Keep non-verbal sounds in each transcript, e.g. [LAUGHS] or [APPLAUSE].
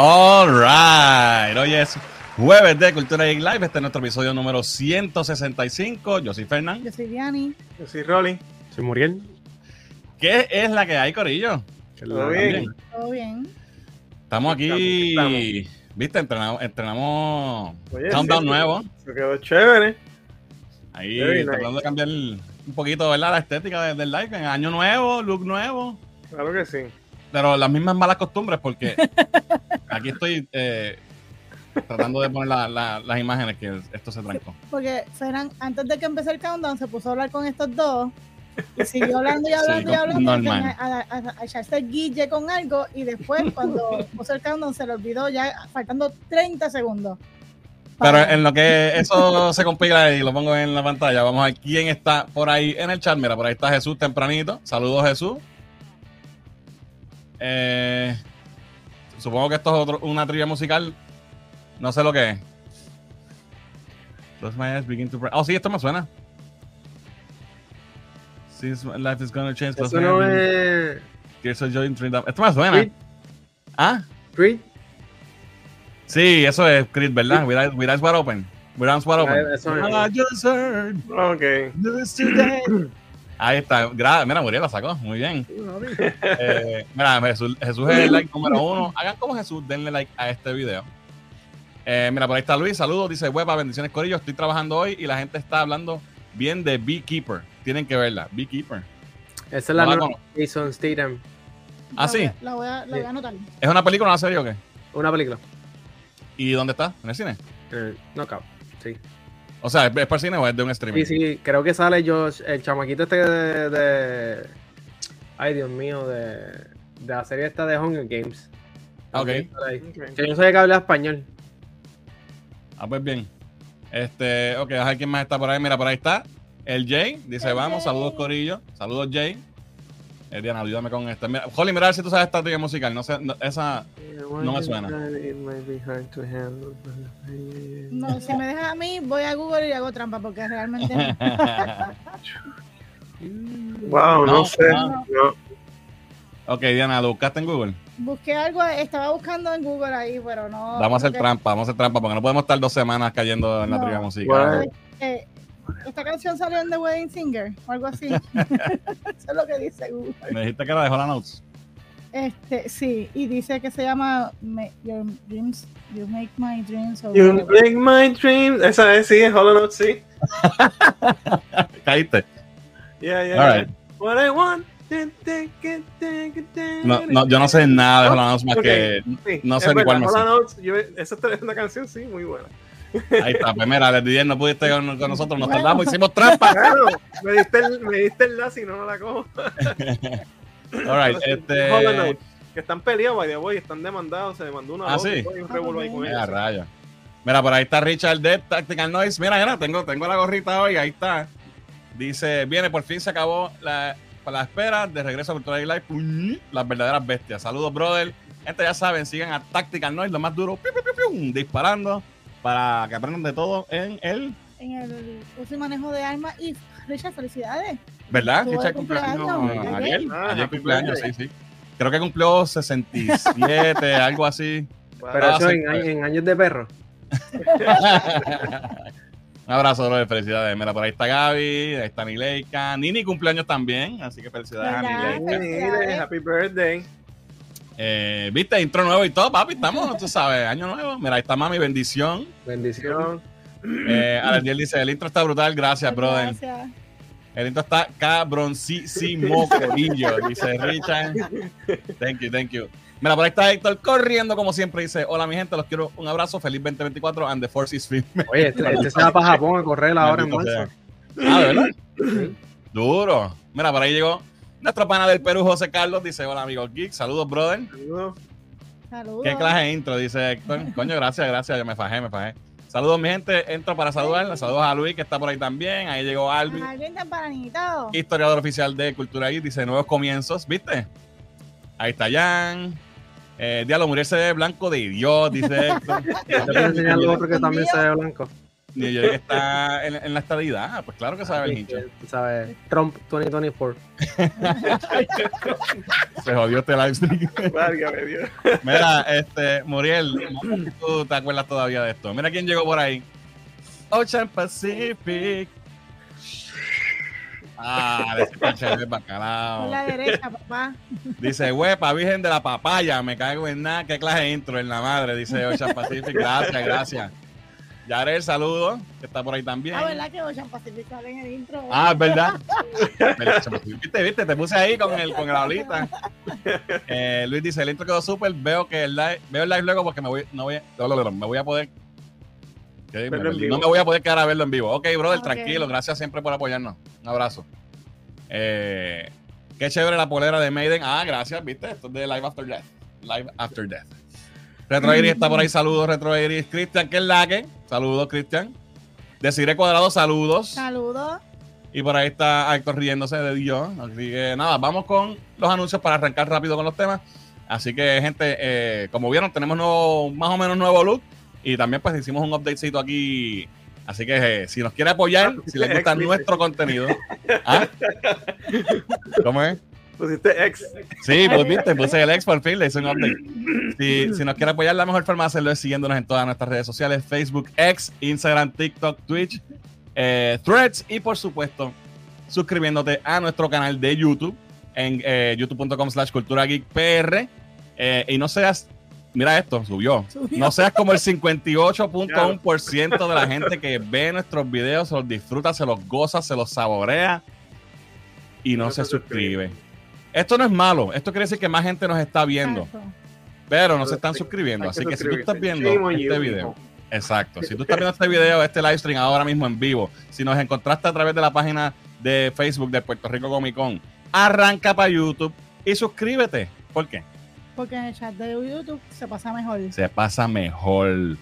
All right. Hoy es jueves de Cultura Geek Live. Este es nuestro episodio número 165. Yo soy Fernán. Yo soy Diani. Yo soy Rolly. Soy Muriel. ¿Qué es la que hay, Corillo? Todo bien. Todo bien. Estamos aquí. ¿Viste? Entrenamos, entrenamos Oye, Countdown sí, nuevo. Se quedó chévere. Ahí Very nice. tratando de cambiar un poquito ¿verdad? la estética de- del live. En año nuevo, look nuevo. Claro que sí. Pero las mismas malas costumbres, porque [LAUGHS] aquí estoy eh, tratando de poner la- la- las imágenes que esto se trancó. Porque antes de que empecé el countdown, se puso a hablar con estos dos. Y siguió hablando y hablando Sí, y hablando. A, a, echarse guille con algo. Y después, cuando [LAUGHS] puso el countdown, se le olvidó ya faltando 30 segundos. Pero en lo que eso se compila y lo pongo en la pantalla, vamos a ver quién está por ahí en el chat. Mira, por ahí está Jesús tempranito. Saludos, Jesús. Eh, supongo que esto es otro- una trivia musical. No sé lo que es. Close my eyes, begin to. Oh, sí, esto me suena. Since my life is gonna change. Eso no eyes, es. Tears of joy in Trinidad. Esto me suena. Creed. ¿Ah? Creed. Sí, eso es Creed, ¿verdad? With eyes, with eyes wide open. With arms wide open. Ah, eso es. I just heard Ok. [CLEARS THROAT] Ahí está. Gra- Mira, Muriel la sacó. Muy bien. Eh, mira, Jesús, Jesús es el like número uno. Hagan como Jesús, denle like a este video. Eh, mira, por ahí está Luis. Saludos. Dice, hueva, bendiciones, Corillo. Estoy trabajando hoy y la gente está hablando bien de Beekeeper. Tienen que verla. Beekeeper. Esa es la No la nueva. Jason Statham. Ah, la sí. voy a- La voy a, la voy a anotar. ¿Es una película o una serie o qué? Una película. ¿Y dónde está? ¿En el cine? Eh, Knockout. Sí. O sea, ¿es para el cine o es de un streaming? Sí, sí. Creo que sale Josh, el chamaquito este de. de- ay, Dios mío, de. De la serie esta de Hunger Games. Ah, ok. Que yo no sabía que hablaba español. Ah, pues bien. Este, ok, a ver quién más está por ahí. Mira, por ahí está. El Jay. Dice, vamos, saludos, Corillo. Saludos, Jay. Eh, Diana, ayúdame con esta. Mira, Holly, mira a ver si tú sabes esta trivia musical. No sé, no- esa. No me suena. No, si me dejas a mí, voy a Google y hago trampa porque realmente. [LAUGHS] Wow, no, No, sé. no. Ok, Diana, ¿lo buscaste en Google? busqué algo, estaba buscando en Google ahí, pero no. Vamos a hacer porque- trampa, vamos a hacer trampa, porque no podemos estar dos semanas cayendo en la trivia musical. Bueno. Eh, esta canción salió en The Wedding Singer o algo así. [LAUGHS] Eso es lo que dice Google. Me dijiste que la dejó la notes. Este, sí, y dice que se llama Ma- Your Dreams, You Make My Dreams. You whatever. make my dreams. Esa es, sí, Hollow Note, sí. [LAUGHS] Caíste. Yeah, yeah. All right. What I want. No, no, yo no sé nada de Hollow Notes más Ok. que. Sí, no es sé ni cuál sé. Hollow Notes, yo- esa es una canción, sí, muy buena. Ahí está. Pues mira, les dije, no pudiste con, con nosotros, nos tardamos, hicimos trampa. Claro, me diste el, me diste el lazo y no me la cojo. [LAUGHS] All right, este. Note, que están peleados, by the way, están demandados, se demandó una Ah, voz, sí. y un revuelo ahí con Mira, ellos. rayos. Mira, por ahí está Richard de Tactical Noise. Mira, mira, tengo, tengo la gorrita hoy, ahí está. Dice, viene, por fin se acabó la, la espera de regreso a Cultura Live. Las verdaderas bestias. Saludos, brother. Gente, ya saben, sigan a Tactical Noise, lo más duro, piu, piu, piu, piu, disparando para que aprendan de todo en el. En el uso y manejo de armas. Y Richard, felicidades. ¿Verdad? Richard cumpleaños. cumpleaños, Ayer. Ah, ayer cumpleaños, sí, sí. Creo que cumplió 67, [LAUGHS] algo así. Pero Ah, eso sí, en, pues. en años de perro. [LAUGHS] Un abrazo, bro, de felicidades. Mira, por ahí está Gaby, ahí está Nileika. Nini cumpleaños también, así que felicidades a. Nileika. Happy birthday. Eh, Viste, intro nuevo y todo, papi, estamos, tú sabes, año nuevo. Mira, ahí está mami, bendición. Bendición. Eh, Aladiel dice, el intro está brutal, gracias, brother. Gracias. El intro está cabroncísimo, [LAUGHS] corillo, dice Richard. Thank you, thank you. Mira, por ahí está Héctor corriendo como siempre. Dice, hola mi gente, los quiero, un abrazo, feliz 2024 and the force is free. Oye, este, este se va para Japón a correr ahora en marzo. Ah, ¿de verdad? Sí. Duro. Mira, por ahí llegó nuestro pana del Perú, José Carlos. Dice, hola amigos geek, saludos, brother. Saludos. Saludos. ¿Qué clase de intro? Dice Héctor. [LAUGHS] Coño, gracias, gracias. Yo me fajé, me fajé. Saludos, mi gente. Entro para saludar. Saludos a Luis, que está por ahí también. Ahí llegó Alvin, Alguien tempranito. historiador oficial de Cultura Geek. Dice, nuevos comienzos, ¿viste? Ahí está Jan. Eh, Diablo, morirse de blanco de idiot, dice [LAUGHS] Héctor. Te voy a enseñar lo otro que también se ve blanco. New York [LAUGHS] está en, en la estadidad. Pues claro que sabe el hincho. Tú sabes, Trump 2024. [LAUGHS] Se jodió este live stream. [LAUGHS] Válgame Dios. Mira, este, Muriel, tú te acuerdas todavía de esto. Mira quién llegó por ahí. Ocean Pacific. Ah, de ese pinche de Por bacalao. la derecha, papá. Dice, huepa, virgen de la papaya, me cago en nada, qué clase de intro en la madre, dice Ocean Pacific. Gracias, gracias. Yarel, saludo, que está por ahí también. Ah, ¿verdad que Ocean Pacific sale en el intro? Ah, es verdad. viste, viste, te puse ahí con el con la olita. Eh, Luis dice, el intro quedó súper, veo que el live, veo el live luego porque me voy, no voy, a- me voy a poder. No me voy a poder quedar a verlo en vivo. Ok, brother, tranquilo, gracias siempre por apoyarnos. Un abrazo. Eh, qué chévere la polera de Maiden. Ah, gracias, viste, esto es de Live After Death. Live After Death. Retro Iris está por ahí, saludos, Retro Iris. Cristian, que es la que. Saludos, Cristian. Deciré cuadrado, saludos. Saludos. Y por ahí está Héctor riéndose de Dios. Así que nada, vamos con los anuncios para arrancar rápido con los temas. Así que, gente, eh, como vieron, tenemos nuevo, más o menos nuevo look. Y también, pues, hicimos un updatecito aquí. Así que, eh, si nos quiere apoyar, Ah, si les gusta [LAUGHS] nuestro contenido. ¿Ah? ¿Cómo es? Pusiste ex. Sí, pues viste, puse el ex por fin, le hice un update. Si, si nos quiere apoyar, la mejor forma de hacerlo es siguiéndonos en todas nuestras redes sociales: Facebook, X, Instagram, TikTok, Twitch, eh, Threads y, por supuesto, suscribiéndote a nuestro canal de YouTube en eh, youtube.com slash cultura geek PR. Eh, y no seas, mira esto, subió. Subió. No seas como el 58.1% de la gente que ve nuestros videos, se los disfruta, se los goza, se los saborea y no, No se se suscribe. Esto no es malo, esto quiere decir que más gente nos está viendo, Exacto. pero no se están suscribiendo. Así que si tú estás viendo este video, exacto, si tú estás viendo este video, este live stream ahora mismo en vivo, si nos encontraste a través de la página de Facebook de Puerto Rico Comic Con, arranca para YouTube y suscríbete. ¿Por qué? Porque en el chat de YouTube se pasa mejor. se pasa mejor.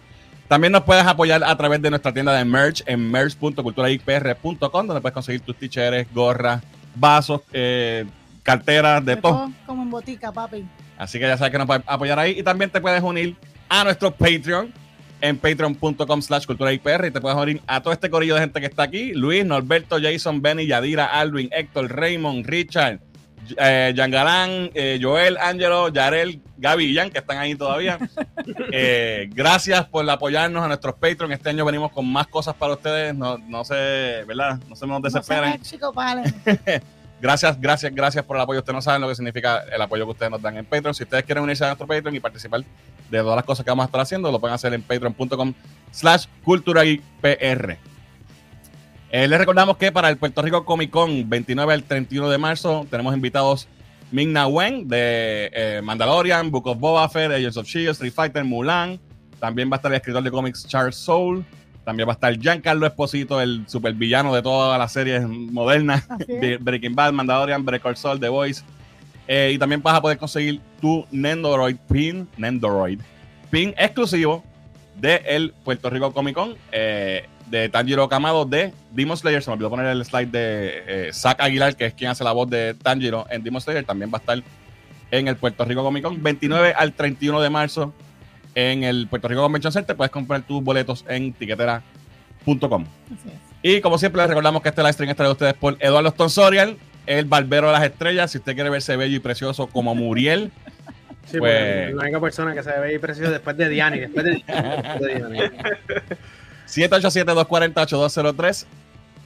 También nos puedes apoyar a través de nuestra tienda de merch en merch.culturaipr.com, donde puedes conseguir tus t-shirts, gorras, vasos, eh, carteras, de De todo. todo Como en botica, papi. Así que ya sabes que nos puedes apoyar ahí. Y también te puedes unir a nuestro Patreon en patreon.com slash culturaipr y te puedes unir a todo este corillo de gente que está aquí. Luis, Norberto, Jason, Benny, Yadira, Alvin, Héctor, Raymond, Richard, eh, eh, Joel, Ángelo, Yarel, Gaby y Jan, que están ahí todavía. [LAUGHS] Eh, gracias por apoyarnos a nuestros Patreon. Este año venimos con más cosas para ustedes. No, no se, ¿verdad? No se nos No desesperen. chico palen. [LAUGHS] Gracias, gracias, gracias por el apoyo. Ustedes no saben lo que significa el apoyo que ustedes nos dan en Patreon. Si ustedes quieren unirse a nuestro Patreon y participar de todas las cosas que vamos a estar haciendo, lo pueden hacer en patreon.com slash culturaipr. Eh, les recordamos que para el Puerto Rico Comic Con 29 al 31 de marzo tenemos invitados Ming Na Wen de eh, Mandalorian, Book of Boba Fett, Agents of S.H.I.E.L.D., Street Fighter, Mulan. También va a estar el escritor de cómics Charles Soule. También va a estar Giancarlo Esposito, el supervillano de todas las series modernas. Breaking Bad, Mandalorian, Breaker Soul, The Voice. Eh, y también vas a poder conseguir tu Nendoroid pin, Nendoroid pin exclusivo de el Puerto Rico Comic Con eh, de Tanjiro Kamado de Demon Slayer. Se me olvidó poner el slide de eh, Zack Aguilar, que es quien hace la voz de Tanjiro en Demon Slayer. También va a estar en el Puerto Rico Comic Con 29 al 31 de marzo en el Puerto Rico Convention Center. Puedes comprar tus boletos en tiquetera.com. Y como siempre, les recordamos que este live stream es traído a ustedes por Eduardo Stonsorial, el barbero de las estrellas. Si usted quiere verse bello y precioso como Muriel, Sí, Pues- porque la única persona que se ve ahí preciosa después de Diani. Después de, después de Diani. [LAUGHS] 787-240-8203.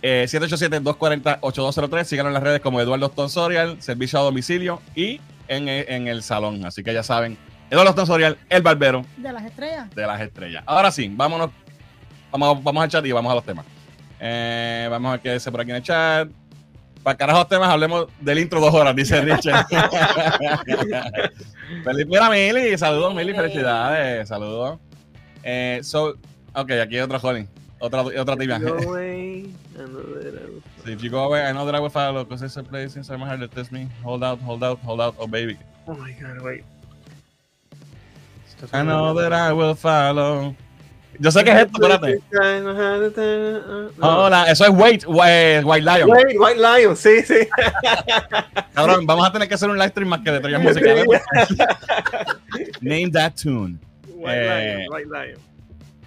Eh, 787-240-8203. Síganos en las redes como Eduardo Stonsorial, servicio a domicilio y en, en el salón. Así que ya saben, Eduardo Stonsorial, el barbero De las estrellas. de las estrellas. Ahora sí, vámonos. Vamos, vamos al chat y vamos a los temas. Eh, vamos a ver qué dice por aquí en el chat. Para carajo los temas, hablemos del intro dos horas, dice [LAUGHS] Richard. Feliz, mira, Mili. Saludos, Mili. Felicidades. Saludos. Eh, so, ok, aquí hay otra Holly. Otra, otra tibia. So [LAUGHS] if you go away, I know that I will follow because it's a place inside my heart that tells me, hold out, hold out, hold out, oh baby. Oh my god, wait. I know that I will follow. Yo sé que es esto, espérate. Hola, eso es Wait, White, White Lion. Wait, White Lion, sí, sí. Cabrón, vamos a tener que hacer un live stream más que de tres musicales. [LAUGHS] Name that tune. White Eh, Lion, White Lion.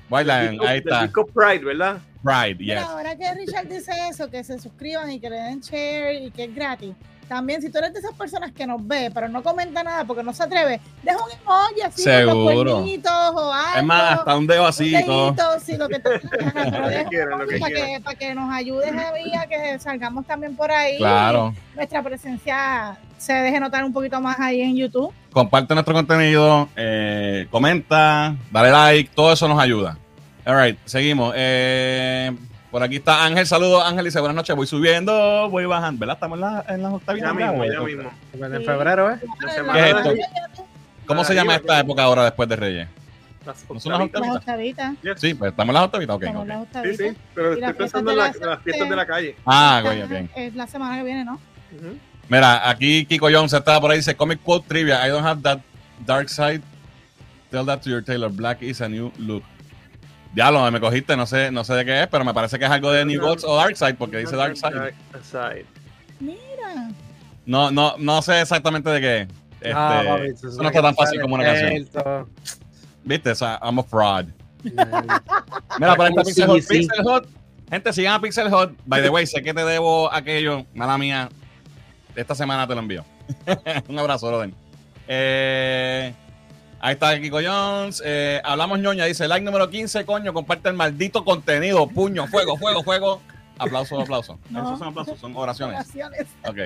White Lion, ahí está. disco Pride, ¿verdad? Pride, Mira, yes. ahora que Richard dice eso, que se suscriban y que le den share y que es gratis. También, si tú eres de esas personas que nos ve, pero no comenta nada porque no se atreve, deja un emoji así con Seguro. los o algo. Es más, hasta un dedo así dedito, sí, lo que tú quieras, [LAUGHS] para, que, para que nos ayudes a, que salgamos también por ahí. Claro. nuestra presencia se deje notar un poquito más ahí en YouTube. Comparte nuestro contenido, eh, comenta, dale like, todo eso nos ayuda. All right, seguimos. Eh, por aquí está Ángel, saludos. Ángel dice, buenas noches, voy subiendo, voy bajando. ¿Verdad? Estamos en, la, en las octavitas. Ya mismo, ya mismo. En febrero, ¿eh? ¿Qué es esto? ¿Cómo se llama esta época ahora después de Reyes? Las ¿No son las octavitas. Sí, pues estamos en las octavitas, ok. como ok. las Sí, octavitas. sí, pero estoy pensando de en la la- las fiestas de la calle. Ah, güey, ok. Es la semana que viene, ¿no? Mira, aquí Kiko Jones estaba por ahí, dice Comic Quote Trivia. I don't have that dark side. Tell that to your tailor. Black is a new look. Ya lo me cogiste, no sé, no sé de qué es, pero me parece que es algo de New Gods o Dark Side, porque dice Dark Side. Dark Side. Mira. No, no, no sé exactamente de qué. Este, Ah, papi, eso no está tan fácil como una canción. ¿Viste? O sea, I'm a fraud. Mira, para esta Sí, Pixel Hot. sí. Pixel Hot. Gente, sigan a Pixel Hot. By the way, sé que te debo aquello. Mala mía. Esta semana te lo envío. [LAUGHS] Un abrazo, Roden. Eh, ahí está Kiko Jones. Eh, hablamos ñoña. Dice like número 15, coño. Comparte el maldito contenido. Puño, fuego, fuego, fuego. Aplausos, aplausos. [LAUGHS] No. Esos son aplausos, son oraciones. Oraciones. Ok.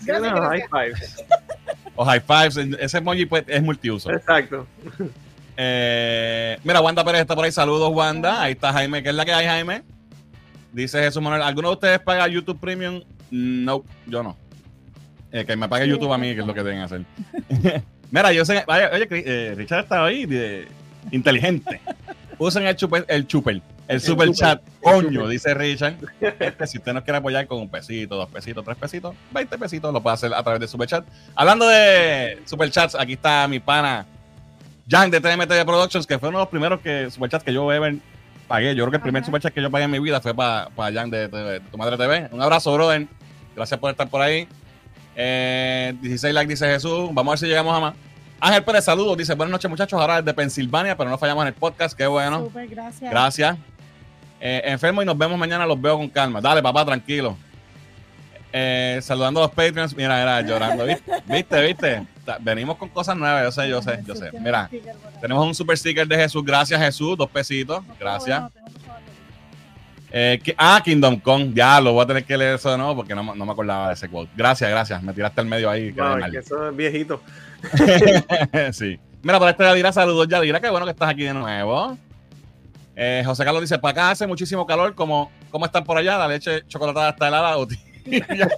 Sí, Gracias, high fives. O high fives. Ese emoji pues, es multiuso. Exacto. Eh, mira, Wanda Pérez está por ahí. Saludos, Wanda. Ahí está Jaime. ¿Qué es la que hay, Jaime? Dice Jesús Manuel. ¿Alguno de ustedes paga YouTube Premium? No, yo no. Eh, que me pague YouTube a mí, que es lo que deben hacer. [LAUGHS] mira, yo sé. Vaya, oye, eh, Richard está ahí. de- inteligente. Usen el chuper, el chuper, el super chat. el Coño, dice Richard. Este, si usted nos quiere apoyar con un pesito, dos pesitos, tres pesitos, 20 pesitos, lo puede hacer a través de super chat. Hablando de super chats, aquí está mi pana Jan de TMT Productions, que fue uno de los primeros que super chats que yo ever pagué. Yo creo que el primer Ajá. super chat que yo pagué en mi vida fue para Jan de, de- de Tu Madre TV. Un abrazo, brother. Gracias por estar por ahí. Eh, 16 likes, dice Jesús. Vamos a ver si llegamos a más. Ángel Pérez, saludos. Dice, buenas noches, muchachos. Ahora desde Pensilvania, pero no fallamos en el podcast. Qué bueno. Súper, gracias. Gracias. Eh, enfermo y nos vemos mañana. Los veo con calma. Dale, papá, tranquilo. Eh, saludando a los Patreons. Mira, mira, llorando. ¿Viste? ¿Viste? Venimos con cosas nuevas. Yo sé, yo sé, yo sé. Mira, tenemos un super sticker de Jesús. Gracias, Jesús. Dos pesitos. Gracias. Eh, que- ah, Kingdom Come. Ya, lo voy a tener que leer eso de nuevo porque no, me- no me acordaba de ese quote. Gracias, gracias. Me tiraste al medio ahí. Wow, que eso es viejito. [LAUGHS] sí. Mira, por este Yadira, saludos Yadira, qué bueno que estás aquí de nuevo. Eh, José Carlos dice, para acá hace muchísimo calor, ¿cómo, cómo están por allá? La leche chocolatada está helada. o tibia?" [LAUGHS]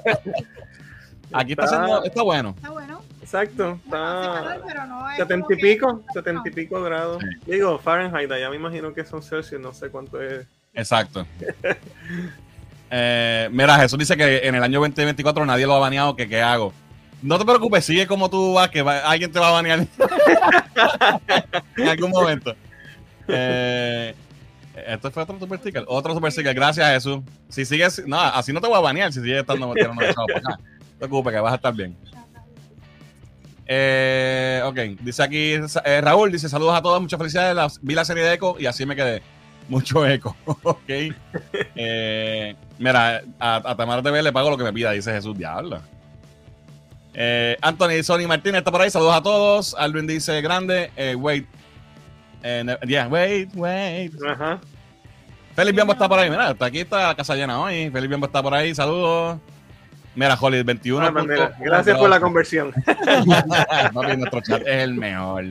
aquí está, Está- haciendo, está bueno. Está bueno. Exacto. Está pero no es 70 como y pico, 70 y pico grados. Sí. Digo, Fahrenheit, ya me imagino que son Celsius, no sé cuánto es. Exacto. [LAUGHS] Eh, mira, Jesús dice que en el año 2024 nadie lo ha baneado, que qué hago. No te preocupes, sigue como tú vas, que va- alguien te va a banear [LAUGHS] en algún momento. Eh, esto fue otro super sticker. Otro super sticker. Gracias, Jesús. Si sigues, no, así no te voy a banear si sigues estando acá. No te preocupes, que vas a estar bien. Eh, ok, dice aquí eh, Raúl, dice saludos a todos, muchas felicidades. Vi la serie de Echo y así me quedé. Mucho eco, [LAUGHS] ok. Eh, mira, a, a Tamara TV le pago lo que me pida, dice Jesús, diablo. Eh, Anthony Sony Martínez está por ahí, saludos a todos. Alvin dice grande, eh, wait. Eh, yeah, wait, wait. Ajá. Félix Biombo está por ahí, mira, está aquí está la casa llena hoy. Félix Biombo está por ahí, saludos. Mira, Holly, 21. Ah. Gracias por la conversión. [LAUGHS] [LAUGHS] Papi, nuestro chat es el mejor.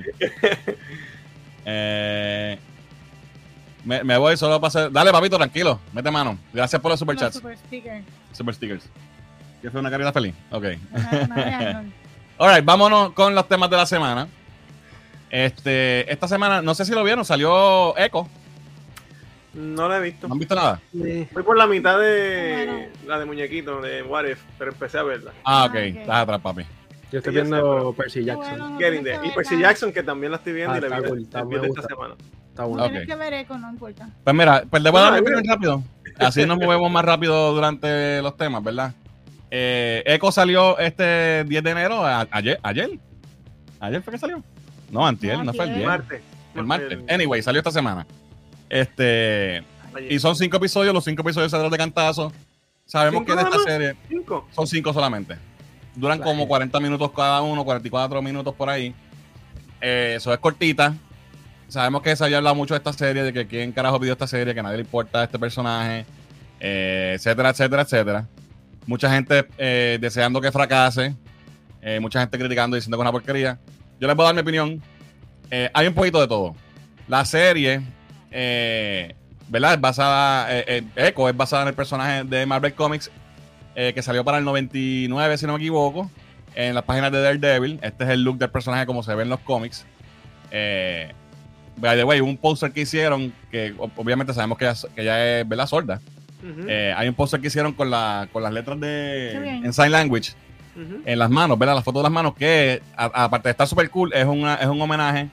Eh, me, me voy solo para hacer. Dale, papito, tranquilo. Mete mano. Gracias por los Los superchats. super stickers. Super stickers. ¿Qué fue una carita feliz? Ok. Una- una. [LAUGHS] Alright, vámonos con los temas de la semana. Este, esta semana, no sé si lo vieron, salió Echo. No la he visto. ¿No han visto nada? Voy por la mitad de Bueno. la de muñequito, de What If, pero empecé a verla. Ah, Ah, ok. ok. Estás atrás, papi. Yo estoy Sí, yo sé, viendo Percy Jackson. bueno, no Y Percy. Jackson, que también la estoy viendo Ah, y la vi, esta semana. Está bueno. Tienes que ver eco, no importa. Pues mira, pues le voy a dar No, mi opinión rápido. Así nos movemos más rápido durante los temas, ¿verdad? Eh, Echo salió este 10 de enero, a- ayer, ayer. ¿Ayer fue que salió? No, antier, No, no, fue el antier. 10. Martes. El martes. Anyway, salió esta semana. Este. Y son cinco episodios, los cinco episodios saldrán de cantazo. Sabemos que ¿Cinco de esta serie cinco. son cinco solamente. Duran como 40 minutos cada uno, 44 minutos por ahí. Eh, eso es cortita. Sabemos que se había hablado mucho de esta serie, de que quién carajo pidió esta serie, que a nadie le importa este personaje, eh, etcétera, etcétera, etcétera. Mucha gente eh, deseando que fracase, eh, mucha gente criticando, diciendo que es una porquería. Yo les voy a dar mi opinión. Hay un poquito de todo. La serie, ¿verdad? Es basada, Echo es basada en el personaje de Marvel Comics que salió para el 99, si no me equivoco, en las páginas de Daredevil. Este es el look del personaje como se ve en los cómics. Eh, by the way, un póster que hicieron, que obviamente sabemos que ella, que ella es ¿verdad? sorda. Ujú, Eh, hay un póster que hicieron con, la, con las letras de en sign language ujú. en las manos, ¿verdad? La foto de las manos, que a- aparte de estar súper cool, es, una, es un homenaje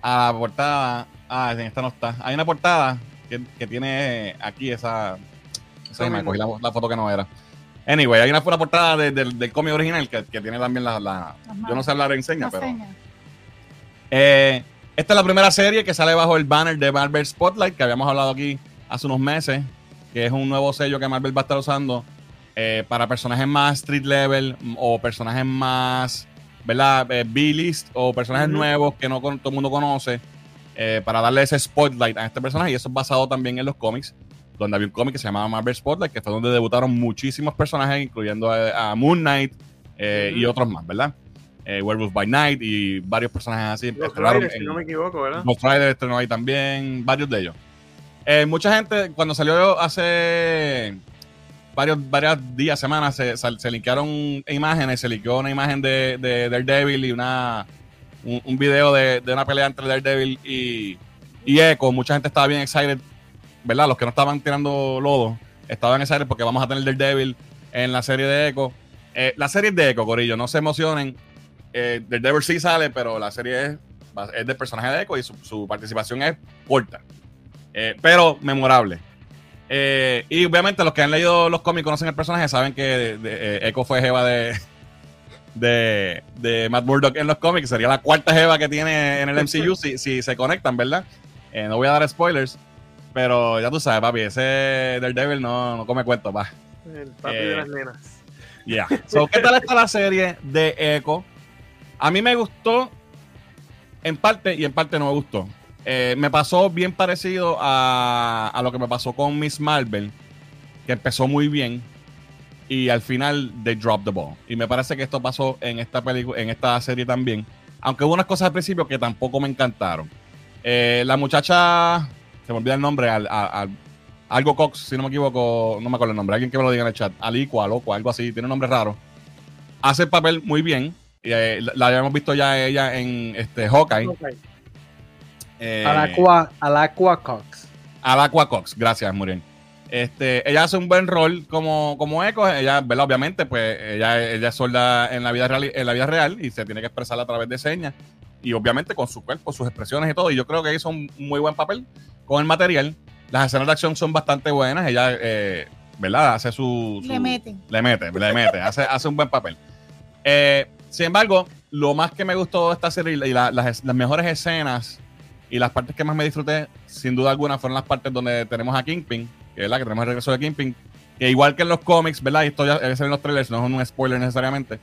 a la portada. Ah, en esta no está. Hay una portada que, que tiene aquí esa. esa me cogí la, la foto que no era. Anyway, hay una, una portada de- del- del cómic original que, que tiene también la. la- Las yo no sé hablar en señas, Las pero. Eh, esta es la primera serie que sale bajo el banner de Marvel Spotlight, que habíamos hablado aquí hace unos meses, que es un nuevo sello que Marvel va a estar usando eh, para personajes más street level mm, o personajes más, ¿verdad? Eh, B-list o personajes nuevos que no todo el mundo conoce, eh, para darle ese spotlight a este personaje. Y eso es basado también en los cómics, donde había un cómic que se llamaba Marvel Spotlight, que fue donde debutaron muchísimos personajes, incluyendo a, a Moon Knight eh, y otros más, ¿verdad? Eh, Werewolf by Night y varios personajes así. Los Riders, si no me equivoco, ¿verdad? Ghost Rider estrenó ahí también, varios de ellos. Eh, mucha gente, cuando salió hace varios, varios días, semanas, se, se linkearon imágenes, se linkeó una imagen de, de Daredevil y una, un, un video de, de una pelea entre Daredevil y, y Echo. Mucha gente estaba bien excited, ¿verdad? Los que no estaban tirando lodo, estaban excited porque vamos a tener Daredevil en la serie de Echo. Eh, la serie es de Echo, Corillo, no se emocionen. Eh, Daredevil sí sale, pero la serie es es del personaje de Echo y su, su participación es corta, eh, pero memorable. Eh, y obviamente los que han leído los cómics y conocen el personaje saben que de- de- eh, Echo fue Jeva de, de, de Matt Murdock en los cómics. Sería la cuarta Jeva que tiene en el MCU si, si se conectan, ¿verdad? Eh, no voy a dar spoilers, pero ya tú sabes, papi, ese Daredevil no, no come cuentos, va. El papi Eh, de las nenas. Yeah. So, ¿qué tal está la serie de Echo? A mí me gustó en parte y en parte no me gustó. Eh, me pasó bien parecido a, a lo que me pasó con Miss Marvel, que empezó muy bien y al final they dropped the ball. Y me parece que esto pasó en esta película, en esta serie también. Aunque hubo unas cosas al principio que tampoco me encantaron. Eh, la muchacha, se me olvida el nombre, al, al- al- algo Cox, si no me equivoco, no me acuerdo el nombre, alguien que me lo diga en el chat, Alicua, Loco, algo así, tiene un nombre raro. Hace el papel muy bien. Y, eh, la, la habíamos visto ya ella en este Hawkeye. Ok. eh, Alacua, Alacua Cox. Alacua Cox, gracias, Muriel. Este, ella hace un buen rol como, como Echo. Ella, ¿verdad? Obviamente, pues ella, ella es sorda en la vida real, en la vida real y se tiene que expresar a través de señas. Y obviamente con su cuerpo, sus expresiones y todo. Y yo creo que hizo un muy buen papel con el material. Las escenas de acción son bastante buenas. Ella, eh, ¿verdad? Hace su, su- Le mete. le mete, le mete, hace, hace un buen papel. Eh, sin embargo, lo más que me gustó de esta serie y la- las, mejores escenas y las partes que más me disfruté, sin duda alguna, fueron las partes donde tenemos a Kingpin, que es la que tenemos el regreso de Kingpin, que igual que en los cómics, ¿verdad? Y esto ya es en los trailers, no es un spoiler necesariamente.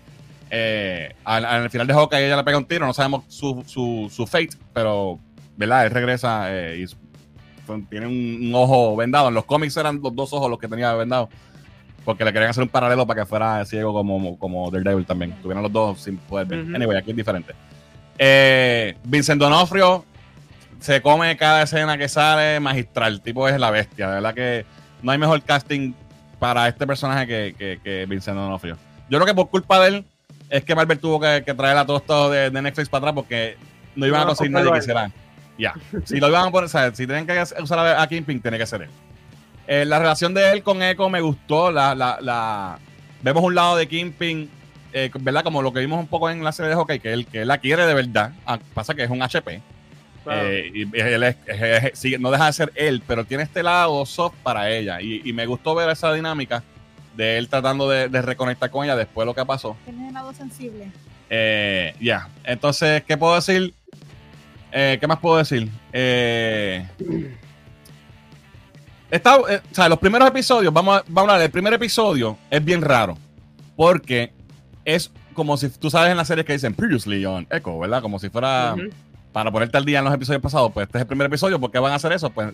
Eh, al, al final de Hawkeye ella le pega un tiro, no sabemos su, su, su fate, pero, ¿verdad? Él regresa eh, y tiene un, un ojo vendado. En los cómics eran los dos ojos los que tenía vendado. Porque le querían hacer un paralelo para que fuera ciego como, como Daredevil también. Tuvieran los dos sin poder ver. Anyway, aquí es diferente. Eh, Vincent Donofrio se come cada escena que sale magistral. El tipo es la bestia. De verdad que no hay mejor casting para este personaje que, que, que Vincent Donofrio. Yo creo que por culpa de él es que Marvel tuvo que, que traer a todos estos de, de Netflix para atrás porque no iban a conseguir nadie que hiciera. Ya. Si lo iban a poner, si tienen que usar a, a Kingpin, tiene que ser él. Eh, la relación de él con Echo me gustó. La, la, la- Vemos un lado de Kingpin, eh, ¿verdad? Como lo que vimos un poco en la serie de hockey, que él, que él la quiere de verdad. Ah, pasa que es un HP. Claro. Eh, y él es- es- es- sí, no deja de ser él, pero tiene este lado soft para ella. Y, y me gustó ver esa dinámica de él tratando de, de reconectar con ella después de lo que pasó. Tiene lado sensible. Eh, ya, entonces, ¿qué puedo decir? Eh, ¿Qué más puedo decir? Eh, Está, eh, o sea, los primeros episodios, vamos a, vamos a hablar, el primer episodio es bien raro. Porque es como si tú sabes en las series que dicen Previously on Echo, ¿verdad? Como si fuera para ponerte al día en los episodios pasados. Pues este es el primer episodio. ¿Por qué van a hacer eso? Pues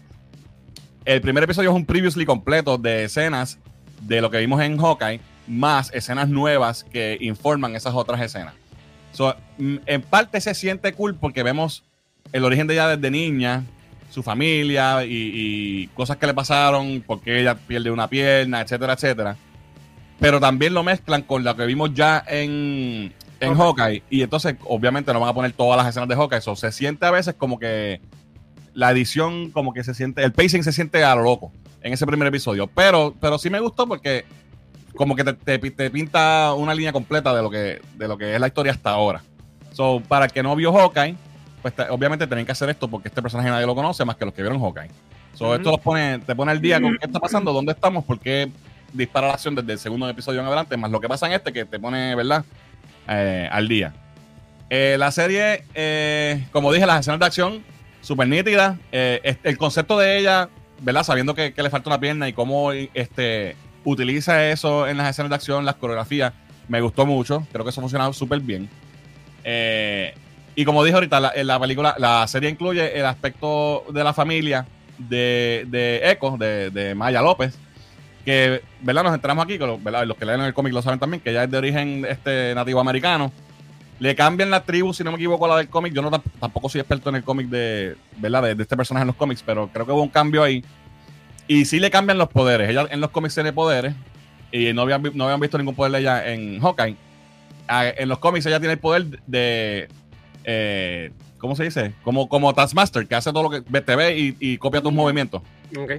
el primer episodio es un previously completo de escenas de lo que vimos en Hawkeye, más escenas nuevas que informan esas otras escenas. So, mm, en parte se siente cool porque vemos el origen de ella desde niña, su familia y, y cosas que le pasaron, porque ella pierde una pierna, etcétera, etcétera. Pero también lo mezclan con lo que vimos ya en, en Hawkeye. Y entonces, obviamente, no van a poner todas las escenas de Hawkeye. So, se siente a veces como que la edición, como que se siente, el pacing se siente a lo loco en ese primer episodio. Pero, pero sí me gustó porque como que te, te- te pinta una línea completa de lo que, de lo que es la historia hasta ahora. So, para el que no vio Hawkeye, pues te- obviamente tienen que hacer esto porque este personaje nadie lo conoce más que los que vieron Hawkeye. So, esto los pone, te pone al día con qué está pasando, dónde estamos, por qué dispara la acción desde el segundo episodio en adelante, más lo que pasa en este que te pone, ¿verdad? Eh, al día. Eh, la serie, eh, como dije, las escenas de acción, súper nítidas. El concepto de ella, ¿verdad? Sabiendo que, que le falta una pierna y cómo este, utiliza eso en las escenas de acción, las coreografías, me gustó mucho. Creo que eso ha funcionado súper bien. Eh, y como dije ahorita, la, la película, la serie incluye el aspecto de la familia de, de Echo, de, de Maya López, que, ¿verdad? Nos entramos aquí, que lo- ¿verdad? los que leen el cómic lo saben también, que ella es de origen este, nativo americano. Le cambian la tribu, si no me equivoco, a la del cómic. Yo no tam- tampoco soy experto en el cómic de, ¿verdad? De, este personaje en los cómics, pero creo que hubo un cambio ahí. Y sí le cambian los poderes. Ella en los cómics tiene poderes. Y no habían, no habían visto ningún poder de ella en Hawkeye. Ah, En los cómics ella tiene el poder de. Eh, ¿Cómo se dice? Como, como Taskmaster, que hace todo lo que te ve y, y copia tus movimientos. Ok.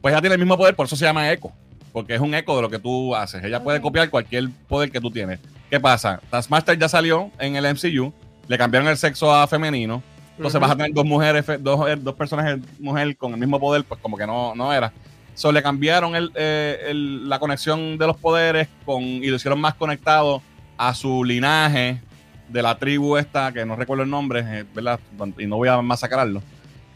Pues ella tiene el mismo poder, por eso se llama eco. Porque es un eco de lo que tú haces. Ella puede copiar cualquier poder que tú tienes. ¿Qué pasa? Taskmaster ya salió en el MCU. Le cambiaron el sexo a femenino. Entonces vas a tener dos mujeres, dos, eh, dos personajes mujer con el mismo poder, pues como que no, no era. So, le cambiaron el, eh, el- la conexión de los poderes con, y lo hicieron más conectado a su linaje de la tribu esta, que no recuerdo el nombre, eh, ¿verdad? Y no voy a masacrarlo.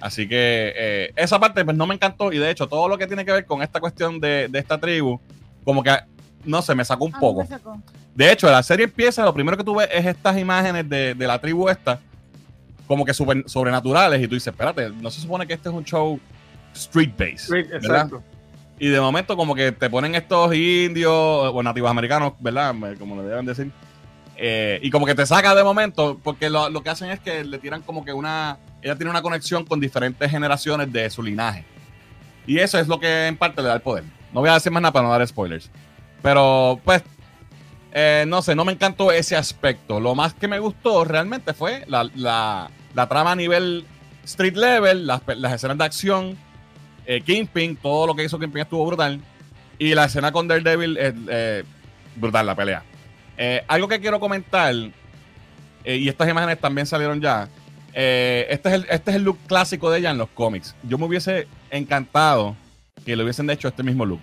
Así que eh, esa parte pues no me encantó y de hecho todo lo que tiene que ver con esta cuestión de, de esta tribu, como que, no sé, me sacó un A mí poco. sacó. De hecho, la serie empieza, lo primero que tú ves es estas imágenes de, de la tribu esta, como que super- sobrenaturales, y tú dices, espérate, no se supone que este es un show street based, ¿verdad? exacto. Y de momento como que te ponen estos indios o nativos americanos, ¿verdad? Como le deben decir. Eh, y como que te saca de momento, porque lo, lo que hacen es que le tiran como que una... Ella tiene una conexión con diferentes generaciones de su linaje. Y eso es lo que en parte le da el poder. No voy a decir más nada para no dar spoilers. Pero pues, eh, no sé, no me encantó ese aspecto. Lo más que me gustó realmente fue la, la- la trama a nivel street level, las, las escenas de acción, eh, Kingpin, todo lo que hizo Kingpin estuvo brutal. Y la escena con Daredevil, eh, brutal la pelea. Eh, algo que quiero comentar, eh, y estas imágenes también salieron ya. eh, este, es el, este es el look clásico de ella en los cómics. Yo me hubiese encantado que le hubiesen hecho este mismo look.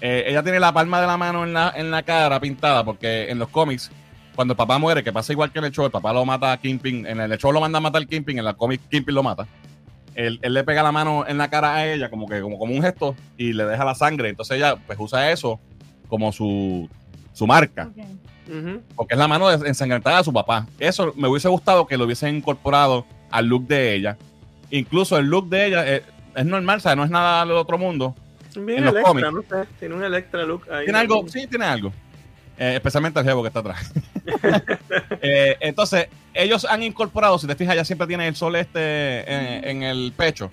Ella tiene la palma de la mano en la, en la cara pintada, porque en los cómics, cuando el papá muere, que pasa igual que en el show, el papá lo mata a Kingpin. En el show lo manda a matar Kingpin, en la cómic Kingpin lo mata. Él, él le pega la mano en la cara a ella, como que como, como un gesto, y le deja la sangre. Entonces ella pues usa eso como su, su marca Porque es la mano ensangrentada de su papá. Eso me hubiese gustado que lo hubiesen incorporado al look de ella. Incluso el look de ella eh, es normal, ¿sabes? No es nada del otro mundo. Bien En los Electra, cómics. no sé. Tiene un Electra look ahí. Tiene algo, sí, tiene algo. Eh, especialmente el jevo que está atrás. [LAUGHS] Eh, entonces, ellos han incorporado, si te fijas, ya siempre tiene el sol este en, en el pecho.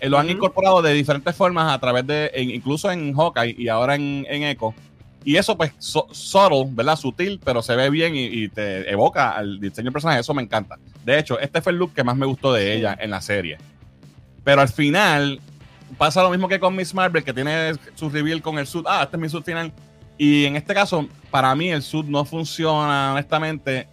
Eh, lo han incorporado de diferentes formas a través de, incluso en Hawkeye y ahora en, en Echo. Y eso, pues, so- subtle, ¿verdad? Sutil, pero se ve bien y, y te evoca al diseño del personaje. Eso me encanta. De hecho, este fue el look que más me gustó de ella en la serie. Pero al final, pasa lo mismo que con Miss Marvel, que tiene su reveal con el suit. Ah, este es mi suit final. Y en este caso, para mí, el suit no funciona, honestamente.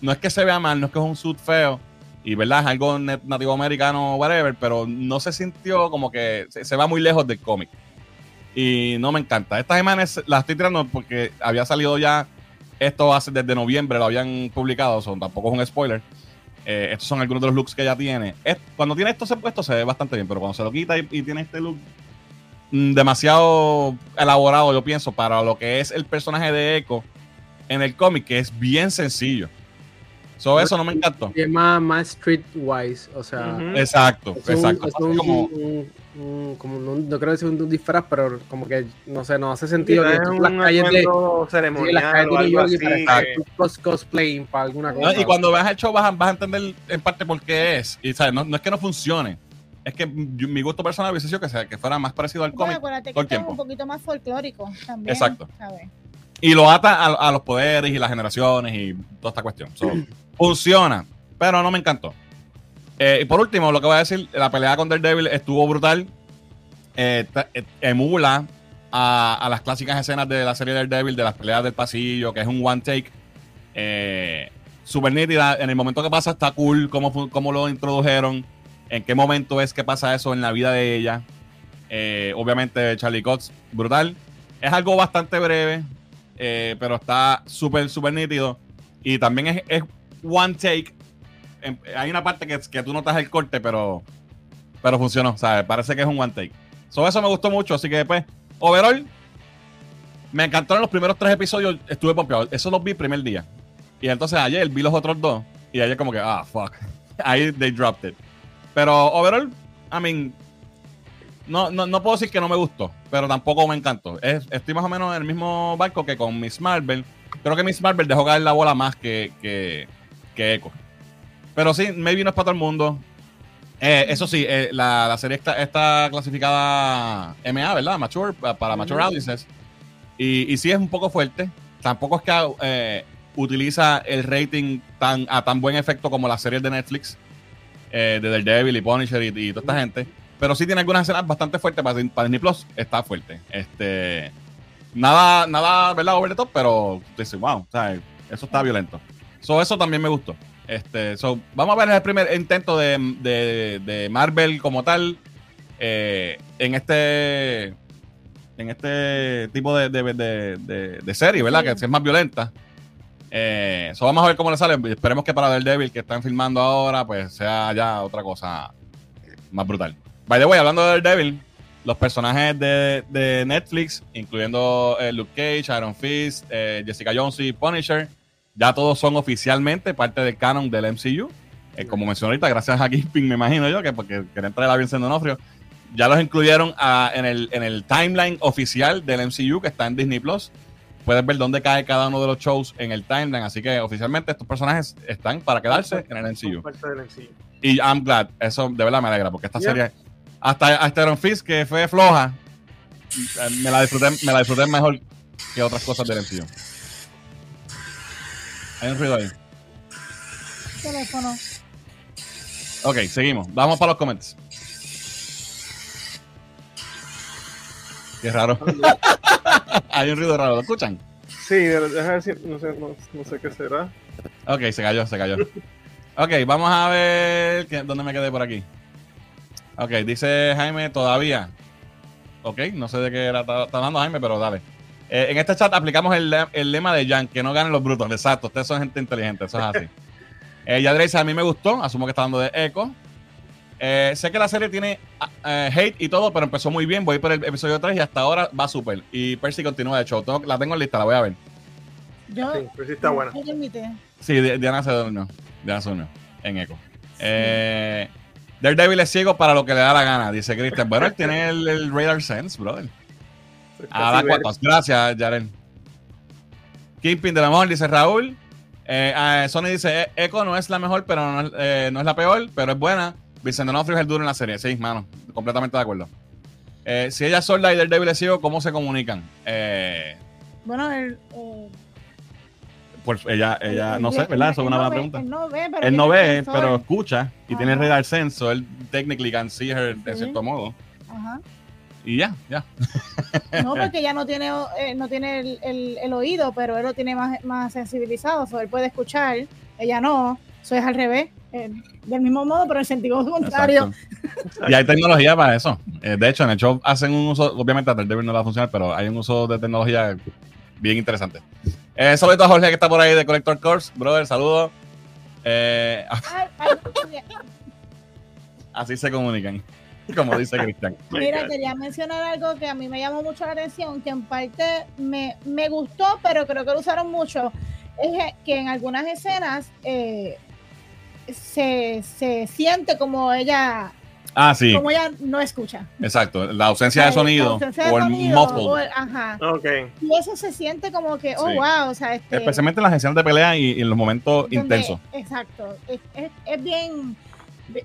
No es que se vea mal, no es que es un suit feo. Y verdad, es algo nativo americano, whatever, pero no se sintió como que se, se va muy lejos del cómic. Y no me encanta. Estas imágenes las estoy tirando porque había salido ya esto hace desde noviembre, lo habían publicado, son, tampoco es un spoiler. Eh, estos son algunos de los looks que ella tiene. Es- cuando tiene esto se puesto se ve bastante bien, pero cuando se lo quita y, y tiene este look, mm, demasiado elaborado, yo pienso, para lo que es el personaje de Echo en el cómic, que es bien sencillo. So, eso no me encantó. Es más, más streetwise, o sea. Exacto, es un- exacto. es un- Como- un- un- como no, no creo decir un disfraz, pero como que no sé, no hace sentido Sí, que es tú un las calles de, atuendo sí, las ceremonial calles o de New algo York así. y para que- estar cos- cosplaying para alguna No, cosa. y cuando veas el show vas a, vas a entender en parte por qué es. Y ¿sabes? No, no es que no funcione. Es que yo- mi gusto personal hubiese sido que, sea, que fuera más parecido al Bueno, cómic. que el tiempo. un poquito más folclórico también. Exacto. ¿sabes? Y lo ata a, a los poderes y las generaciones y toda esta cuestión. So, [CLEARS THROAT] funciona, pero no me encantó. Eh, y por último, lo que voy a decir, la pelea con Daredevil estuvo brutal. Eh, eh, emula a, las clásicas escenas de la serie Daredevil, de las peleas del pasillo, que es un one take. Eh, super nítida. En el momento que pasa está cool cómo, cómo lo introdujeron. En qué momento es que pasa eso en la vida de ella. Eh, obviamente Charlie Cox, brutal. Es algo bastante breve, pero está súper, súper nítido. Y también es, es one take. En- hay una parte que, que tú notas el corte, pero, pero funcionó. ¿sabes? Parece que es un one take. So, eso me gustó mucho. Así que después, overall, me encantaron los primeros tres episodios. Estuve pompeado. Eso los vi el primer día. Y entonces ayer vi los otros dos. Y ayer, como que, ah, fuck. [LAUGHS] Ahí they dropped it. Pero overall, I mean, no, no, no puedo decir que no me gustó, pero tampoco me encantó. Es- estoy más o menos en el mismo barco que con Miss Marvel. Creo que Miss Marvel dejó caer la bola más que, que, que Echo. Pero sí, maybe no es para todo el mundo. Eh, eso sí, eh, la, la serie está, está clasificada MA, ¿verdad? Mature, pa- para Mature Audiences. Y, y sí es un poco fuerte. Tampoco es que eh, utiliza el rating tan, a tan buen efecto como las series de Netflix, eh, de Daredevil y Punisher y, y toda esta gente. Pero sí tiene algunas escenas bastante fuertes para, para Disney Plus. Está fuerte. Este, nada, nada, ¿verdad? Over the top, pero wow, o sea, eso está violento. So, eso también me gustó. Este, so, vamos a ver el primer intento de, de- de Marvel como tal eh, en este en este tipo de, de, serie, ¿verdad? Sí. Que es más violenta. Eh, so, vamos a ver cómo le sale. Esperemos que para Daredevil que están filmando ahora, pues sea ya otra cosa más brutal. By the way, hablando de Daredevil, los personajes de, de Netflix, incluyendo eh, Luke Cage, Iron Fist, eh, Jessica Jones y Punisher, ya todos son oficialmente parte del canon del MCU. Eh, como mencioné ahorita, gracias a Kingpin, me imagino yo, que porque quería entrar a Vincent D'Onofrio, ya los incluyeron ah, en, el, en el timeline oficial del MCU que está en Disney Plus. Puedes ver dónde cae cada uno de los shows en el timeline. Así que oficialmente estos personajes están para quedarse en el MCU. Y I'm glad. Eso de verdad me alegra porque esta Yeah. serie, hasta, hasta Iron Fist, que fue floja, eh, me la disfruté, me la disfruté mejor que otras cosas del MCU. Hay un ruido ahí. Teléfono. Ok, seguimos. Vamos para los comments. Qué raro. [LAUGHS] Hay un ruido raro. ¿Lo escuchan? Sí, déjame ver si. No sé, no, no sé qué será. Ok, se cayó, se cayó. Ok, vamos a ver qué- dónde me quedé por aquí. Ok, dice Jaime todavía. Ok, no sé de qué era, está hablando Jaime, pero dale. Eh, en este chat aplicamos el, el lema de Jan, que no ganen los brutos. Exacto, ustedes son gente inteligente, eso es así. [LAUGHS] eh, Yadre dice, a mí me gustó, asumo que está hablando de Echo. Eh, sé que la serie tiene ah, eh, hate y todo, pero empezó muy bien. Voy por el episodio 3 y hasta ahora va súper. Y Percy continúa de show. Tengo- la tengo en lista, la voy a ver. Yo. Sí, pero sí está buena. Sí, Di- Diana se durmió. Diana se durmió en Echo. Eh, Daredevil es ciego para lo que le da la gana, dice Christian. Bueno, él tiene el, el radar sense, brother. [LAUGHS] A Casi ver- cuantas. Gracias, Yaren. Kingpin de la mejor, dice Raúl. Eh, ah, Sony dice, "E- Echo no es la mejor, pero no, es- eh, no es la peor, pero es buena. Vicente D'Onofrio es el duro en la serie. Sí, mano. Completamente de acuerdo. Eh, si ella es sorda y Daredevil es ciego, ¿cómo se comunican? Eh, Bueno, el. eh, pues ella, ella, no sé, ¿verdad? Eso es una no buena ve- pregunta. Él no ve, pero. Él no tiene ve, pero escucha y tiene Ajá. radar sense, so él technically can see her de Sí. cierto modo. Ajá. Y ya, ya. [LAUGHS] No, porque ya no tiene, eh, no tiene el, el- el oído, pero él lo tiene más, más sensibilizado, o él puede escuchar, ella no, eso es al revés, eh, del mismo modo, pero en sentido contrario. Exacto. Y hay tecnología para eso. Eh, de hecho, en el show hacen un uso, obviamente a Daredevil no va a funcionar, pero hay un uso de tecnología bien interesante. Eh, saludito a Jorge que está por ahí de Collector Course. Brother, saludos. Eh, [LAUGHS] así se comunican. Como dice Cristian. [LAUGHS] Mira, quería mencionar algo que a mí me llamó mucho la atención, que en parte me, me gustó, pero creo que lo usaron mucho. Es que en algunas escenas eh, se, se siente como ella Ah, sí, como ella no escucha. exacto. La ausencia de sonido ausencia de o el sonido, o muffle. el- ajá. Ok. Y eso se siente como que, oh, Sí. wow, o sea, este, Especialmente en las escenas de pelea y, y en los momentos donde- intensos. Exacto. Es, es- es bien,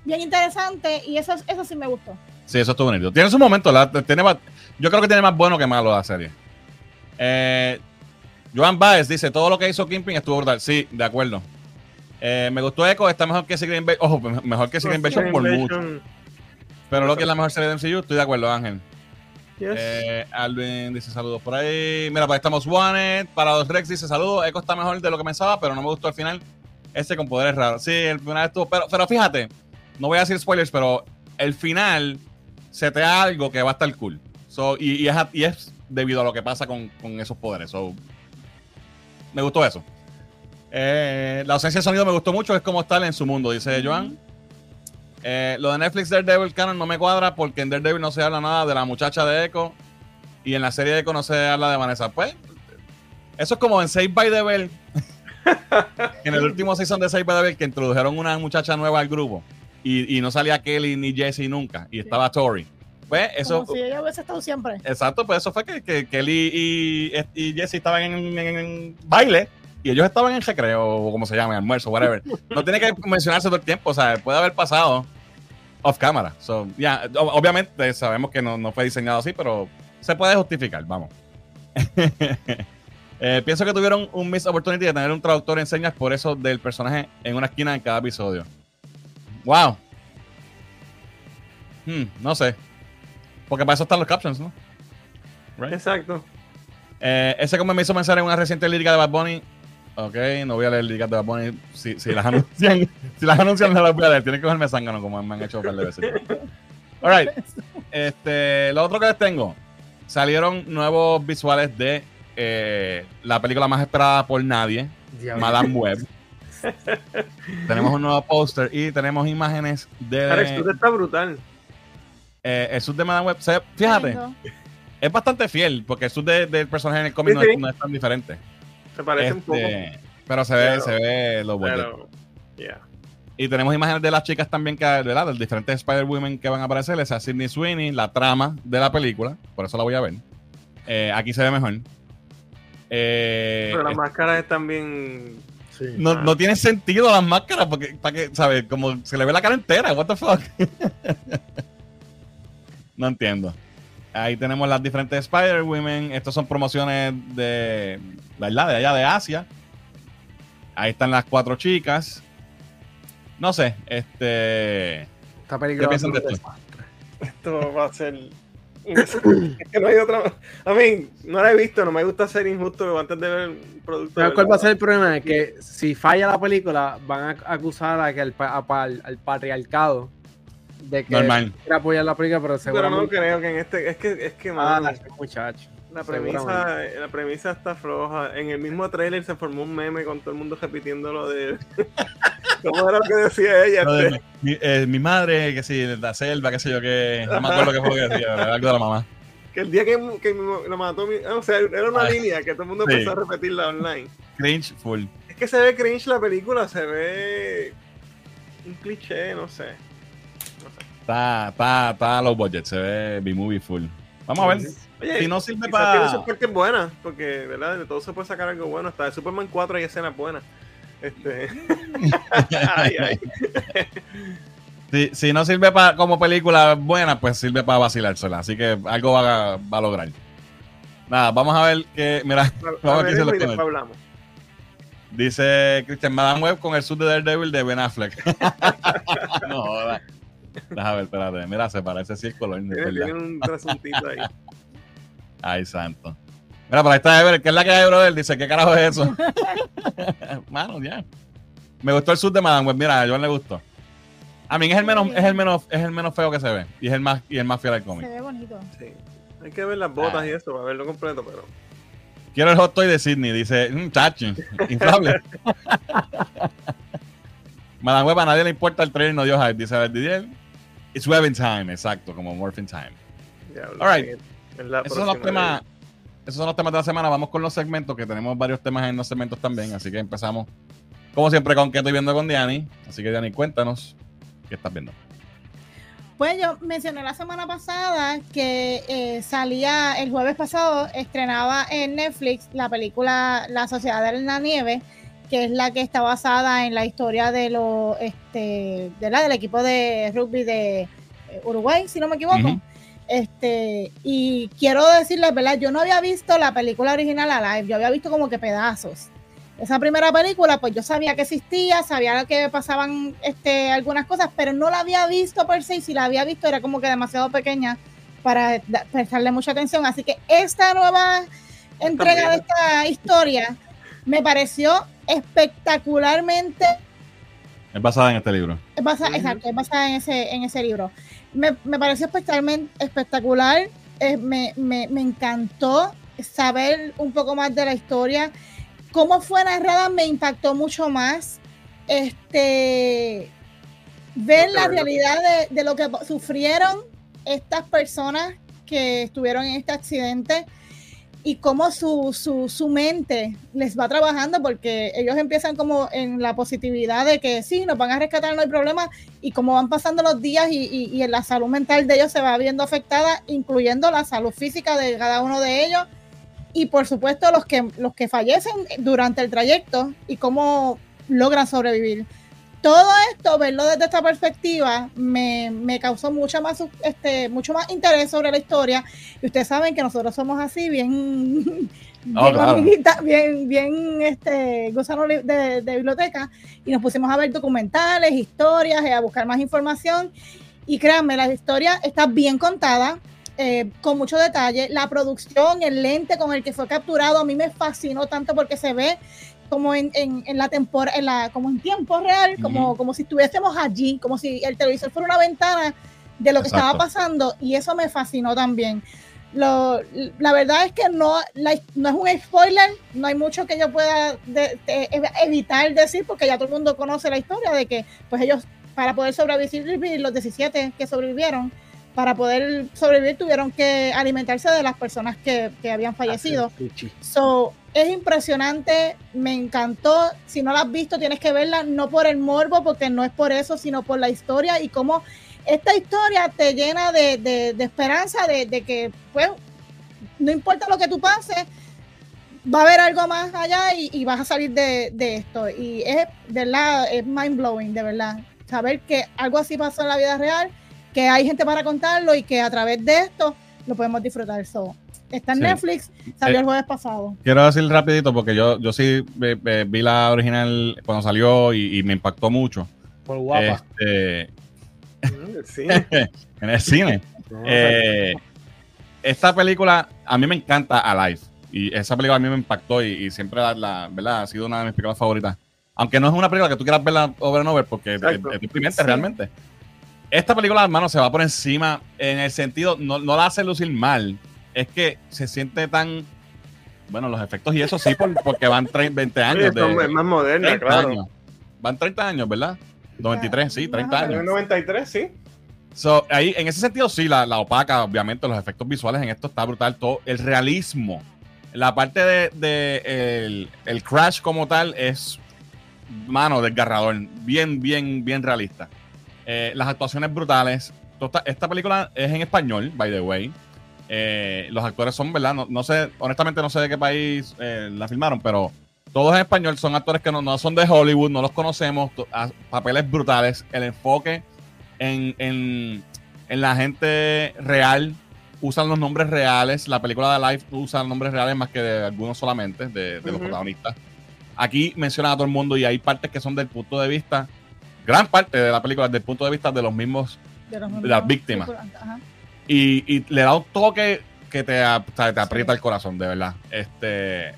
bien interesante y eso, eso sí me gustó. Sí, eso estuvo bonito. Tiene su momento, la- tiene más- yo creo que tiene más bueno que malo la serie. Eh, Joan Baez dice, todo lo que hizo Kingpin estuvo brutal. Sí, de acuerdo. Eh, me gustó Echo, está mejor que Secret Invasion. Ojo, me- mejor que Secret Invasion por mucho. Pero lo que es la mejor serie de MCU, estoy de acuerdo, Ángel. Yes. Eh, Alvin dice saludos por ahí. Mira, para ahí estamos Wanted. Para dos Rex dice saludos. Echo está mejor de lo que pensaba, pero no me gustó al final. Ese con poderes raros. Sí, el final estuvo. Pero, pero fíjate, no voy a decir spoilers, pero el final se te da algo que va a estar cool. So, y, y es, a- y es debido a lo que pasa con, con esos poderes. So, me gustó eso. Eh, la ausencia de sonido me gustó mucho. Es como estar en su mundo, dice Joan. Eh, lo de Netflix Daredevil Canon no me cuadra porque en Daredevil no se habla nada de la muchacha de Echo y en la serie de Echo no se habla de Vanessa. Pues, eso es como en Save by the Bell. [LAUGHS] en el último season de Save by the Bell que introdujeron una muchacha nueva al grupo y, y no salía Kelly ni Jesse nunca y estaba Tori. Pues eso, Como si ella hubiese estado siempre. exacto, pues eso fue que, que Kelly y, y Jesse estaban en, en- en baile y ellos estaban en recreo o como se llama, almuerzo, whatever. [LAUGHS] No tiene que mencionarse todo el tiempo, o sea, puede haber pasado off camera. So, ya, o- obviamente sabemos que no, no fue diseñado así, pero se puede justificar, vamos. [LAUGHS] Eh, pienso que tuvieron un miss opportunity de tener un traductor en señas por eso del personaje en una esquina en cada episodio. Wow. Hmm, no sé. Porque para eso están los captions, ¿no? Right? Exacto. Eh, ese como me hizo pensar en una reciente lírica de Bad Bunny. Ok, no voy a leer líricas de Bad Bunny. Si, si las anuncian, [LAUGHS] si las anuncian, no las voy a leer. Tienen que cogerme zángano como me han hecho un par de veces. Alright. Este, lo otro que les tengo. Salieron nuevos visuales de eh, la película más esperada por nadie, Diablo. Madame Web. [LAUGHS] tenemos un nuevo póster y tenemos imágenes Alex, de tú está brutal. eh, el sud de Madame Web. Fíjate, Lindo. es bastante fiel porque el de- del personaje en el cómic Sí, no, es- sí. no es tan diferente. Se parece un poco. Este, Pero se ve, Pero- se ve. Pero, yeah. Y tenemos imágenes de las chicas también, que, ¿verdad? De los diferentes Spider-Women que van a aparecer. Esa es Sidney Sweeney, la trama de la película. Por eso la voy a ver. Eh, aquí se ve mejor. Eh, Pero las es- máscaras están bien. Sí. no, no tiene sentido las máscaras porque, para que, ¿sabes? Como se le ve la cara entera. What the fuck? [LAUGHS] no entiendo. Ahí tenemos las diferentes Spider-Women. Estas son promociones de, ¿verdad? De allá de Asia. Ahí están las cuatro chicas. No sé, este. Esta película ¿Qué piensan de va a ser esto? un Esto va a ser. [LAUGHS] es que no hay otra. A mí, no la he visto, no me gusta ser injusto antes de ver el producto. ¿Sabes de cuál va a ser el problema? Es que si falla la película, van a acusar a que el, pa- a pa- al patriarcado de que Normal. quiere apoyar la película, pero Pero no creo que en este. Es que, es que Ah, ese muchacho. La, premisa, la premisa está floja. En el mismo trailer se formó un meme con todo el mundo repitiendo lo de. [LAUGHS] ¿Cómo era lo que decía ella? De Este, mi, eh, mi madre, que sí, la selva, qué sé yo, que no me acuerdo qué fue lo que decía, algo de la mamá. que el día que, que lo mató. mi- ah, o sea, era una Ay. línea que todo el mundo Sí. empezó a repetirla online. Cringe full. Es que se ve cringe la película, se ve. Un cliché, no sé. Está, está, está a los budgets, se ve B-movie full. Vamos a ver. Oye, Si no sirve Quizás tiene sus para. partes buenas, porque ¿verdad? de todo se puede sacar algo bueno. Hasta de Superman 4 hay escenas buenas. Este... [LAUGHS] ay, ay. Si, si no sirve para como película buena, pues sirve para vacilársela. Así que algo va, a- va a lograr. Nada, vamos a ver que. Mira, Vamos a ver qué después comentarios. hablamos. dice Christian Madame Web con el sud de Daredevil de Ben Affleck. [LAUGHS] no, joda. Déjame ver, espérate. Mira, se parece así el color. Tiene, tiene un trasuntito ahí. Ay, santo. Mira, por ahí está Ever, ¿qué es la que hay, brother? Dice, ¿qué carajo es eso? [LAUGHS] Mano, ya. Me gustó el sud de Madame Web. Mira, a Joan le gustó. A mí es el menos, es el menos, es el menos feo que se ve. Y es el más, y el más fiel al Se cómic. ve bonito. Sí. Hay que ver las botas Ah. y eso para verlo completo, pero. Quiero el hot toy de Sydney. Dice, mmm, chacho, inflable. [LAUGHS] Madame Web, a nadie le importa el trailer, no dio hype. Dice Verdidier. It's Webbing Time, exacto, como Morphin Time. All right. Esos son los temas. Esos son los temas de la semana. Vamos con los segmentos, que tenemos varios temas en los segmentos también. Así que empezamos, como siempre, con qué estoy viendo con Diani. Así que, Diani, cuéntanos qué estás viendo. Pues yo mencioné la semana pasada que eh, salía el jueves pasado, estrenaba en Netflix la película La Sociedad de la Nieve, que es la que está basada en la historia de lo, este, de la, del equipo de rugby de eh, Uruguay, si no me equivoco. Este, y quiero decirles, ¿verdad? Yo no había visto la película original a live, yo había visto como que pedazos. Esa primera película, pues yo sabía que existía, sabía que pasaban este, algunas cosas, pero no la había visto per se, y si la había visto era como que demasiado pequeña para prestarle mucha atención. Así que esta nueva entrega de esta historia me pareció espectacularmente Es basada en este libro. es basada, exacto, es basada en ese, en ese libro. Me, me pareció espectacular. eh, me, me- me encantó saber un poco más de la historia. Cómo fue narrada me impactó mucho más. Este ver la realidad de, de lo que sufrieron estas personas que estuvieron en este accidente y cómo su, su, su mente les va trabajando porque ellos empiezan como en la positividad de que sí, nos van a rescatar, no hay problema, y como van pasando los días y, y, y la salud mental de ellos se va viendo afectada, incluyendo la salud física de cada uno de ellos y por supuesto los que, los que fallecen durante el trayecto y cómo logran sobrevivir. Todo esto, verlo desde esta perspectiva, me, me causó mucha más, este, mucho más interés sobre la historia. Y ustedes saben que nosotros somos así, bien, bien, claro. bien, bien este, gusano de, de biblioteca. Y nos pusimos a ver documentales, historias, eh, a buscar más información. Y créanme, la historia está bien contada, eh, con mucho detalle. La producción, el lente con el que fue capturado, a mí me fascinó tanto porque se ve como en, en, en la temporada, en la, como en tiempo real, como, Ujú. como si estuviésemos allí, como si el televisor fuera una ventana de lo que Exacto. estaba pasando, y eso me fascinó también. Lo, la verdad es que no, la- no es un spoiler, no hay mucho que yo pueda de- de- evitar decir, porque ya todo el mundo conoce la historia de que pues ellos, para poder sobrevivir, los 17 que sobrevivieron, para poder sobrevivir tuvieron que alimentarse de las personas que, que habían fallecido. So, es impresionante, me encantó. Si no la has visto, tienes que verla, no por el morbo, porque no es por eso, sino por la historia y cómo esta historia te llena de, de- de esperanza, de, que, pues, no importa lo que tú pases, va a haber algo más allá y, vas a salir de, esto. Y es, verdad, es mind blowing, de verdad. Saber que algo así pasó en la vida real, que hay gente para contarlo y que a través de esto lo podemos disfrutar. So, está en Sí. Netflix, salió Eh, el jueves pasado. Quiero decir rapidito porque yo, yo sí ve- ve- vi la Eh, original cuando salió y, y me impactó mucho. Por guapa. Este, [LAUGHS] [LAUGHS] en el cine. No, Eh, esta película a mí me encanta Alive. Y esa película a mí me impactó y, y siempre la, la- ¿verdad? ha sido una de mis películas favoritas. Aunque no es una película que tú quieras verla over and over porque es, Exacto. es deprimente Sí. realmente. Esta película, hermano, se va por encima en el sentido, no, no la hace lucir mal. Es que se siente tan. Bueno, los efectos y eso sí, por- porque van 30, 20 Sí, años. es de, más moderna, 30 claro. años. Van 30 años, ¿verdad? 93, sí, 30 Ajá. En el años. 93, sí. So, ahí, en ese sentido, sí, la, la opaca, obviamente, los efectos visuales en esto está brutal. Todo el realismo. La parte de, de el, el crash como tal es, mano, desgarrador. Bien, bien, bien realista. Eh, las actuaciones brutales. Toda- Esta película es en español, by the way. Eh, los actores son, ¿verdad? No, no sé, honestamente no sé de qué país eh, la filmaron, pero todos en español son actores que no, no son de Hollywood, no los conocemos, a- papeles brutales, el enfoque en, en- en la gente real, usan los nombres reales, la película de Life usa nombres reales más que de algunos solamente, de, de los protagonistas. Aquí mencionan a todo el mundo y hay partes que son del punto de vista, gran parte de la película es del punto de vista de los mismos de los las víctimas. Ajá. Y, le da un toque que te, te aprieta el corazón, de verdad. Este,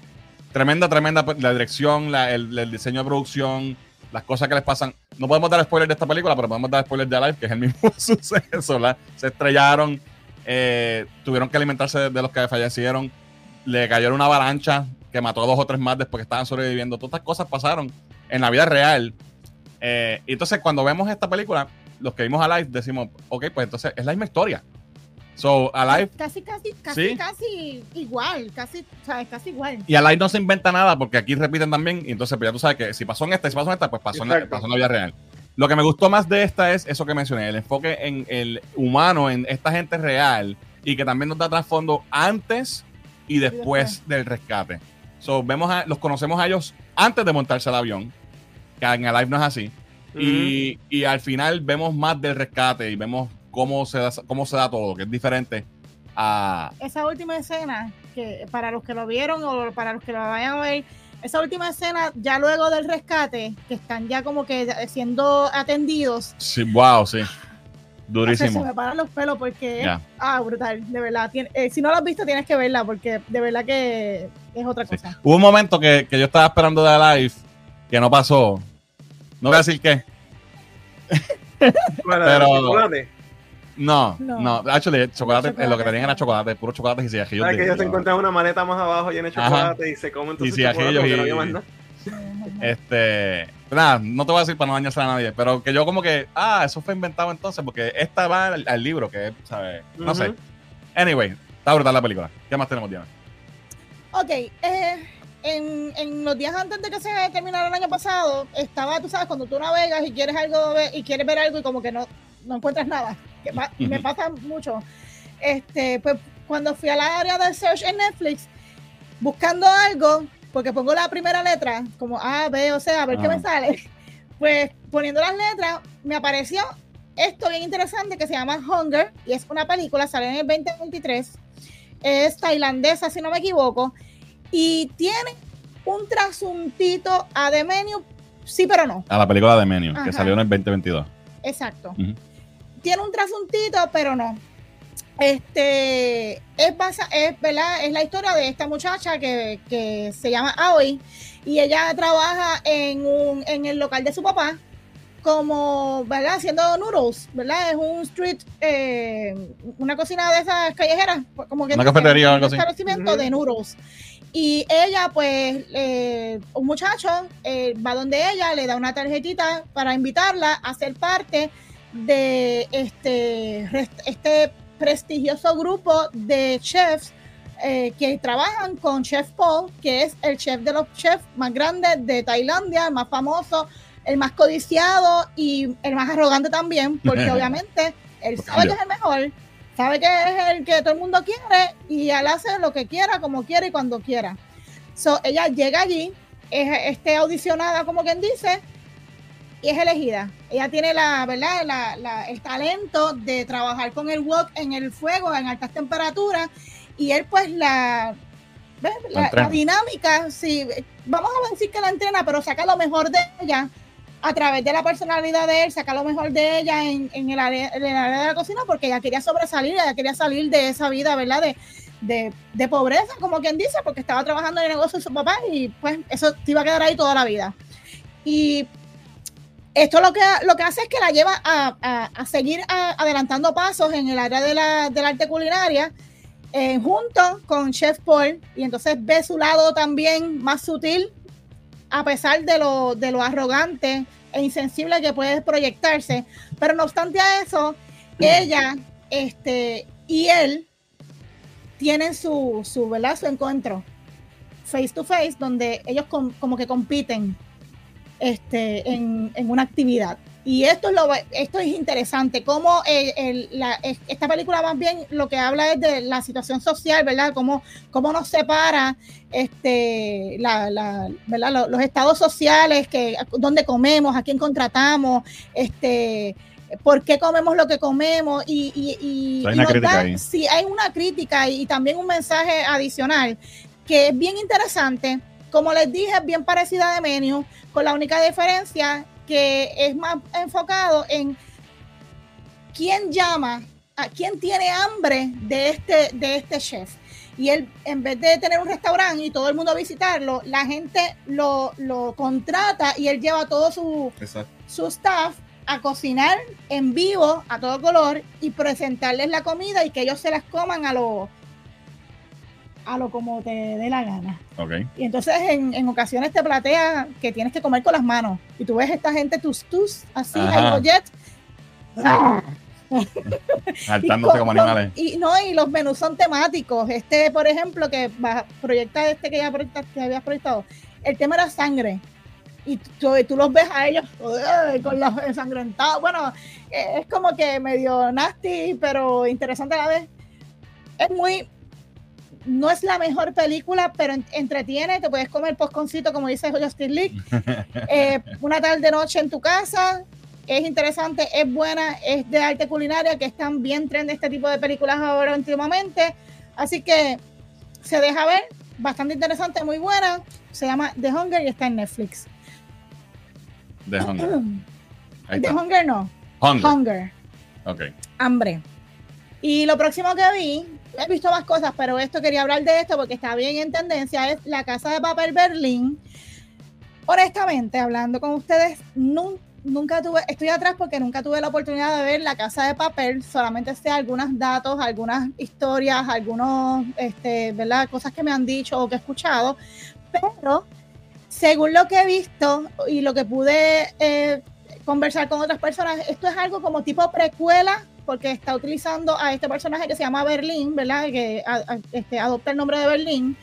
tremenda, tremenda la dirección, la- el, diseño de producción, las cosas que les pasan. No podemos dar spoilers de esta película, pero podemos dar spoilers de Alive, que es el mismo [LAUGHS] suceso. ¿verdad? Se estrellaron, eh, tuvieron que alimentarse de, los que fallecieron, le cayó una avalancha que mató a dos o tres más después que estaban sobreviviendo. Todas estas cosas pasaron en la vida real. Eh, y entonces, cuando vemos esta película, los que vimos Alive decimos, ok, pues entonces es la misma historia. So, Alive, Casi, casi, casi, Sí. casi igual, casi, ¿sabes? Casi igual. y Alive no se inventa nada porque aquí repiten también, y entonces pues ya tú sabes que si pasó en esta y si pasó en esta, pues pasó, en la, pasó en la vida real. Lo que me gustó más de esta es eso que mencioné, el enfoque en el humano, en esta gente real, y que también nos da trasfondo antes y después del rescate. So, vemos a, los conocemos a ellos antes de montarse al avión, que en Alive no es así. Y, y al final vemos más del rescate y vemos cómo se da, cómo se da todo, que es diferente a... Esa última escena, que para los que lo vieron o para los que lo vayan a ver, esa última escena, ya luego del rescate, que están ya como que siendo atendidos, Sí, wow, sí. se Durísimo. me paran los pelos porque ah, brutal, de verdad. Tien- eh, si no lo has visto, tienes que verla porque de verdad que es otra Sí. cosa. Hubo un momento que, que yo estaba esperando de live que no pasó. No voy a decir qué. Para Pero-. No, No. no. Actually, chocolate, Chocolate, eh, lo que tenían era chocolate, puro chocolate y cigajillos. ¿Sabes que ellos se encuentran una maleta más abajo llena de Ajá. chocolate y se comen todo Y su si chocolate aquellos porque y- no nada? Este, nada, no te voy a decir para no dañarse a nadie, pero que yo como que, ah, eso fue inventado entonces, porque esta va al, al libro, que es, ¿sabes? No sé. Ujú. Anyway, está brutal la película. ¿Qué más tenemos, Diana? Ok, eh, en, en los días antes de que se terminara el año pasado, estaba, tú sabes, cuando tú navegas y quieres algo ver- y quieres ver algo y como que no, no encuentras nada, que pa- me pasa mucho. Este, pues cuando fui a la área de search en Netflix, buscando algo, porque pongo la primera letra, como A, B, o sea, a ver qué me sale, pues poniendo las letras, me apareció esto bien interesante que se llama Hunger, y es una película, sale en el 2023, es tailandesa, si no me equivoco, y tiene un trasuntito a The Menu, sí, pero no. A la película de Menu, que salió en el 2022. Exacto. Tiene un trasuntito, pero no. Este es basa, es verdad, es la historia de esta muchacha que, que se llama Aoi y ella trabaja en un en el local de su papá como, ¿verdad? Haciendo noodles, ¿verdad? Es un street, eh, una cocina de esas callejeras, como que Una cafetería o un algo así. establecimiento Ujú. de noodles. Y ella, pues, eh, un muchacho eh, va donde ella, le da una tarjetita para invitarla a ser parte de este, este prestigioso grupo de chefs eh, que trabajan con Chef Paul, que es el chef de los chefs más grandes de Tailandia, el más famoso, el más codiciado y el más arrogante también, porque [LAUGHS] obviamente él sabe que es el mejor, sabe que es el que todo el mundo quiere y él hace lo que quiera, como quiera y cuando quiera. So, ella llega allí, es este, audicionada, como quien dice, y es elegida. Ella tiene la, ¿verdad? La- la- el talento de trabajar con el wok en el fuego en altas temperaturas y él pues la, ¿ves? La la, entrena. la dinámica, sí, vamos a decir que la entrena, pero saca lo mejor de ella a través de la personalidad de él, saca lo mejor de ella en, en el, área, en el área de la cocina porque ella quería sobresalir, ella quería salir de esa vida, ¿verdad? De, de, de pobreza, como quien dice, porque estaba trabajando en el negocio de su papá y pues eso te iba a quedar ahí toda la vida. Y esto lo que, lo que hace es que la lleva a, a- a seguir adelantando pasos en el área de la, del arte culinaria, eh, junto con Chef Paul, y entonces ve su lado también más sutil, a pesar de lo, de lo arrogante e insensible que puede proyectarse. Pero no obstante a eso, ella este, y él tienen su, su, ¿verdad? su encuentro face to face, donde ellos com- como que compiten este, en, en una actividad. Y esto es, lo, esto es interesante, cómo el- el- la- es- esta película más bien lo que habla es de la situación social, ¿verdad? Cómo, cómo nos separa este, la, la- ¿verdad? Los, los estados sociales, que, dónde comemos, a quién contratamos, este, por qué comemos lo que comemos y, y, y- Hay una crítica da- ahí. sí, hay una crítica y, y también un mensaje adicional que es bien interesante. Como les dije, es bien parecida de menú, con la única diferencia que es más enfocado en quién llama, a quién tiene hambre de este, de este chef. Y él, en vez de tener un restaurante y todo el mundo a visitarlo, la gente lo, lo contrata y él lleva todo su, Exacto. su staff a cocinar en vivo a todo color y presentarles la comida y que ellos se las coman a lo a lo como te dé la gana. Ok. Y entonces en, en ocasiones te platea que tienes que comer con las manos. Y tú ves esta gente tus tus así, jet, [LAUGHS] Saltándose como animales. Y no, y los menús son temáticos. Este, por ejemplo, que va, proyecta este que ya proyecta- que habías proyectado, el tema era sangre. Y tú, tú los ves a ellos ¡ugh! con los ensangrentados. Bueno, eh, es como que medio nasty, pero interesante a la vez. Es muy. No es la mejor película, pero en- entretiene. Te puedes comer posconcito, como dice Justin League. [LAUGHS] Eh, una tarde noche en tu casa. Es interesante, es buena, es de arte culinaria, que están bien trend este tipo de películas ahora últimamente. Así que se deja ver, bastante interesante, muy buena. Se llama The Hunger y está en Netflix. De Hunger. [CLEARS THROAT] Ahí The está. Hunger no, Hunger. Hunger, Ok. hambre. Y lo próximo que vi, he visto más cosas, pero esto quería hablar de esto porque está bien en tendencia, es La Casa de Papel Berlín. Honestamente, hablando con ustedes, nun- nunca tuve, estoy atrás porque nunca tuve la oportunidad de ver La Casa de Papel, solamente sé algunos datos, algunas historias, algunos, este, ¿verdad? Cosas que me han dicho o que he escuchado, pero según lo que he visto y lo que pude eh, conversar con otras personas, esto es algo como tipo precuela, porque está utilizando a este personaje que se llama Berlín, ¿verdad? Que este, adopta el nombre de Berlín.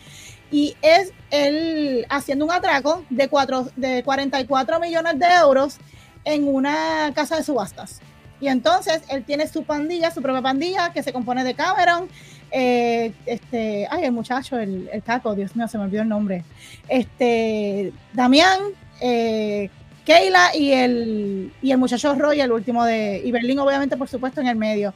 Y es él haciendo un atraco de, cuatro, de 44 millones de euros en una casa de subastas. Y entonces él tiene su pandilla, su propia pandilla, que se compone de Cameron, eh, este, ay, el muchacho, el, el caco, Dios mío, se me olvidó el nombre. Este, Damián, eh, Keila y el, y el muchacho Roy, el último de, y Berlín, obviamente, por supuesto, en el medio.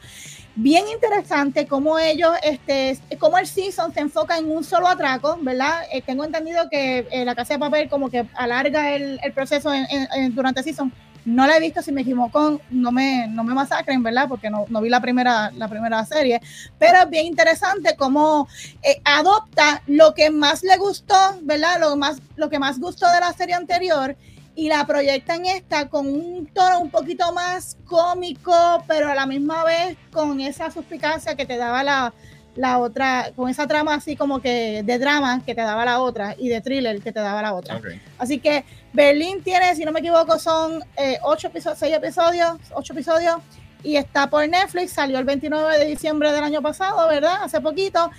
Bien interesante cómo ellos, este, cómo el season se enfoca en un solo atraco, ¿verdad? Eh, tengo entendido que eh, la casa de papel como que alarga el, el proceso en- en- en- durante el season. No la he visto, si me equivoco, no me, no me masacren, ¿verdad? Porque no, no vi la primera, la primera serie. Pero es bien interesante cómo eh, adopta lo que más le gustó, ¿verdad? Lo, más, lo que más gustó de la serie anterior y la proyecta en esta con un tono un poquito más cómico, pero a la misma vez con esa suspicacia que te daba la, la otra, con esa trama así como que de drama que te daba la otra y de thriller que te daba la otra. Así que Berlín tiene, si no me equivoco, son eh, ocho episodios, seis episodios, ocho episodios, y está por Netflix, salió el 29 de diciembre del año pasado, ¿verdad? Hace poquito.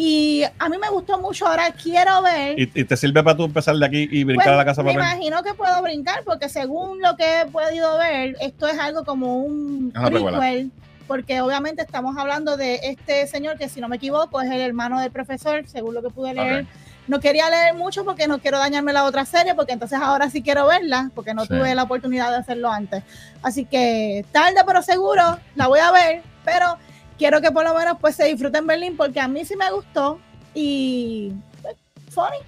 Y a mí me gustó mucho, ahora quiero ver. ¿Y, y te sirve para tú empezar de aquí y brincar Pues, a la casa de me papel? imagino que puedo brincar, porque según lo que he podido ver, esto es algo como un prequel, porque obviamente estamos hablando de este señor que, si no me equivoco, es el hermano del profesor, según lo que pude leer. No quería leer mucho porque no quiero dañarme la otra serie, porque entonces ahora sí quiero verla, porque no Sí. tuve la oportunidad de hacerlo antes. Así que tarde pero seguro, la voy a ver, pero quiero que por lo menos pues se disfruten Berlín, porque a mí sí me gustó y pues, funny.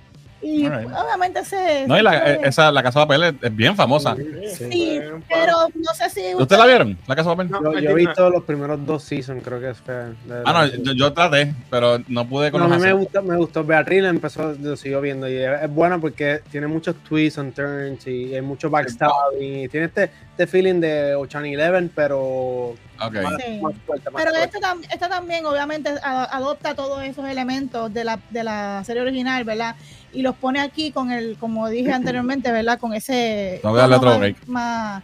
Y Alright. obviamente se... No, y la, eh, esa, la casa de papel es, es bien famosa. Sí, pero no sé si ¿Ustedes la vieron? La casa de papel. No. Yo, yo he visto los primeros dos seasons, creo que es fair. de- Ah, no, yo, yo traté, pero no pude con No, a mí me gustó, me gustó. Beatriz empezó, lo sigo viendo y es, es buena porque tiene muchos twists and turns y hay mucho backstabbing y tiene este, este feeling de Ocean Eleven, pero Ok. más, Sí. más fuerte. Más Pero esta, tam- esta también obviamente a- adopta todos esos elementos de la, de la serie original, ¿verdad? Y los pone aquí con el, como dije anteriormente, ¿verdad? Con ese Tengo que darle tono otro más, break. más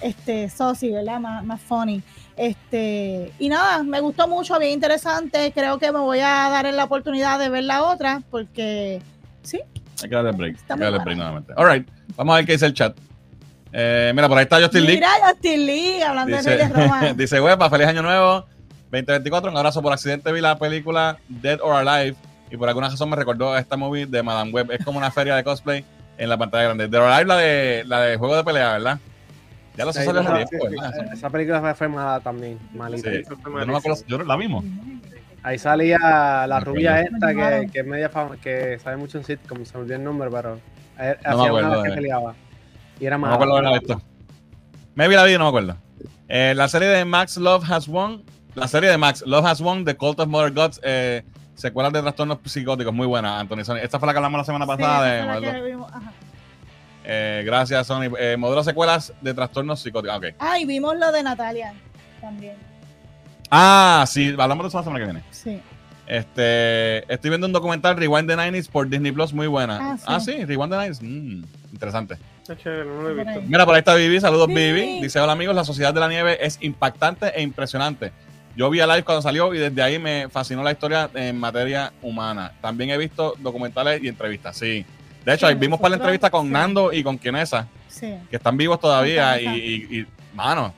este, saucy, ¿verdad? Más, más funny. Este, y nada, me gustó mucho, bien interesante. Creo que me voy a dar la oportunidad de ver la otra, porque sí, Hay que darle break. Hay que darle break nuevamente. All right. Vamos a ver qué dice el chat. Eh, mira, por ahí está Justin Lee. mira Justin Lee hablando de Dice, Reyes Roma. [LAUGHS] dice, Huepa, feliz año nuevo. 2024, un abrazo por accidente. Vi la película Dead or Alive y por alguna razón me recordó a esta movie de Madame Web. Es como una feria de cosplay en la pantalla grande. Dead or Alive, la de, la de juego de pelea, ¿verdad? Ya lo sé, Sí, salió hace no, tiempo, sí, ¿verdad? Esa película fue, mala también, malita. Sí. Yo no me acuerdo, yo la vimos. Ahí salía la rubia acuerdo. esta que, que es media fama, que sabe mucho en sitcom, se me olvidó el nombre, pero eh, No me hacía acuerdo una vez de- que peleaba. Y era No me acuerdo haberla visto. Maybe la vi, no me acuerdo. Eh, la serie de Max Love Has Won. La serie de Max Love Has Won, The Cult of Mother Gods. Eh, secuelas de trastornos psicóticos. Muy buena, Anthony Sony. Esta fue la que hablamos la semana Sí, pasada. esa de eh, gracias, Sony. Eh, modelo secuelas de trastornos psicóticos. Ah, ok. Ah, y vimos lo de Natalia también. Ah, sí, hablamos de eso la semana que viene. Sí. Este, estoy viendo un documental Rewind the 90s por Disney Plus, muy buena. Ah, Ah, sí. sí, Rewind the 90s. Mm, Interesante. Está chévere, no lo he visto. Mira, por ahí está Vivi. Saludos, Vivi. Vivi. Dice: Hola, amigos. La Sociedad de la Nieve es impactante e impresionante. Yo vi a live cuando salió y desde ahí me fascinó la historia en materia humana. También he visto documentales y entrevistas. Sí. De hecho, Sí, ahí vimos para la entrevista con sí. Nando y con Quinesa, Sí. que están vivos todavía. Y, Ajá. y- y, mano,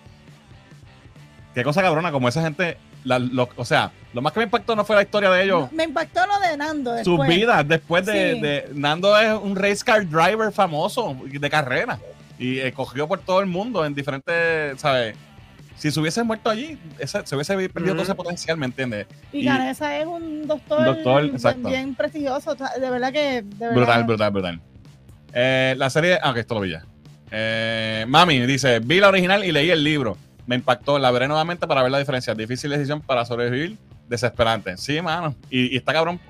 qué cosa cabrona, como esa gente. la- lo- o sea, lo más que me impactó no fue la historia de ellos. Me impactó lo de Nando después. sus vidas después de, Sí. de- Nando es un race car driver famoso de carrera y eh, cogió por todo el mundo en diferentes, ¿sabes? Si se hubiese muerto allí, se hubiese perdido todo Ujú. ese potencial, ¿me entiendes? Y Canesa es un doctor, doctor, bien- prestigioso. De verdad que. De verdad, Brutal, brutal, brutal. Eh, la serie, ah, ok, esto lo vi ya. Eh, Mami dice, vi la original y leí el libro. Me impactó, la veré nuevamente para ver la diferencia. Difícil decisión para sobrevivir, desesperante. Sí, mano. Y, y está cabrón.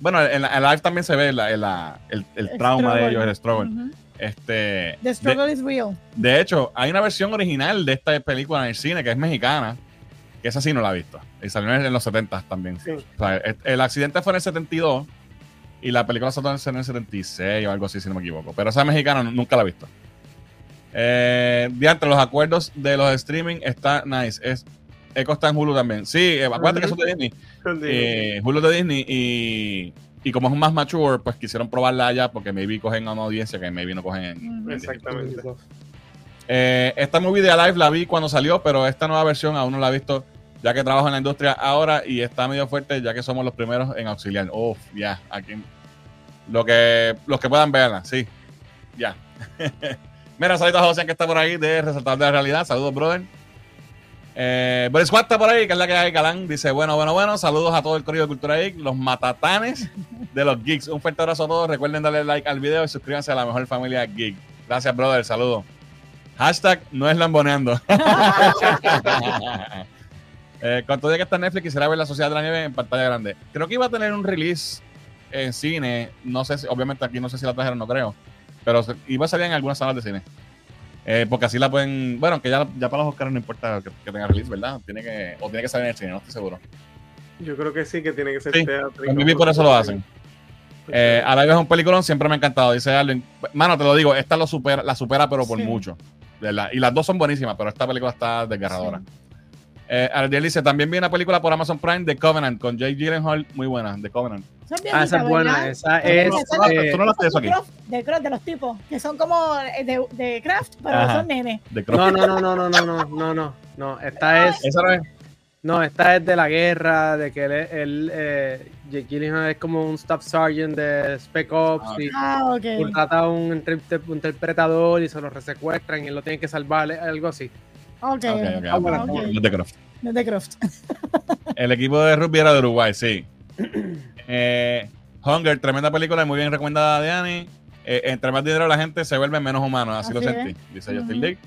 Bueno, en la en live también se ve la- la- el, el El trauma de ellos, el struggle. Este, The de- struggle is real. De hecho, hay una versión original de esta película en el cine que es mexicana, que esa sí no la he visto. Y salió en los 70 también. Sí. O sea, el, el accidente fue en el 72 y la película salió en el 76 o algo así, si no me equivoco. Pero esa mexicana nu- nunca la he visto. Eh, de entre los acuerdos de los streaming está nice. Es, Echo está en Hulu también. Sí, eh, acuérdate que eso es de Disney. Eh, Hulu es de Disney y, y como es un más mature, pues quisieron probarla allá porque maybe cogen a una audiencia que maybe no cogen en. Exactamente. Eh, esta movie de Alive la vi cuando salió, pero esta nueva versión aún no la he visto, ya que trabajo en la industria ahora y está medio fuerte, ya que somos los primeros en auxiliar. Uf, ya, aquí. Lo que, los que puedan verla, sí. Ya. [LAUGHS] Mira, saludos a José que está por ahí de Resaltar de la Realidad. Saludos, brother. Eh, Boris está por ahí, que es la que hay, Galán. Dice, bueno, bueno, bueno. Saludos a todo el corrido de Cultura Geek, los matatanes de los geeks. Un fuerte abrazo a todos. Recuerden darle like al video y suscríbanse a la mejor familia geek. Gracias, brother. Saludos. Hashtag no es lamboneando. [LAUGHS] eh, todo día que está Netflix, quisiera ver La Sociedad de la Nieve en pantalla grande. Creo que iba a tener un release en cine. No sé si, obviamente aquí no sé si la trajeron, no creo. Pero iba a salir en algunas salas de cine. Eh, porque así la pueden. Bueno, que ya, ya para los Oscars no importa que, que tenga release, ¿verdad? Tiene que, o tiene que salir en el cine, no estoy seguro. Yo creo que sí, que tiene que ser Sí, teatro. Pues maybe por eso lo hacen. Eh, a la vez es un peliculón, siempre me ha encantado, dice Alvin. Mano, te lo digo, esta lo supera, la supera, pero por Sí. mucho. La- y las dos son buenísimas, pero esta película está desgarradora. Eh, Ardiel dice, también vi una película por Amazon Prime, The Covenant, con Jake Gyllenhaal, muy buena, The Covenant. Esa es, Ah, esa es buena. Esa es. no, no, eh, tú no la eso aquí. De, de los tipos, que son como eh, de, de craft, pero Ajá. son nenes. No, no, no, no, no, no, no, no, no, no. Esta es. Esa no es. No, esta es de la guerra, de que él, él eh, Jake Gyllenhaal es como un staff sergeant de Spec Ops Ah, y Ah, ok. contrata a un, un interpretador y se lo resecuestran y él lo tiene que salvar, algo así. Ok, Ok, ok, ok, ah, no The Croft. No. [LAUGHS] El equipo de rugby era de Uruguay, sí. Eh, Hunger, tremenda película y muy bien recomendada de Annie. Eh, entre más dinero la gente se vuelve menos humano, así, lo sentí, dice Justin. Dick.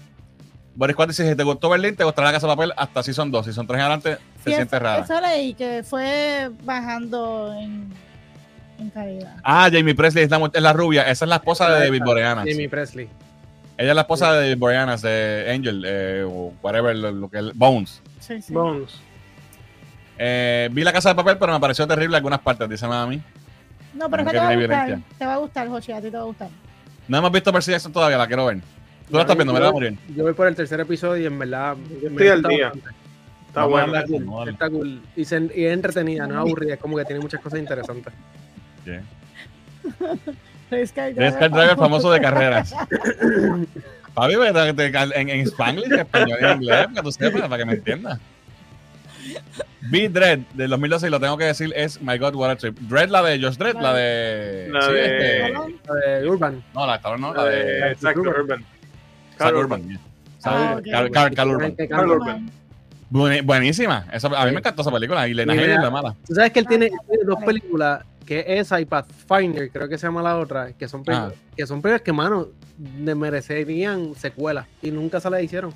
Boris Quad dice, si te gustó Berlín, te gustará la Casa de Papel hasta si son dos. Si son tres adelante, te Sí, sientes eso, rara. eso leí que fue bajando en, en calidad. Ah, Jamie Presley es la, es la rubia. Esa es la esposa de David Esa, Boreanaz. Jimmy Presley. Ella es la esposa de Boreanaz, de Angel, eh, o whatever, lo, lo que Bones. Sí, sí. Bones. Eh, vi la Casa de Papel, pero me pareció terrible algunas partes, dice Mami. No, pero No es que te va a gustar. Te va a gustar, Jochi, a ti te va a gustar. No hemos visto Percy Jackson todavía, la quiero ver. Tú la estás viendo, ¿verdad, Muriel? Yo voy por el tercer episodio y en verdad. Estoy al día. Está a bueno. Está cool, a está cool. Y, se- y es entretenida, no es aburrida, es como que tiene muchas cosas interesantes. Yeah. [LAUGHS] Driver driver famoso de carreras. Papi, en, en Spanglish, en español y en inglés, para que tú sepas, para que me entiendas. Beat Dread del 2012, y lo tengo que decir, es My God, What a Trip. Dread, la de Josh Dread, la de. La sí, de- este- Eh, Urban. no, la de no, la de. Exacto, Urban. Carl Urban. Carl, Urban. Carl. Urban. Buen- buenísima. Esa- a mí me encantó esa película. Y Lena Headey es la mala. Tú sabes que él tiene, Ah, dos películas, que es esa y Pathfinder, creo que se llama la otra, que son películas, que son películas que, mano, merecerían secuelas y nunca se las hicieron.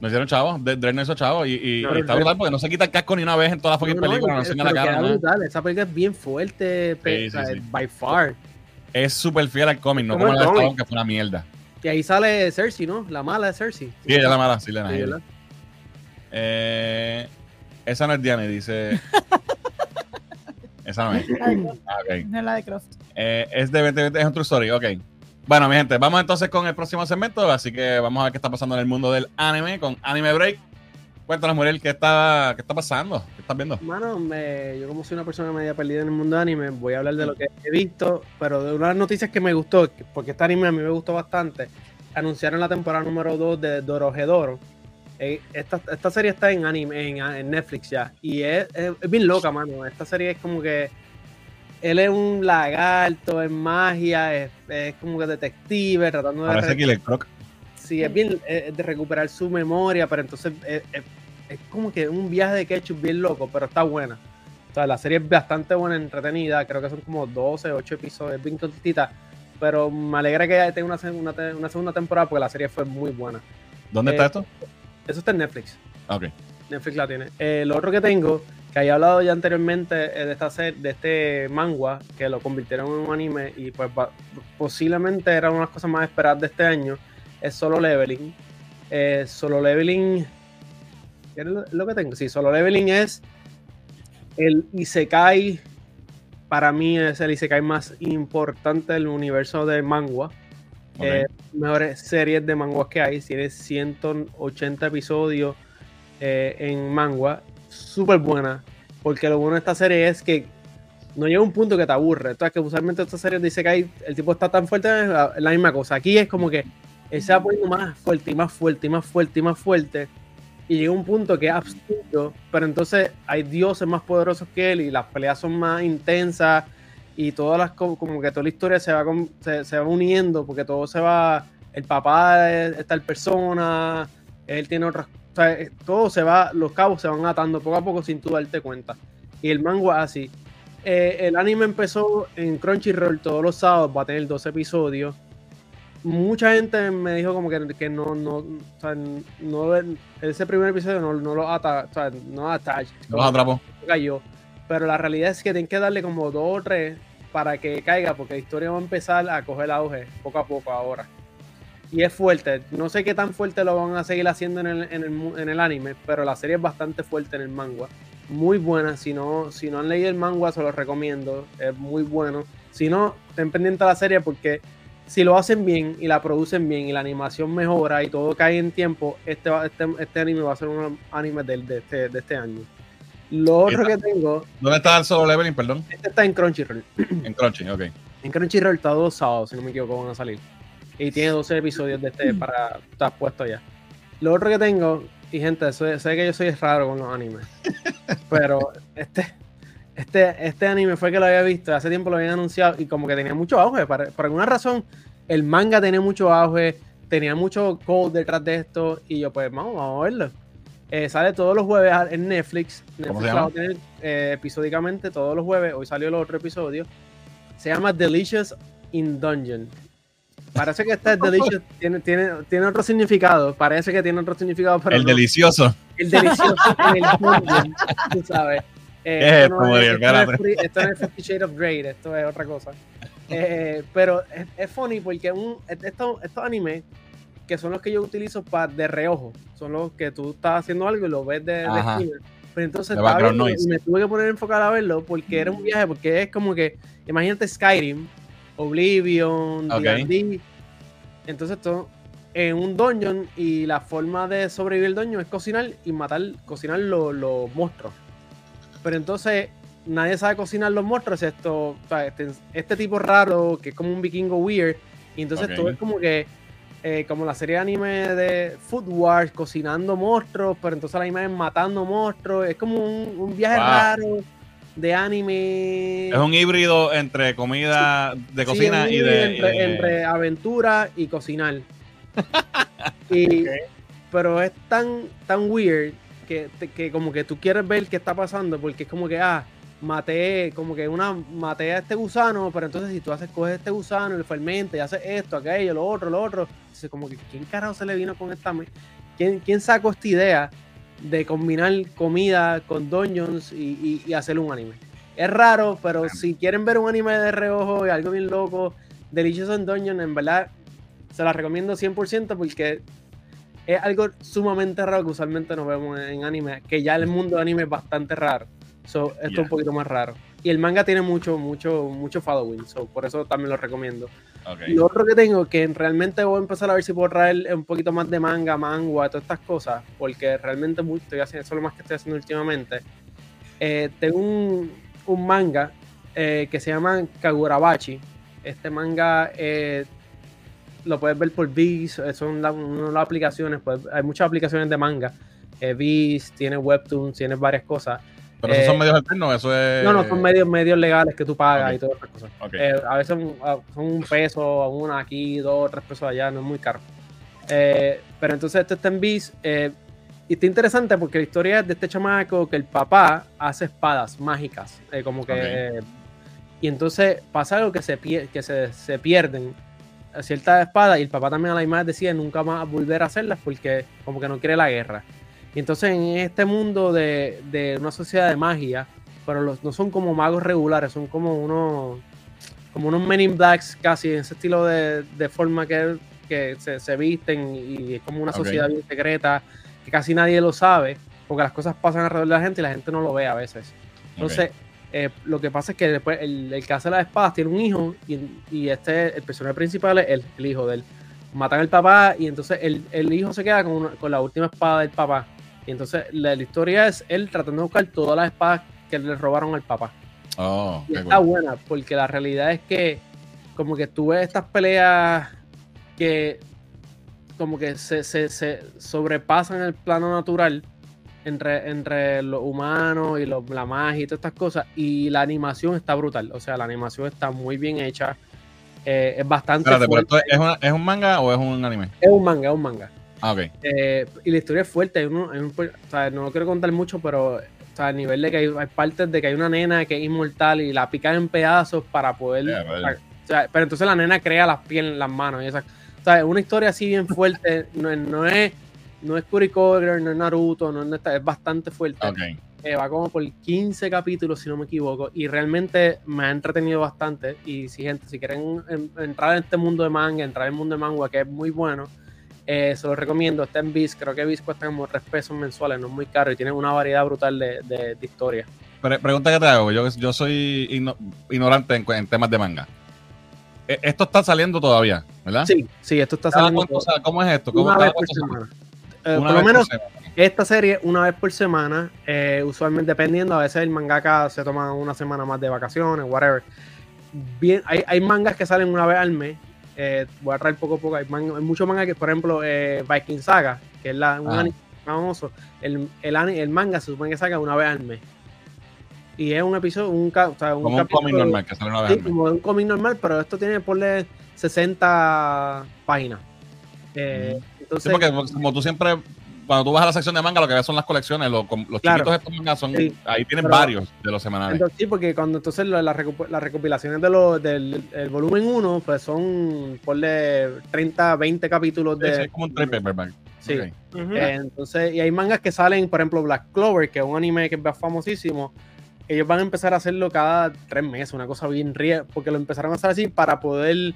No hicieron chavo. De- Dread no hizo chavo. Y, y- No, y está brutal porque no se quita el casco ni una vez en toda la fucking No, no, película. No, enseña la cara. brutal, Esa película es bien fuerte, Sí, sí, sí. by far. Es súper fiel al cómic, no Como como el la de que fue una mierda. Y ahí sale Cersei, ¿no? La mala de Cersei. Sí, ella es la mala. Sí, Headey. ¿verdad? Eh, esa no es Diane, dice. [LAUGHS] esa no es. Ah, ok. no es la de Croft. Eh, es de 2020, es un true story, ok. Bueno, mi gente, vamos entonces con el próximo segmento. Así que vamos a ver qué está pasando en el mundo del anime con Anime Break. Cuéntanos, Muriel, ¿qué está, qué está pasando? ¿Qué estás viendo? Mano, me- yo como soy una persona media perdida en el mundo de anime, voy a hablar de lo que he visto, pero de unas noticias que me gustó, que- porque este anime a mí me gustó bastante. Anunciaron la temporada número 2 de Dorohedoro. Eh, esta, esta serie está en anime, en, en Netflix ya. Y es, es- es bien loca, mano. Esta serie es como que él es un lagarto, es magia, es, es como que detective, tratando de Parece Killer Croc. Sí, es bien eh, de recuperar su memoria, pero entonces eh, es como que un viaje de ketchup bien loco, pero está buena. O sea, la serie es bastante buena, entretenida, creo que son como 12, 8 episodios, bien cortita, pero me alegra que ya tenga una, segunda te- una segunda temporada porque la serie fue muy buena. ¿Dónde Eh, está esto? Eso está en Netflix. Ok. Netflix la tiene. Eh, lo otro que tengo, que había hablado ya anteriormente eh, de esta serie, de este manga, que lo convirtieron en un anime y pues va- posiblemente era una de las cosas más esperadas de este año, es Solo Leveling. Eh, solo Leveling, ¿qué es lo, lo que tengo? Sí, Solo Leveling es el Isekai, para mí es el Isekai más importante del universo de manga. Ok. Eh, mejores series de manguas que hay. Tiene 180 episodios eh, en manga. Súper buena. Porque lo bueno de esta serie es que no llega un punto que te aburre. Entonces, que usualmente esta serie dice que el tipo está tan fuerte, es la, misma cosa. Aquí es como que se va poniendo más fuerte y más fuerte y más fuerte y más fuerte. Y llega un punto que es absurdo. Pero entonces hay dioses más poderosos que él y las peleas son más intensas y todas las co- como que toda la historia se va con- se, se va uniendo porque todo se va el papá de tal persona él tiene otras o sea, eh, todo se va los cabos se van atando poco a poco sin tú darte cuenta y el manga es así Eh, el anime empezó en Crunchyroll todos los sábados va a tener 12 episodios mucha gente me dijo como que, que no no o sea, no ese primer episodio no, no lo ata o sea, no attach Los atrapó. cayó. Pero la realidad es que tienen que darle como dos o tres para que caiga, porque la historia va a empezar a coger auge poco a poco ahora. Y es fuerte. No sé qué tan fuerte lo van a seguir haciendo en el, en el, en el anime, pero la serie es bastante fuerte en el manga. Muy buena. Si no, si no han leído el manga, se los recomiendo. Es muy bueno. Si no, estén pendientes de la serie porque si lo hacen bien y la producen bien y la animación mejora y todo cae en tiempo, este, este, este anime va a ser un anime del- de, este, de este año. Lo otro que tengo, ¿Dónde está el solo leveling, perdón? este está en Crunchyroll. [CLEARS THROAT] En Crunchy, ok. En Crunchyroll está dos sábados, si no me equivoco, van a salir. Y tiene 12 episodios de este para estar puesto ya. Lo otro que tengo, y gente, sé, sé que yo soy raro con los animes, [LAUGHS] pero este, este, este anime fue que lo había visto, hace tiempo lo habían anunciado y como que tenía mucho auge. Para- por alguna razón, el manga tenía mucho auge, tenía mucho code detrás de esto, y yo, pues vamos, vamos a verlo. Eh, sale todos los jueves en Netflix. ¿Cómo Netflix va a tener eh, episódicamente todos los jueves. Hoy salió el otro episodio. Se llama Delicious in Dungeon. Parece que este Delicious [LAUGHS] tiene, tiene, tiene otro significado. Parece que tiene otro significado, pero el no. delicioso. el delicioso en el [LAUGHS] dungeon, tú sabes. Eh, ¿Qué es esto, no Muriel? esto no es free- esto no es Fifty Shades of Grey, esto es otra cosa. [LAUGHS] Eh, pero es, es funny porque un, estos, estos animes que son los que yo utilizo para de reojo, son los que tú estás haciendo algo y lo ves de, de esquina. Pero entonces estaba background viendo y me tuve que poner a enfocar a verlo porque era un viaje, porque es como que, imagínate Skyrim, Oblivion, Ok. D&D, entonces todo en un dungeon y la forma de sobrevivir el dungeon es cocinar y matar, cocinar los, los monstruos. Pero entonces nadie sabe cocinar los monstruos, excepto o sea, este, este tipo raro que es como un vikingo weird. Y entonces Ok. todo es como que, eh, como la serie de anime de Food Wars, cocinando monstruos, pero entonces la anime es matando monstruos. Es como un, un viaje Wow. raro de anime. Es un híbrido entre comida de cocina y de. y entre, de- entre aventura y cocinar. [LAUGHS] y, Pero es tan, tan weird que, que como que tú quieres ver qué está pasando, porque es como que, ah, maté, como que una, maté a este gusano, pero entonces si tú haces, coges este gusano y lo fermentas y haces esto, aquello, lo otro, lo otro, entonces como que, ¿quién carajo se le vino con esta? ¿Quién, quién sacó esta idea de combinar comida con dungeons y, y, y hacer un anime? Es raro, pero si quieren ver un anime de reojo y algo bien loco, Delicious in Dungeon, en verdad, se la recomiendo 100% porque es algo sumamente raro que usualmente no vemos en anime, que ya el mundo de anime es bastante raro. So, esto es Yeah. un poquito más raro. y el manga tiene mucho, mucho, mucho following, so por eso también lo recomiendo. Ok. Lo otro que tengo, que realmente voy a empezar a ver si puedo traer un poquito más de manga, manga, todas estas cosas, porque realmente muy- estoy haciendo, eso es lo más que estoy haciendo últimamente. Eh, tengo un, un manga eh, que se llama Kagurabachi. Este manga eh, lo puedes ver por Viz, eh, son la- una de las aplicaciones, pues, hay muchas aplicaciones de manga. Eh, Viz, tiene Webtoons, tiene varias cosas. Pero esos son eh, medios alternos, eso es. No, no, son medios, medios legales que tú pagas y todas esas cosas. Eh, a veces son un peso, una aquí, dos, tres pesos allá, no es muy caro. Eh, pero entonces este está en eh, y está interesante porque la historia es de este chamaco que el papá hace espadas mágicas. como que. Y entonces pasa algo que se, que se, se pierden ciertas espadas y el papá también a la imagen decide nunca más volver a hacerlas porque como que no quiere la guerra. Y entonces en este mundo de, de una sociedad de magia, pero los, no son como magos regulares, son como unos como unos Men in Blacks casi, en ese estilo de, de forma que, que se, se visten y es como una sociedad bien secreta que casi nadie lo sabe, porque las cosas pasan alrededor de la gente y la gente no lo ve a veces. Entonces, eh, lo que pasa es que después el, el que hace las espadas tiene un hijo y, y este, el personaje principal es el, el hijo de él. Matan al papá y entonces el, el hijo se queda con, una- con la última espada del papá. Y entonces la, la historia es él tratando de buscar todas las espadas que le robaron al papá. Oh, Y está cool. buena, porque la realidad es que como que tú ves estas peleas que como que se, se- se sobrepasan el plano natural entre, entre los humanos y los- la magia y todas estas cosas. Y la animación está brutal. O sea, la animación está muy bien hecha. Eh, es bastante Espérate, pero esto es, una- ¿es un manga o es un anime? Es un manga, es un manga. Ah. Eh, y la historia es fuerte. Hay uno- hay un- o sea, no lo quiero contar mucho, pero o sea, a nivel de que hay, hay partes de que hay una nena que es inmortal y la pican en pedazos para poder. Yeah, vale. o sea, pero entonces la nena crea las piernas, las manos y esas. O sea, una historia así bien fuerte. [LAUGHS] no, es- no es. No es Kurikoger, no es Naruto, no es, es bastante fuerte. Eh, va como por 15 capítulos, si no me equivoco, y realmente me ha entretenido bastante. Y si gente, si quieren en- entrar en este mundo de manga, entrar en el mundo de manga, que es muy bueno, eh, se lo recomiendo. Está en Viz, creo que Viz cuesta como 3 pesos mensuales, no es muy caro y tiene una variedad brutal de, de, de historias. Pre- pregunta que te hago. Yo, yo soy igno- ignorante en, en temas de manga. E- Esto está saliendo todavía, ¿verdad? Sí, sí, esto está ¿Cada saliendo cuánto sale? ¿Cómo es esto? ¿Cómo, una cada vez por cuánto sale? semana. Eh, por lo menos semana. esta serie una vez por semana, eh, usualmente dependiendo, a veces el mangaka se toma una semana más de vacaciones, whatever. Bien, hay, hay mangas que salen una vez al mes. Eh, voy a traer poco a poco. Hay, man- hay muchos mangas que, por ejemplo, eh, Viking Saga, que es la, un Ah. anime famoso. El, el, el manga se supone que saca una vez al mes. Y es un episodio, un, o sea, un Como un cómic normal que sale una vez Sí, al mes. como un cómic normal, pero esto tiene ponle 60 páginas. Eh, Sí, entonces, porque como tú siempre, cuando tú vas a la sección de manga, lo que ves son las colecciones. Los, los Claro. chiquitos estos mangas son. Sí. Ahí tienen Pero- varios de los semanales. Entonces, sí, porque cuando entonces las recopilaciones de del el volumen 1, pues son ponle 30, 20 capítulos Sí, sí, de. es como un trade paperback. Sí. Eh, entonces, y hay mangas que salen, por ejemplo, Black Clover, que es un anime que es famosísimo. Ellos van a empezar a hacerlo cada tres meses, una cosa bien ría, porque lo empezaron a hacer así para poder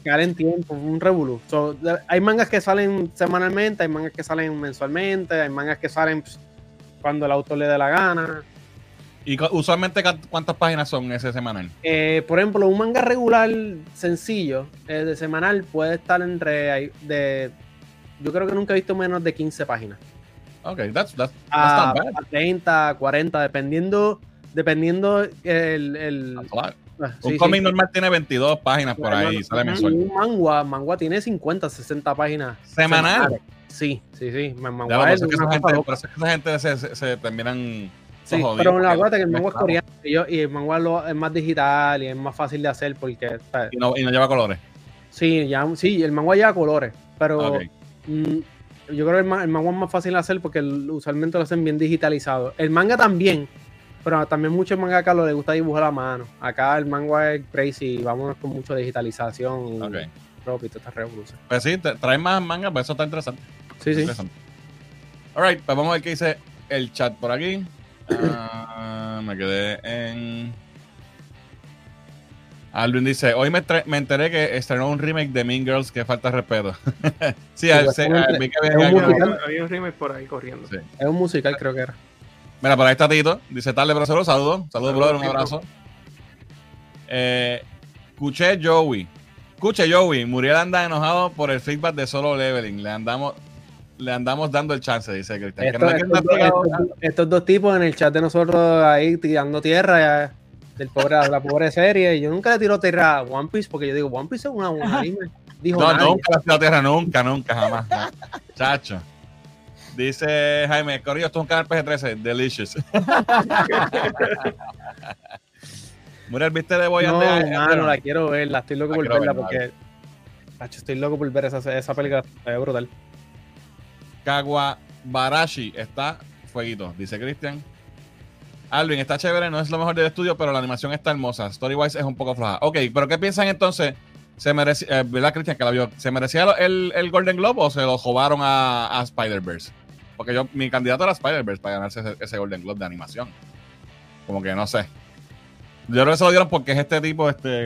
quedar en tiempo, un revolú. So, hay mangas que salen semanalmente, hay mangas que salen mensualmente, hay mangas que salen pues, cuando el autor le dé la gana. ¿Y usualmente cuántas páginas son ese semanal? Eh, por ejemplo, un manga regular sencillo eh, de semanal puede estar entre de yo creo que nunca he visto menos de 15 páginas. Ok, that's, that's, that's A, not bad. a 30, 40, dependiendo dependiendo el. Ah, Un sí, cómic sí. normal tiene 22 páginas por ahí, sale mensual. Un manga, manga tiene 50, 60 páginas. ¿Semanal? semanales. Sí, sí, sí. Ya, es es que esa gente, por eso es que esa gente se, se, se terminan Sí, pero la acuérdate que el manga es coreano y, yo- y el manga lo- es más digital y es más fácil de hacer porque ¿sabes? y no, y no lleva colores. Sí, ya, sí, el manga lleva colores, pero mm, yo creo que el, el manga es más fácil de hacer porque el- usualmente lo hacen bien digitalizado. El manga también, pero también muchos manga acá lo les gusta dibujar a mano. Acá el manga es crazy, vámonos con mucha digitalización y Ok. ropa y todas estas revoluciones. Pues sí, te- traes más manga, pues eso está interesante. Sí, sí. interesante. Alright, pues vamos a ver qué dice el chat por aquí. [COUGHS] Ah, me quedé en. Alvin dice: Hoy me, me enteré que estrenó un remake de Mean Girls que falta respeto. [LAUGHS] sí, al- se- vi que venía un musical. Había un remake por ahí corriendo. Sí. Es un musical, creo que era. Mira, por ahí está Tito. Dice tarde, pero solo saludos. Saludos, brother, un abrazo. Eh, escuché Joey. Escuche, Joey. Muriel anda enojado por el feedback de solo leveling. Le andamos, le andamos dando el chance, dice Cristian. Estos, no dos- pegado- estos- estos dos tipos en el chat de nosotros ahí tirando tierra del pobre, de la [LAUGHS] pobre serie. Y yo nunca le tiro tierra a One Piece porque yo digo, One Piece es una buena anime. Dijo No, nadie. nunca la ciudad tierra, nunca, nunca, jamás. no. Chacho. Dice Jaime, Corrillo, esto es un canal PG-13, delicious. [LAUGHS] Muriel, ¿viste de Boy No, and the- mano, la quiero ver, la estoy loco La por verla ver, porque. Estoy loco por ver esa, esa película, ve brutal. Kawabarashi está fueguito, dice Cristian. Alvin, está chévere, no es lo mejor del estudio, pero la animación está hermosa. Storywise es un poco floja. Ok, pero ¿qué piensan entonces? ¿Se merecía, eh, ¿verdad, Cristian, que la vio? ¿Se merecía el, el Golden Globe o se lo jobaron a, a Spider-Verse? Porque yo, mi candidato era Spider-Verse para ganarse ese, ese Golden Globe de animación. Como que no sé. Yo creo que se lo dieron porque es este tipo, este.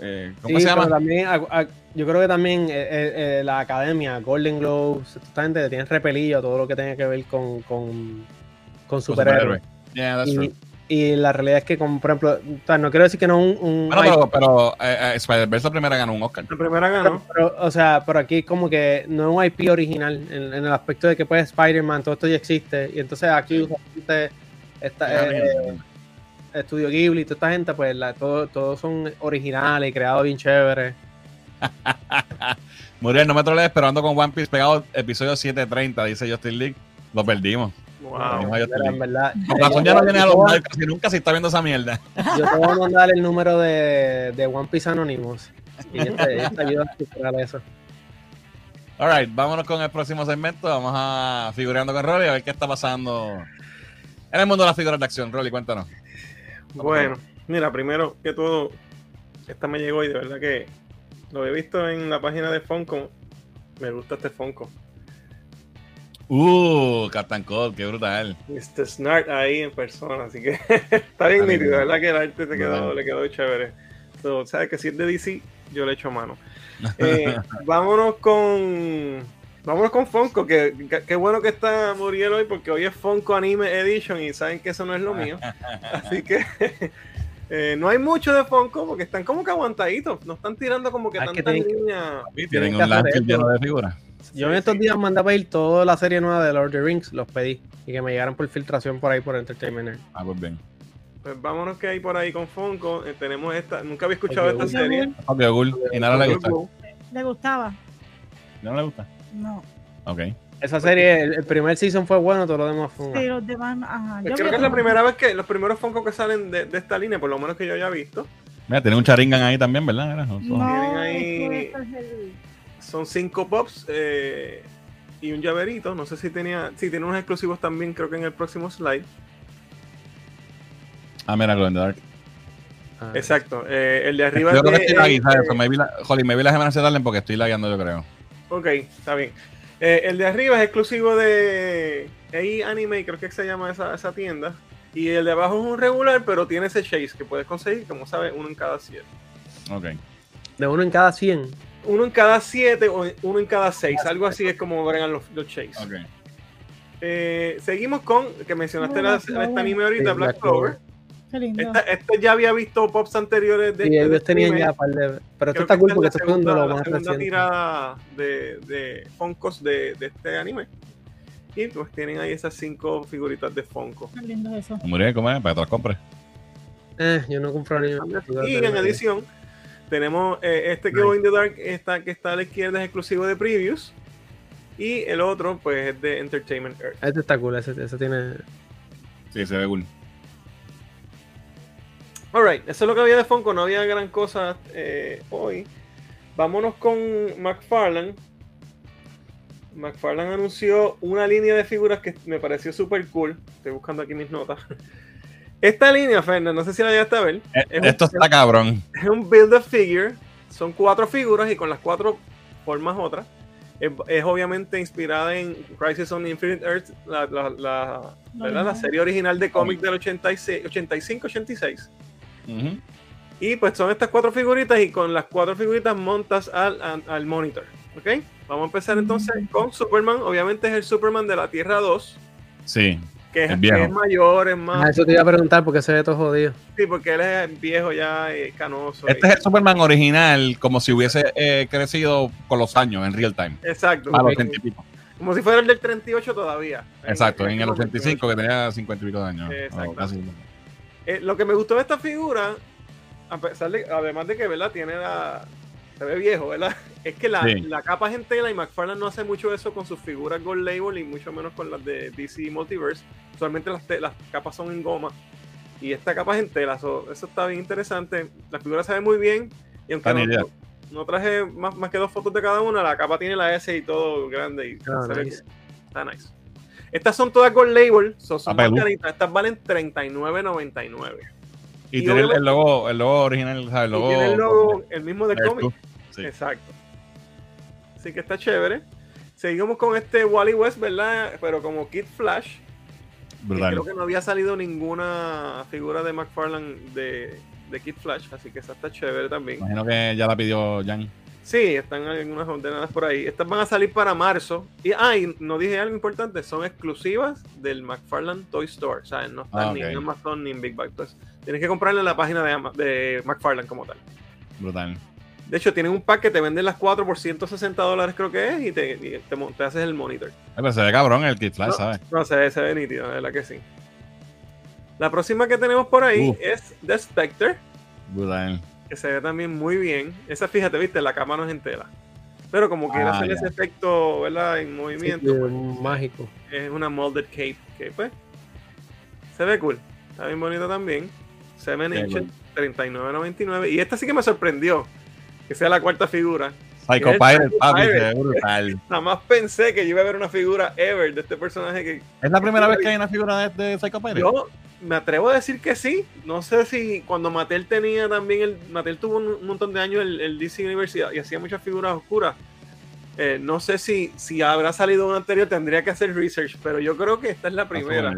eh, ¿Cómo Sí, se llama? también, a- a- yo creo que también eh, eh, la academia, Golden Globes, esta gente tiene repelillo todo lo que tenga que ver con, con, con superhéroes. Yeah, that's true. Y, la realidad es que, como, por ejemplo, o sea, no quiero decir que no un. un Bueno, pero, pero eh, eh, Spider-Verse la primera ganó un Oscar. La primera ganó. Pero, o sea, pero aquí como que no es un IP original en, en el aspecto de que pues Spider-Man, todo esto ya existe. Y entonces aquí usualmente esta, eh, Estudio Ghibli y toda esta gente, pues la- todo- todos son originales y creados bien chéveres. [LAUGHS] Muriel, no me trolees, pero ando con One Piece pegado episodio 730, dice Justin League. Lo perdimos. Wow. En verdad, Con razón ya no viene a los casi nunca si está viendo esa mierda. yo te voy a mandar el número de, de One Piece Anonymous. Y ella te, ella te ayuda a superar eso. Alright, vámonos con el próximo segmento. Vamos a figureando con Rolly a ver qué está pasando en el mundo de las figuras de acción. Rolly, cuéntanos. Bueno, mira, primero que todo, esta me llegó y de verdad que lo he visto en la página de Funko. Me gusta este Funko. Uh, Captain Code, qué brutal. Mr. Snart ahí en persona, así que [LAUGHS] está bien nítido, bueno. ¿verdad? Que el arte te quedó, le quedó chévere. So, ¿Sabes que si es de DC, yo le echo mano? [LAUGHS] Eh, vámonos con. Vámonos con Funko, que, bueno que está Muriel hoy porque hoy es Funko Anime Edition y saben que eso no es lo mío. [LAUGHS] Así que eh, no hay mucho de Funko porque están como que aguantaditos, no están tirando como que Ah, es que tantas tienen que- líneas. Tienen Tienen un eso. lleno de figuras. Yo en estos sí. días mandé a pedir toda la serie nueva de Lord of the Rings, los pedí. Y que me llegaran por filtración por ahí por Entertainment. Ah, pues bien. Pues vámonos que hay por ahí con Funko. Eh, tenemos esta, nunca había escuchado esta serie. Ok, cool. Y nada le gusta. ¿Le gustaba? ¿No le gusta? No. Ok. Esa serie, el, el primer season fue bueno, todo lo demás fue Sí, los demás, ajá. Pues Yo creo que es la primera vez que los primeros Funko que salen de, de esta línea, por lo menos que yo haya visto, Mira, tiene un charingan ahí también, ¿verdad? No, ahí- es que este es el- son cinco pops eh, y un llaverito. No sé si tenía, sí, tiene unos exclusivos también, creo que en el próximo slide. Ah, mira, Glow in the Dark. Ah, Exacto. eh, el de arriba Yo creo es que estoy eh, ¿sabes? So, maybe la, Jolly, maybe las semanas se tarden porque estoy lagueando, yo creo. Ok, está bien. Eh, el de arriba es exclusivo de AI Anime, creo que se llama esa, esa tienda. Y el de abajo es un regular, pero tiene ese chase que puedes conseguir, como sabes, uno en cada siete. Ok. De uno en cada 100. Uno en cada siete o uno en cada seis, algo así es como bregan los, los chase. Eh, seguimos con, que mencionaste Black la- este anime ahorita, Sí, Black Black Clover. Qué lindo. Esta, esta ya había visto pops anteriores de ellos tenían anime. ya par de. Pero esto está cool porque es esto segunda- los la segunda tirada de, de Funkos de, de este anime. Y pues tienen ahí esas cinco figuritas de Funko. Qué lindo eso. Muriel, ¿cómo es? Para que te las compres. Eh, yo no compro ni Y en adición, tenemos eh, este que Nice. voy in the Dark, está, que está a la izquierda, es exclusivo de previews. Y el otro, pues, es de Entertainment Earth. Este está cool, ese, ese tiene. Sí, se ve cool. Alright, eso es lo que había de Funko, no había gran cosa eh, hoy. Vámonos con McFarlane. McFarlane anunció una línea de figuras que me pareció súper cool. Estoy buscando aquí mis notas. [LAUGHS] Esta línea, Fernando, no sé si la llegaste a ver. Eh, Es un- Esto está cabrón. Es un build a figure. Son cuatro figuras y con las cuatro formas otras. Es, es obviamente inspirada en Crisis on Infinite Earth, la, la, la- ¿verdad? la serie original de cómic del 86 85-86. Ujú. Y pues son estas cuatro figuritas y con las cuatro figuritas montas al, al, al monitor. ¿Ok? Vamos a empezar entonces con Superman. Obviamente es el Superman de la Tierra 2. Sí. Que es, Es viejo. que es mayor, es Ah, más. eso te iba a preguntar porque se ve todo jodido. Sí, porque él es viejo ya, eh, canoso. Este y- es el Superman original, como si hubiese eh, crecido con los años en real time. Exacto. A los como- 80 y pico. Como si fuera el del 38 todavía. Exacto, en el momento. 85 que tenía 50 y pico de años. Exacto. casi. Eh, lo que me gustó de esta figura, a pesar de, además de que, ¿verdad? Tiene la. Se ve viejo, ¿verdad? [LAUGHS] Es que la, Sí. la capa es en tela y McFarlane no hace mucho eso con sus figuras Gold Label y mucho menos con las de DC Multiverse. Usualmente las, te- las capas son en goma y esta capa es en tela. so- eso está bien interesante. La figura se ve muy bien y aunque no, no- no traje más, más que dos fotos de cada una, la capa tiene la S y todo grande y Ah, se ve nice. cool. Está nice. Estas son todas Gold Label, so son Ah, más caritas. Estas valen 39.99. Y, Y tiene el, logo, el logo original, ¿sabes? El Y logo, tiene el logo, el mismo de cómic. Sí. Exacto. Así que está chévere. Seguimos con este Wally West, ¿verdad? Pero como Kid Flash. Brutal. creo que no había salido ninguna figura de McFarlane de, de Kid Flash, así que esa está chévere también. Imagino que ya la pidió Jan. Sí, están algunas ordenadas por ahí. Estas van a salir para marzo. Y, ah, y no dije algo importante, son exclusivas del McFarlane Toy Store. O sea, no están Ah, ni en Amazon ni en Big Bag. Entonces, tienes que comprarla en la página de, de McFarlane como tal. Brutal. De hecho, tienen un pack que te venden las 4 por 160 dólares, creo que es, y te, y te, haces el monitor. Ay, pero se ve cabrón el Kid Flash, No. ¿sabes? No, se ve, se ve nítido, de verdad que sí. La próxima que tenemos por ahí Uh. es The Spectre, Brutal. que se ve también muy bien. Esa, fíjate, viste, la cama no es en tela. Pero como quiere Ah, hacer ya. ese efecto, ¿verdad? En movimiento, Sí, pues, mágico. es una molded cape, que pues se ve cool. Está bien bonito también. 7 Qué inches, cool. 39.99. Y esta sí que me sorprendió, que sea la cuarta figura. Psycho Pirate, papi, brutal. Jamás [LAUGHS] pensé que yo iba a ver una figura ever de este personaje que ¿Es la primera vez que hay una figura de, de Psycho Pirate? yo me atrevo a decir que sí. No sé si cuando Mattel tenía también el. Mattel tuvo un, un montón de años el, el DC Universidad y hacía muchas figuras oscuras. Eh, no sé si, si habrá salido una anterior, tendría que hacer research, pero yo creo que esta es la primera.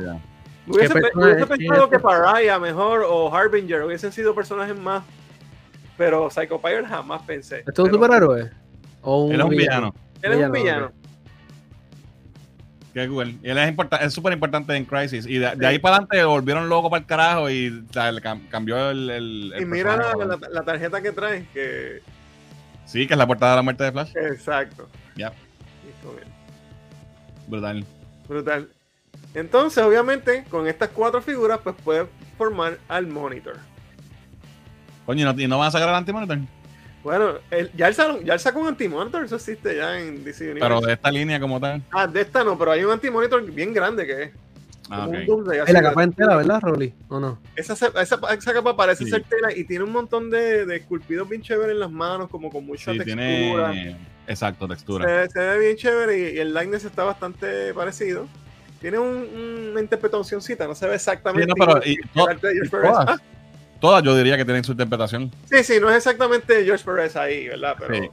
Hubiese, ¿Qué pe- personaje hubiese tiene pensado que este? Pariah mejor o Harbinger hubiesen sido personajes más. Pero Psycho Pirate jamás pensé. ¿Esto es un superhéroe? ¿O un Él es un villano. Él es un villano. Qué cool. Él es importa- súper importante en Crisis. Y de, ahí para adelante volvieron loco para el carajo y o sea, le cam- cambió el. el- el Y mira la, personaje. la- la tarjeta que trae, que. Sí, que es la portada de la muerte de Flash. Exacto. Ya, bien. brutal. Brutal. Entonces, obviamente, con estas cuatro figuras, pues puede formar al monitor. Coño, ¿y no, van a sacar el anti-monitor? Bueno, el- ya, el salón, ya él sacó un anti-monitor, eso existe ya en DC Universe. Pero de esta línea como tal. Ah, de esta no, pero hay un anti-monitor bien grande que es. Ah, como ok. un Doomsday, Ay, así la capa entera, ¿verdad, Rolly? ¿O no? Esa, esa, esa capa parece Sí. ser tela y tiene un montón de, de esculpidos bien chéveres en las manos, como con mucha Sí, textura. tiene. Exacto, textura. Se, se ve bien chévere y, y el likeness está bastante parecido. Tiene un- una interpretacióncita, no se ve exactamente Sí, no, pero y y todas, Ah, todas yo diría que tienen su interpretación. sí, sí, no es exactamente George Perez ahí, ¿verdad? Pero, Sí.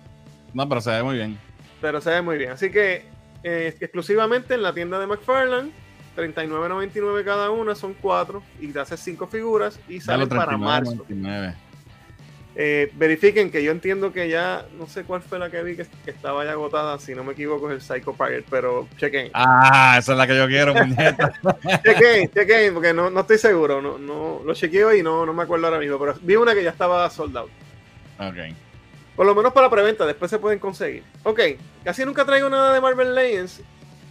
No, pero se ve muy bien. pero se ve muy bien. Así que eh, exclusivamente en la tienda de McFarlane, 39.99 cada una, son cuatro y te hace cinco figuras y los para 39, marzo. 99. Eh, verifiquen que yo entiendo que ya, no sé cuál fue la que vi que, que estaba ya agotada, si no me equivoco es el Psycho Pirate, pero chequen. Ah, esa es la que yo quiero, muñeca. [LAUGHS] chequen, chequen, porque no, no estoy seguro, no, no, lo chequeo y no, no me acuerdo ahora mismo, pero vi una que ya estaba sold out. ok. Por lo menos para preventa, después se pueden conseguir. Ok, casi nunca traigo nada de Marvel Legends,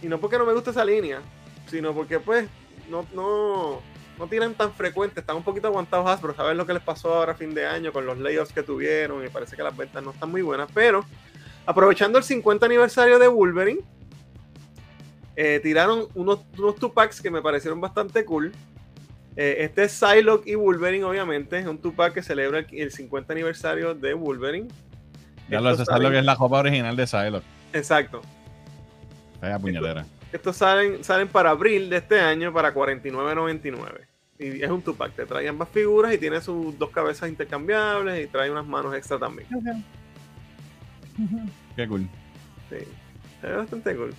y no porque no me gusta esa línea, sino porque pues no, no, no tiran tan frecuente, están un poquito aguantados Hasbro, sabes lo que les pasó ahora a fin de año con los layoffs que tuvieron y parece que las ventas no están muy buenas, pero aprovechando el 50 aniversario de Wolverine, eh, tiraron unos, unos two packs que me parecieron bastante cool. Eh, este es Psylocke y Wolverine, obviamente, es un two pack que celebra el, el 50 aniversario de Wolverine. Ya lo que es la copa original de Psylocke. Exacto. Fea puñetera. Estos salen, salen para abril de este año para 49.99. Y es un Tupac, te trae ambas figuras y tiene sus dos cabezas intercambiables y trae unas manos extra también. Qué cool. Sí. Se ve bastante cool.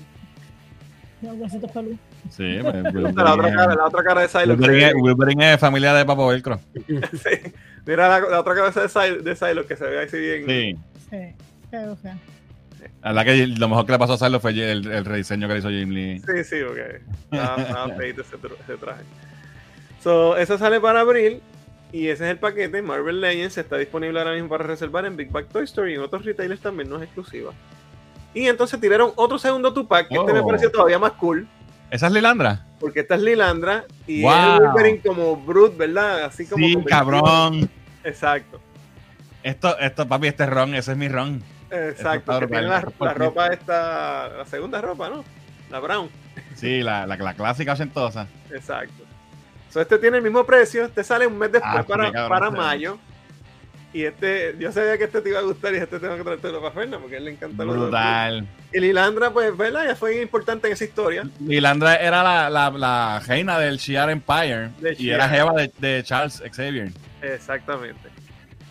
Sí, pues, [LAUGHS] La otra cara, la otra cara de Psylocke. Wolverine, se es, ve- Wolverine es familia de Papo Velcro. [LAUGHS] sí. Mira la, la otra cabeza de, Psy- de Psylocke que se ve así bien. Sí. Sí, qué feo. La verdad que lo mejor que le pasó a hacerlo fue el, el rediseño que le hizo Jim Lee. Sí, sí, porque estaba, estaba ese, tr- ese traje. So, eso sale para abril. Y ese es el paquete. Marvel Legends está disponible ahora mismo para reservar en Big Bag Toy Story y en otros retailers también, no es exclusiva. Y entonces tiraron otro segundo Tupac, que este me Oh. pareció todavía más cool. ¿Esa es Lilandra? Porque esta es Lilandra y es Wow. el Wolverine como Brute, ¿verdad? Así como. Sí, cabrón. Exacto. Esto, esto, papi, este es ron, ese es mi ron. Exacto. Que tiene la, la ropa esta. La segunda ropa, ¿no? La Brown. Sí, la, la, la clásica ochentosa. Exacto. So, este tiene el mismo precio. Este sale un mes después Ah, para, cabrón para ve. mayo. Y este, yo sabía que este te iba a gustar y este tengo que traértelo para Fernan porque a él le encanta los Brutal. Y Lilandra, pues, ¿verdad? Ya fue importante en esa historia. Lilandra era la, la, la reina del Shi'ar Empire De y Shi'ar. era jeva de, de Charles Xavier. Exactamente.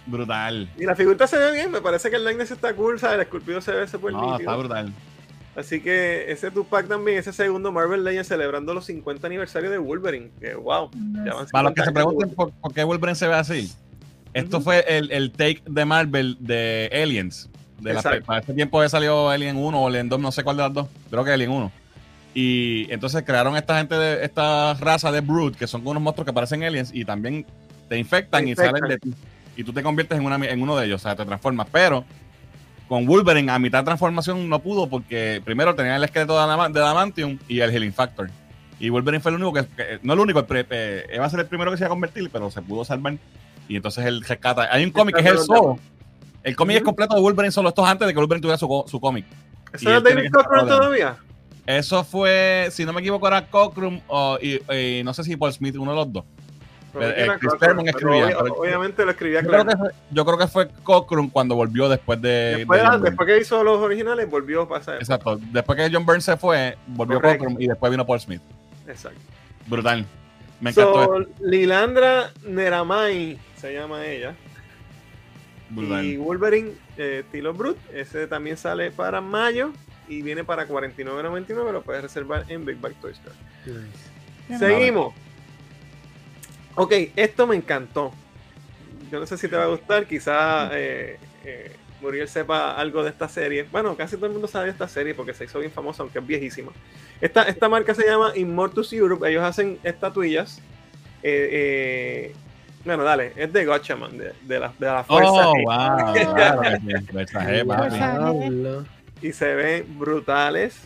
Brutal. Y la figurita se ve bien, me parece que el likeness está cool, ¿sabes? El esculpido se ve súper No, está brutal. Así que ese Tupac también, ese segundo Marvel Legends celebrando los 50 aniversario de Wolverine. Que wow. ya van Para los que 50 se pregunten por, por qué Wolverine se ve así, esto fue el, el take de Marvel de Aliens. De la, Exacto. para ese tiempo había salido Alien 1 o Alien 2, no sé cuál de las dos. Creo que Alien 1. Y entonces crearon esta gente de esta raza de Brood, que son unos monstruos que parecen aliens y también te infectan, Te y salen infectan. de ti. Y tú te conviertes en, una, en uno de ellos, o sea, te transformas. Pero con Wolverine a mitad de transformación no pudo porque primero tenía el esqueleto de, adama- de Adamantium y el Healing Factor. Y Wolverine fue el único que, que- no el único, el pre- eh, iba a ser el primero que se iba a convertir, pero se pudo salvar. Y entonces él rescata. Hay un cómic que es el solo. El cómic es completo de Wolverine solo. Esto es antes de que Wolverine tuviera su, cómic. ¿Eso era David Cochran todavía? Eso fue, si no me equivoco, era Cockrum o, y, y no sé si Paul Smith, uno de los dos. Pero Eh, era Chris Cochran, Claremont pero escribía, obvia- pero- obviamente lo escribía Yo creo, que fue, yo creo que fue cuando volvió después de. Después, de que hizo los originales, volvió a pasar. Exacto. Después que John Byrne se fue, volvió Correcto. Cockrum y después vino Paul Smith. Exacto. Brutal. Me encantó. So. Lilandra Neramai se llama ella. Brutal. Y Wolverine eh, Tilo Brute, ese también sale para mayo y viene para 49.99, lo puedes reservar en Big Bag Toy Store. Seguimos. Ok, esto me encantó. Yo no sé si te va a gustar, quizá eh, eh, Muriel sepa algo de esta serie. Bueno, casi todo el mundo sabe de esta serie porque se hizo bien famosa, aunque es viejísima. Esta, esta marca se llama Immortus Europe. Ellos hacen estatuillas. eh, eh, bueno, dale, es de Gotchaman, de, de la, de la fuerza. Oh, G. wow. [LAUGHS] Claro. Fuerza G. Y se ven brutales.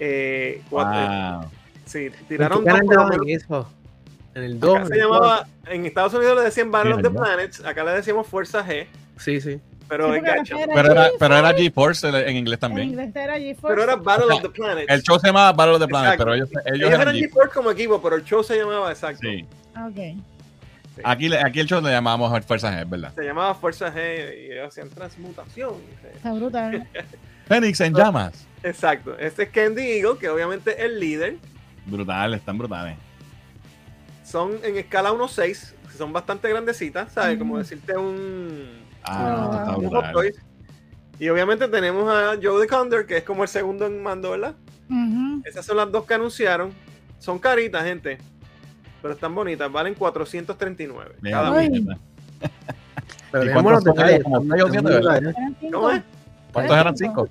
Eh, Wow. sí, ¿En tiraron qué dos canal por lo daban menos. eso? En el 2. Acá se llamaba, en Estados Unidos le decían Battle of the. Planets, acá le decíamos Fuerza G, Sí, sí. pero Sí, Pero era, pero era GeForce en inglés En también. inglés era GeForce. Pero era Battle O sea, of the Planets. El show se llamaba Battle of the Planet, Exacto. pero ellos, ellos, Ellos eran eran GeForce. GeForce como equipo, pero el show se llamaba exacto. Sí. Ok. Aquí, aquí el show le llamábamos Fuerza G, ¿verdad? Se llamaba Fuerza G y ellos hacían transmutación. Está brutal. [LAUGHS] Fénix en llamas. Exacto. Este es Candy Eagle, que obviamente es el líder. Brutales, están brutales. Son en escala 1-6, son bastante grandecitas, ¿sabes? Como Mm. decirte un, Ah, Ah, está un brutal. Hot Toys. Y obviamente tenemos a Joe the Condor, que es como el segundo en mando, ¿verdad? Esas son las dos que anunciaron. Son caritas, gente. Pero están bonitas. Valen 439. Bien, cada Ay. una. Pero ¿Y. ¿Cuántos eran cinco?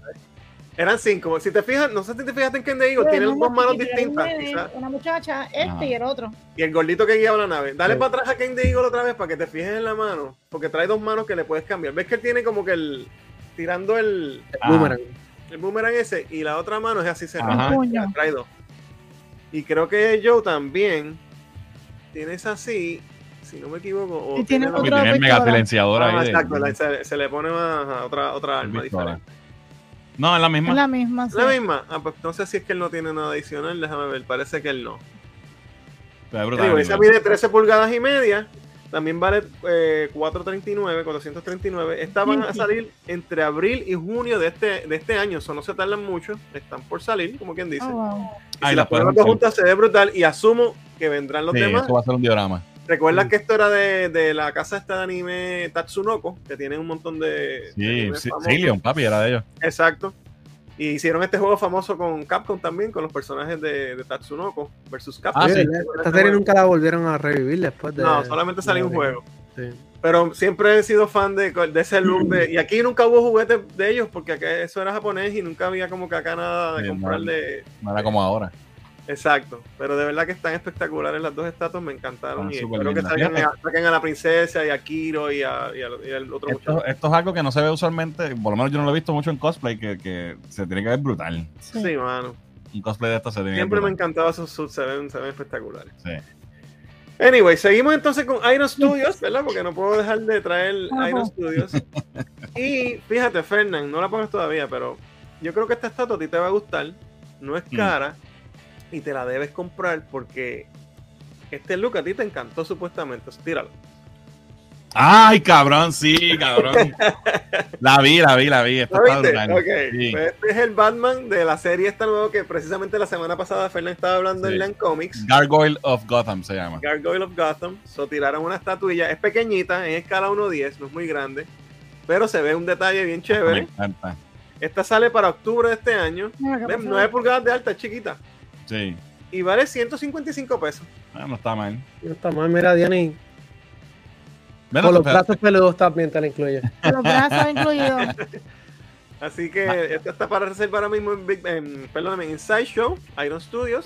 Eran cinco. Si te fijas, no sé si te fijaste en Candy Eagle, tienen dos manos distintas. quizás. Una muchacha, este Ajá. y el otro. Y el gordito que guiaba la nave. Dale Sí. para atrás a Candy Eagle otra vez para que te fijes en la mano. Porque trae dos manos que le puedes cambiar. ¿Ves que él tiene como que el. tirando el, Ah, Boomerang. el boomerang ese y la otra mano es así cerrada? Trae dos. Y creo que Joe también tienes así, si no me equivoco. o Y tiene tiene el pistola. mega silenciador Ah, ahí. exacto, se, se le pone más a otra, otra arma diferente. No, es la Es misma. la misma. sí. ¿La misma? Ah, pues no sé si es que él no tiene nada adicional, déjame ver, parece que él no. Brutal, Digo, esa mide 13 pulgadas y media, también vale eh, 439, 439. Esta van a salir entre abril y junio de este, de este año, eso no se tardan mucho, están por salir, como quien dice. Oh, wow. Y Ay, si la las hacer. juntas se ve brutal y asumo que vendrán los Sí, demás. eso va a ser un diorama. Recuerda que esto era de, de la casa esta de anime Tatsunoko, que tiene un montón de. Sí. Zillion, papi, era de ellos. Exacto. Y hicieron este juego famoso con Capcom también, con los personajes de, de Tatsunoko versus Capcom. Ah, sí. Esta serie nunca la volvieron a revivir después de. No, solamente salió un juego. Sí. Pero siempre he sido fan de, de ese look. De, y aquí nunca hubo juguetes de ellos porque acá eso era japonés y nunca había como que acá nada de Sí, comprar no. de. Nada como ahora. Exacto. Pero de verdad que están espectaculares las dos estatuas, me encantaron. Están y espero que saquen, Fíjate. a, saquen a la princesa y a Kiro y, a, y, a- y al otro muchacho. Esto, es algo que no se ve usualmente, por lo menos yo no lo he visto mucho en cosplay, que, que se tiene que ver brutal. Sí. Sí, mano. Un cosplay de esto se tiene Siempre que me ver brutal. encantaba esos suits, se ven, se ven espectaculares. Sí. Anyway, seguimos entonces con Iron Studios, ¿verdad? Porque no puedo dejar de traer Ajá. Iron Studios. [LAUGHS] Y fíjate, Fernán, no la pongas todavía, pero yo creo que esta estatua a ti te va a gustar. No es Mm. Y te la debes comprar porque este look a ti te encantó supuestamente. Tíralo. Ay, cabrón, sí, cabrón. [LAUGHS] la vi, la vi, la vi. Pues Este es el Batman de la serie esta nueva que precisamente la semana pasada Fernán estaba hablando Sí. en Land Comics. Gargoyle of Gotham se llama. Gargoyle of Gotham. So tiraron una estatuilla. Es pequeñita, en escala 1.10, no es muy grande. Pero se ve un detalle bien Me chévere. encanta. Esta sale para octubre de este año. Mira, ¿qué Ven, pasó? 9 pulgadas de alta, es chiquita. Sí. Y vale 155 pesos. Ah, no está mal. No está mal, mira. Bueno, Con los brazos peludos también te la incluye. [LAUGHS] Los brazos [LAUGHS] incluidos. Así que Ah. esta está para reservar ahora mismo en, Big, en, perdóname, en Sideshow, Iron Studios.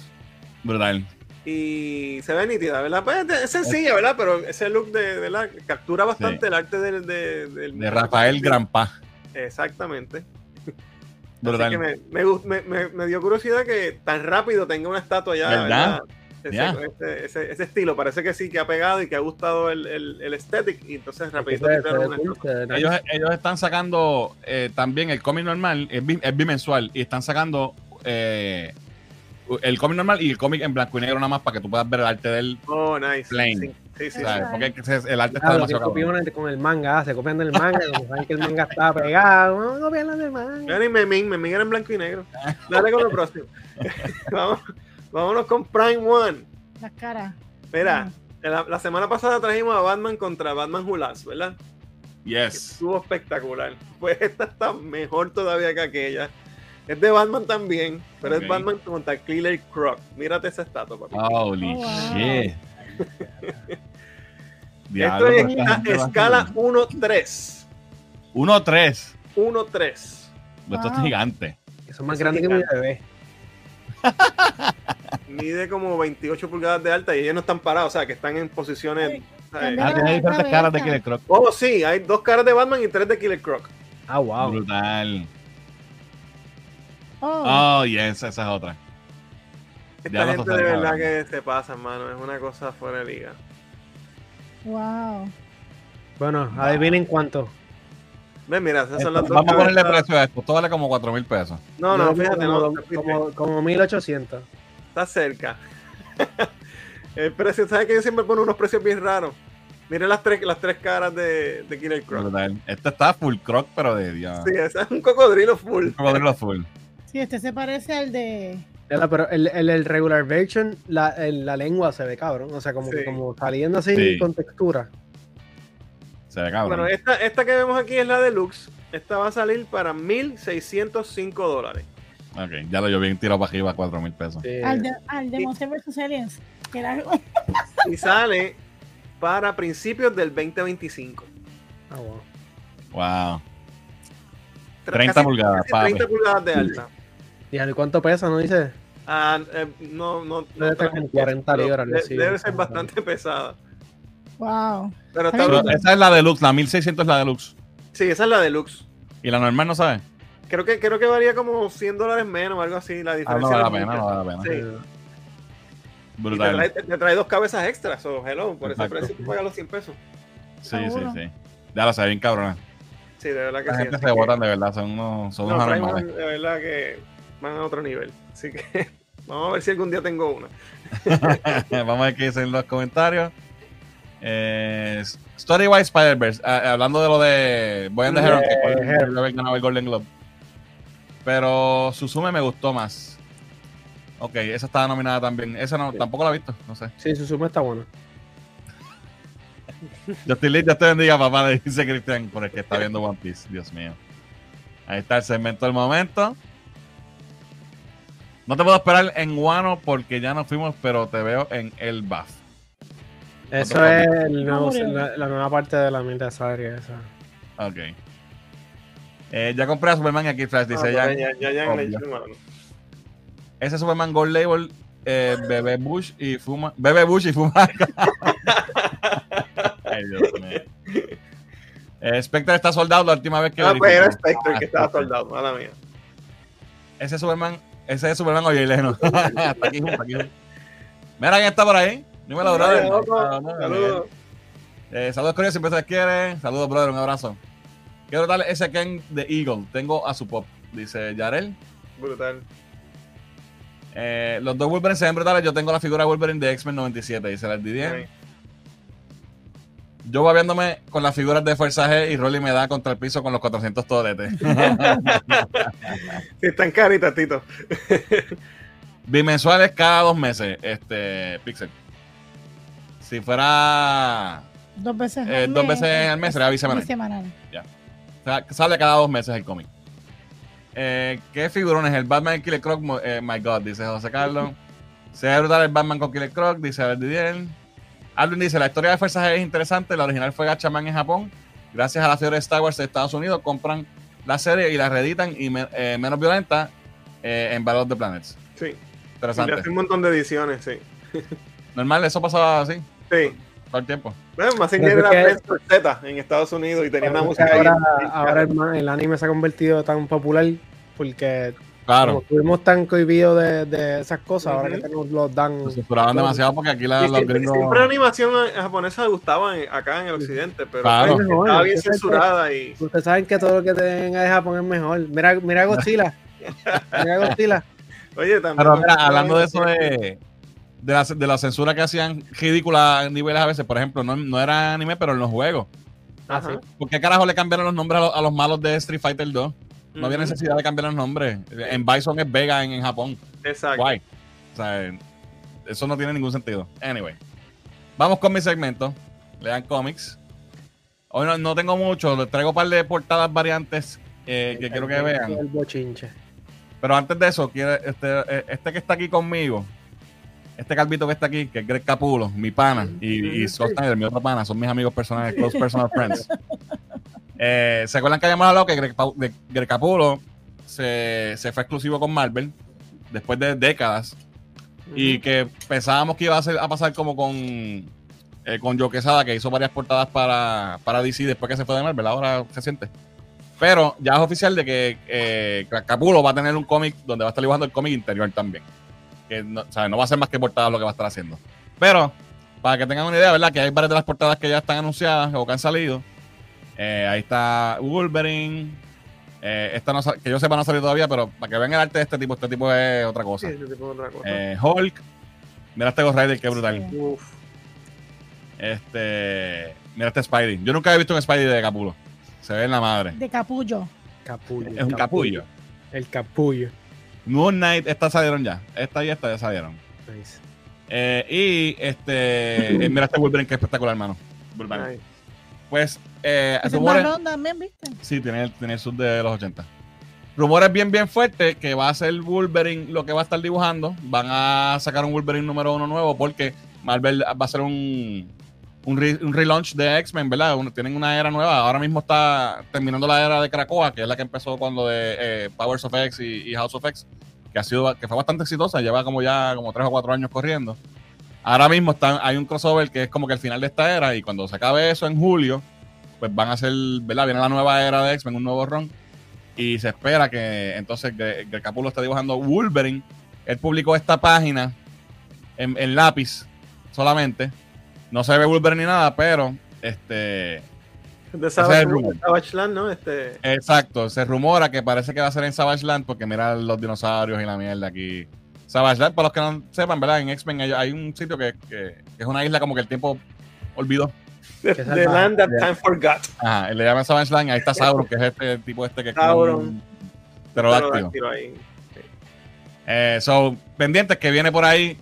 brutal. Y se ve nítida, ¿verdad? Pues es sencilla, ¿verdad? Pero ese look de, ¿verdad? captura bastante Sí. el arte del, de, del- De Rafael Granpa. Exactamente. Brutal. Así que me, me, gust- me- me- dio curiosidad que tan rápido tenga una estatua ya. ¿Verdad? Ese, Ya. ese- ese- ese estilo, parece que sí, que ha pegado y que ha gustado el, el, el aesthetic. Y entonces rapidito ve nice. Ellos, ellos están sacando eh, también el cómic normal, es, bi- es bimensual, y están sacando eh, el cómic normal y el cómic en blanco y negro nada más para que tú puedas ver el arte del Oh, nice. Plain. Sí, sí, sí. ¿sabes? Porque el arte está Claro, que demasiado con el manga, se copian del manga, como saben que el manga está pegado, vamos a copiarlo del manga. Y Memín, Memín era en blanco y negro. Dale con lo próximo. [LAUGHS] Vamos, vámonos con Prime One. Las caras. Mira, la, la semana pasada trajimos a Batman contra Batman Hulas, ¿verdad? Yes. Estuvo espectacular. Pues esta está mejor todavía que aquella. Es de Batman también, pero es Batman contra Killer Croc. Mírate esa estatua, papi. Holy Oh, wow. shit. [LAUGHS] Esto Diablo, es gente va a escala hacer- 1-3. 1-3. 1-3. Esto es gigante. Eso es más Eso grande es que mi bebé. [LAUGHS] Mide como 28 pulgadas de alta y ellos no están parados, o sea, que están en posiciones. Ah, tiene diferentes caras de. Killer Croc. Oh, sí, hay dos caras de Batman y tres de Killer Croc. Ah, wow. Brutal. Oh, Oh, yes, esa es otra. Esta Ya no gente te de verdad cabrón. que se pasa, hermano. Es una cosa fuera de liga. wow. Bueno, adivinen cuánto. Ven, mira, esas son las dos. Vamos a ponerle precio a esto. Esto vale como 4 mil pesos. No, no, fíjate, no. como, fuiste. como, como 1800. Está cerca. [LAUGHS] El precio, ¿sabes que yo siempre pongo unos precios bien raros? Miren las tres, las tres caras de, de Killer Croc. Este está full croc, pero de Dios. Sí, ese es un cocodrilo full. Un cocodrilo full. Sí, este se parece al de. Pero el, el, el regular version, la, el- la lengua se ve cabrón. O sea, como, Sí. como saliendo así Sí. con textura. Se ve cabrón. Bueno, esta, esta que vemos aquí es la deluxe. Esta va a salir para 1.605 dólares. Ok, ya lo yo bien tirado para arriba, 4 mil pesos. Sí. Al de, al de Monster vs. Aliens. Que era algo. [LAUGHS] Y sale para principios del 2025. Ah, wow. Wow. Tra- 30 pulgadas, casi papi. 30 pulgadas de alta. ¿Y cuánto pesa? ¿No dice? Ah, eh, no, no, no Debe como el peso, 40 pero libras, de- Debe ser bastante pesada. Wow. Pero está Pero brutal. esa es la deluxe, la 1600 es la deluxe. Sí, esa es la deluxe. Y la normal no sabe. Creo que, creo que varía como 100 dólares menos o algo así. La Ah, diferencia no vale la pena, no vale la pena. Sí. Y te Brutal. trae, te trae dos cabezas extras, so, hello, por ese precio tú pagas los 100 pesos. Sí, sí, sí. Ya lo sé, bien cabrona. Sí, de verdad que La sí. gente se que- botan de verdad, son unos, son No, unos. One, de verdad que van a otro nivel. Así que [LAUGHS] vamos a ver si algún día tengo una. [LAUGHS] Vamos a ver qué dicen en los comentarios. Eh, Storywise Spider-Verse. ah, hablando de lo de and the Heron, que fue el- Golden Globe. Pero Suzume me gustó más. Ok, esa estaba nominada también. Esa no, tampoco la he visto, no sé. Sí, su suma está buena. [LAUGHS] Justin Lee, Dios te bendiga, papá, le dice Cristian, por el que está viendo One Piece. Dios mío. Ahí está el segmento del momento. No te puedo esperar en Guano porque ya nos fuimos, pero te veo en el buff. Eso Otro es el nuevo- murió. la, la nueva parte de la mitad de serie. Esa. Ok. Eh, ya compré a Superman y aquí Flash, dice Ah, ya. pues ya, ya, ya, mano. Ese Superman Gold Label, eh, bebe Bush y fuma. Bebe Bush y fuma. [LAUGHS] Ay, Dios mío. Eh, Spectre está soldado la última vez que Ah, pues era. Spectre Ah, que estaba Spectre. soldado, mala mía. Ese Superman, ese es Superman oye lejano. [LAUGHS] está aquí, está aquí. Mira quién está por ahí. Dímelo, brother. Ah, no, Saludos. Eh, saludos, Corea, siempre se les quiere. Saludos, brother, un abrazo. Quiero darle ese Ken de Eagle. Tengo a su pop, dice Yarel. Brutal. Eh, los dos Wolverine se ven brutales. Yo tengo la figura de Wolverine de X-Men 97, dice la Didier. Yo voy viéndome con las figuras de Fuerza G y Rolly me da contra el piso con los 400 toletes. [LAUGHS] Sí, están caritas, Tito. [LAUGHS] Bimensuales cada dos meses, este Pixel. Si fuera Dos veces eh, al dos mes, veces al mes, sería bisemanal. bisemanal. O sea, sale cada dos meses el cómic. Eh, ¿Qué figurones? El Batman y Killer Croc, mo- eh, my God, dice José Carlos. Se ve brutal el Batman con Killer Croc, dice Abel Didier. Alvin dice, la historia de Fuerza G es interesante, la original fue Gatchaman en Japón. Gracias a la fiebre de Star Wars de Estados Unidos, compran la serie y la reeditan y me- eh, menos violenta eh, en Battle of the Planets. Sí. Y Interesante. hace un montón de ediciones, sí. Normal, eso pasaba así, Sí. todo el tiempo. Bueno, más es era que- Z en Estados Unidos y tenía una música ahí. ahora, ahora el, ma- el anime se ha convertido tan popular porque Claro, como estuvimos tan cohibidos de, de esas cosas, ahora que nos los dan. lo censuraban demasiado porque aquí la, Y los siempre, gringos... siempre la animación japonesa gustaba en- acá en el occidente, pero Claro. Mejor, estaba bien censurada y Ustedes saben que todo lo que tenga de Japón es mejor. Mira, mira Godzilla. mira Godzilla. [LAUGHS] oye también Pero mira, hablando de eso de, de, la, de la censura que hacían ridícula a niveles a veces, por ejemplo, no, no era anime, pero en los juegos. Ajá. Así. ¿Por qué carajo le cambiaron los nombres a, los- a los malos de Street Fighter 2? No había necesidad de cambiar los nombres. En Bison es Vega en, en Japón. Exacto. Guay. O sea, eso no tiene ningún sentido. Anyway, vamos con mi segmento. Lean cómics. Hoy no, no tengo mucho, les traigo un par de portadas variantes eh, que quiero que vean. El bochinche. Pero antes de eso, quiero, este, eh, este que está aquí conmigo, este calvito que está aquí, que es Greg Capulo, mi pana, y, y Scott Snyder, mi otro pana, son mis amigos personales, close personal friends. [LAUGHS] Eh, ¿Se acuerdan que habíamos hablado que Greg, de- se, se fue exclusivo con Marvel después de décadas y que pensábamos que iba a, ser- a pasar como con, eh, con Joe Quesada, que hizo varias portadas para, para DC después que se fue de Marvel, ahora se siente. Pero ya es oficial de que eh, Capulo va a tener un cómic donde va a estar dibujando el cómic interior también. Que no, o sea, no va a ser más que portadas lo que va a estar haciendo. Pero, para que tengan una idea, ¿verdad? Que hay varias de las portadas que ya están anunciadas o que han salido. Eh, ahí está Wolverine. Eh, esta no, que yo sepa no ha salido todavía, pero para que vean el arte de este tipo, este tipo es otra cosa. Sí, ese tipo de otra cosa. Eh, Hulk. Mira este Ghost Rider, qué brutal. Sí. Uf. Este. Mira este Spidey. Yo nunca he visto un Spidey de Capulo. Se ve en la madre. De capullo. Capullo. Es un capullo. El capullo. Moon Knight, estas salieron ya. Esta y esta ya salieron. Nice. Eh, y este. mira este Wolverine que es espectacular, hermano. Nice. Pues, eh, Ese es rumores. marrón también, ¿viste? Sí, tiene el, tiene el sub de los 80. Rumores bien, bien fuertes que va a ser Wolverine lo que va a estar dibujando. Van a sacar un Wolverine número uno nuevo porque Marvel va a hacer un, un, re- un relaunch de X-Men, ¿verdad? Un- tienen una era nueva. Ahora mismo está terminando la era de Krakoa, que es la que empezó cuando de eh, Powers of X y, y House of X, que ha sido que fue bastante exitosa. Lleva como ya como tres o cuatro años corriendo. Ahora mismo están, hay un crossover que es como que el final de esta era y cuando se acabe eso en julio, pues van a hacer, ¿verdad? Viene la nueva era de X-Men, un nuevo run. Y se espera que entonces Gre- Greg Capullo está dibujando Wolverine. Él publicó esta página en, en lápiz solamente. No se ve Wolverine ni nada, pero este De Savage, rumor. de Savage Land, ¿no? Este, exacto, se rumora que parece que va a ser en Savage Land porque mira los dinosaurios y la mierda aquí. Savage Land, para los que no sepan, ¿verdad? En X-Men hay, hay un sitio que, que- que es una isla como que el tiempo olvidó. The salvaje. Land That Time Forgot. Ajá, le llaman Savage Land, ahí está [LAUGHS] Sauron, que es este tipo este que es Sauron. pterodáctilo. Ahí. Eh, so, pendientes que viene por ahí.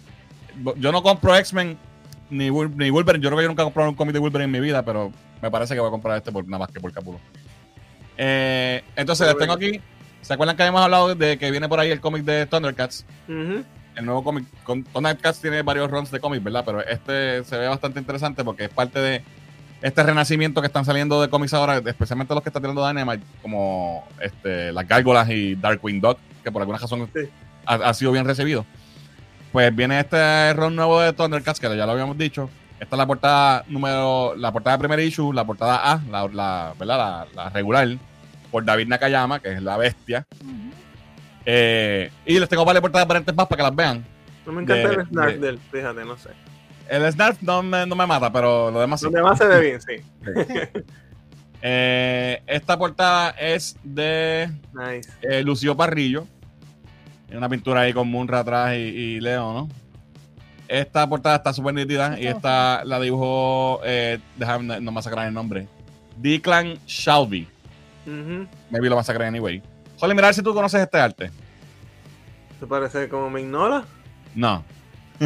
Yo no compro X-Men ni, ni Wolverine. Yo creo que yo nunca he comprado un cómic de Wolverine en mi vida, pero me parece que voy a comprar este por nada más que por Capulo. Eh, entonces, les tengo aquí. ¿Se acuerdan que habíamos hablado de que viene por ahí el cómic de Thundercats? Ujú. El nuevo cómic. con- Thundercats tiene varios runs de cómics, ¿verdad? Pero este se ve bastante interesante porque es parte de este renacimiento que están saliendo de cómics ahora, especialmente los que está tirando Dynamite, como este, las Gárgolas y Darkwing Duck, que por alguna razón Sí. ha, ha sido bien recibido. Pues viene este run nuevo de Thundercats, que ya lo habíamos dicho. Esta es la portada número, la portada de primer issue, la portada A, la, la, ¿verdad? la, la regular, por David Nakayama, que es la bestia. Eh, y les tengo varias portadas aparentes más para que las vean. No me encanta de- el snark de- del, fíjate, no sé. El Snarf no me, no me mata, pero lo demás sí. Donde más se ve bien, sí. [LAUGHS] Eh, esta portada es de Nice. eh, Lucio Parrillo. Hay una pintura ahí con Munra atrás y, y Leo, ¿no? Esta portada está súper nítida y esta la dibujó, eh, déjame no masacrar el nombre, Declan Shelby. Ujú. Maybe lo masacré anyway. Jole, mirar si tú conoces este arte. Se parece como Mignola, No.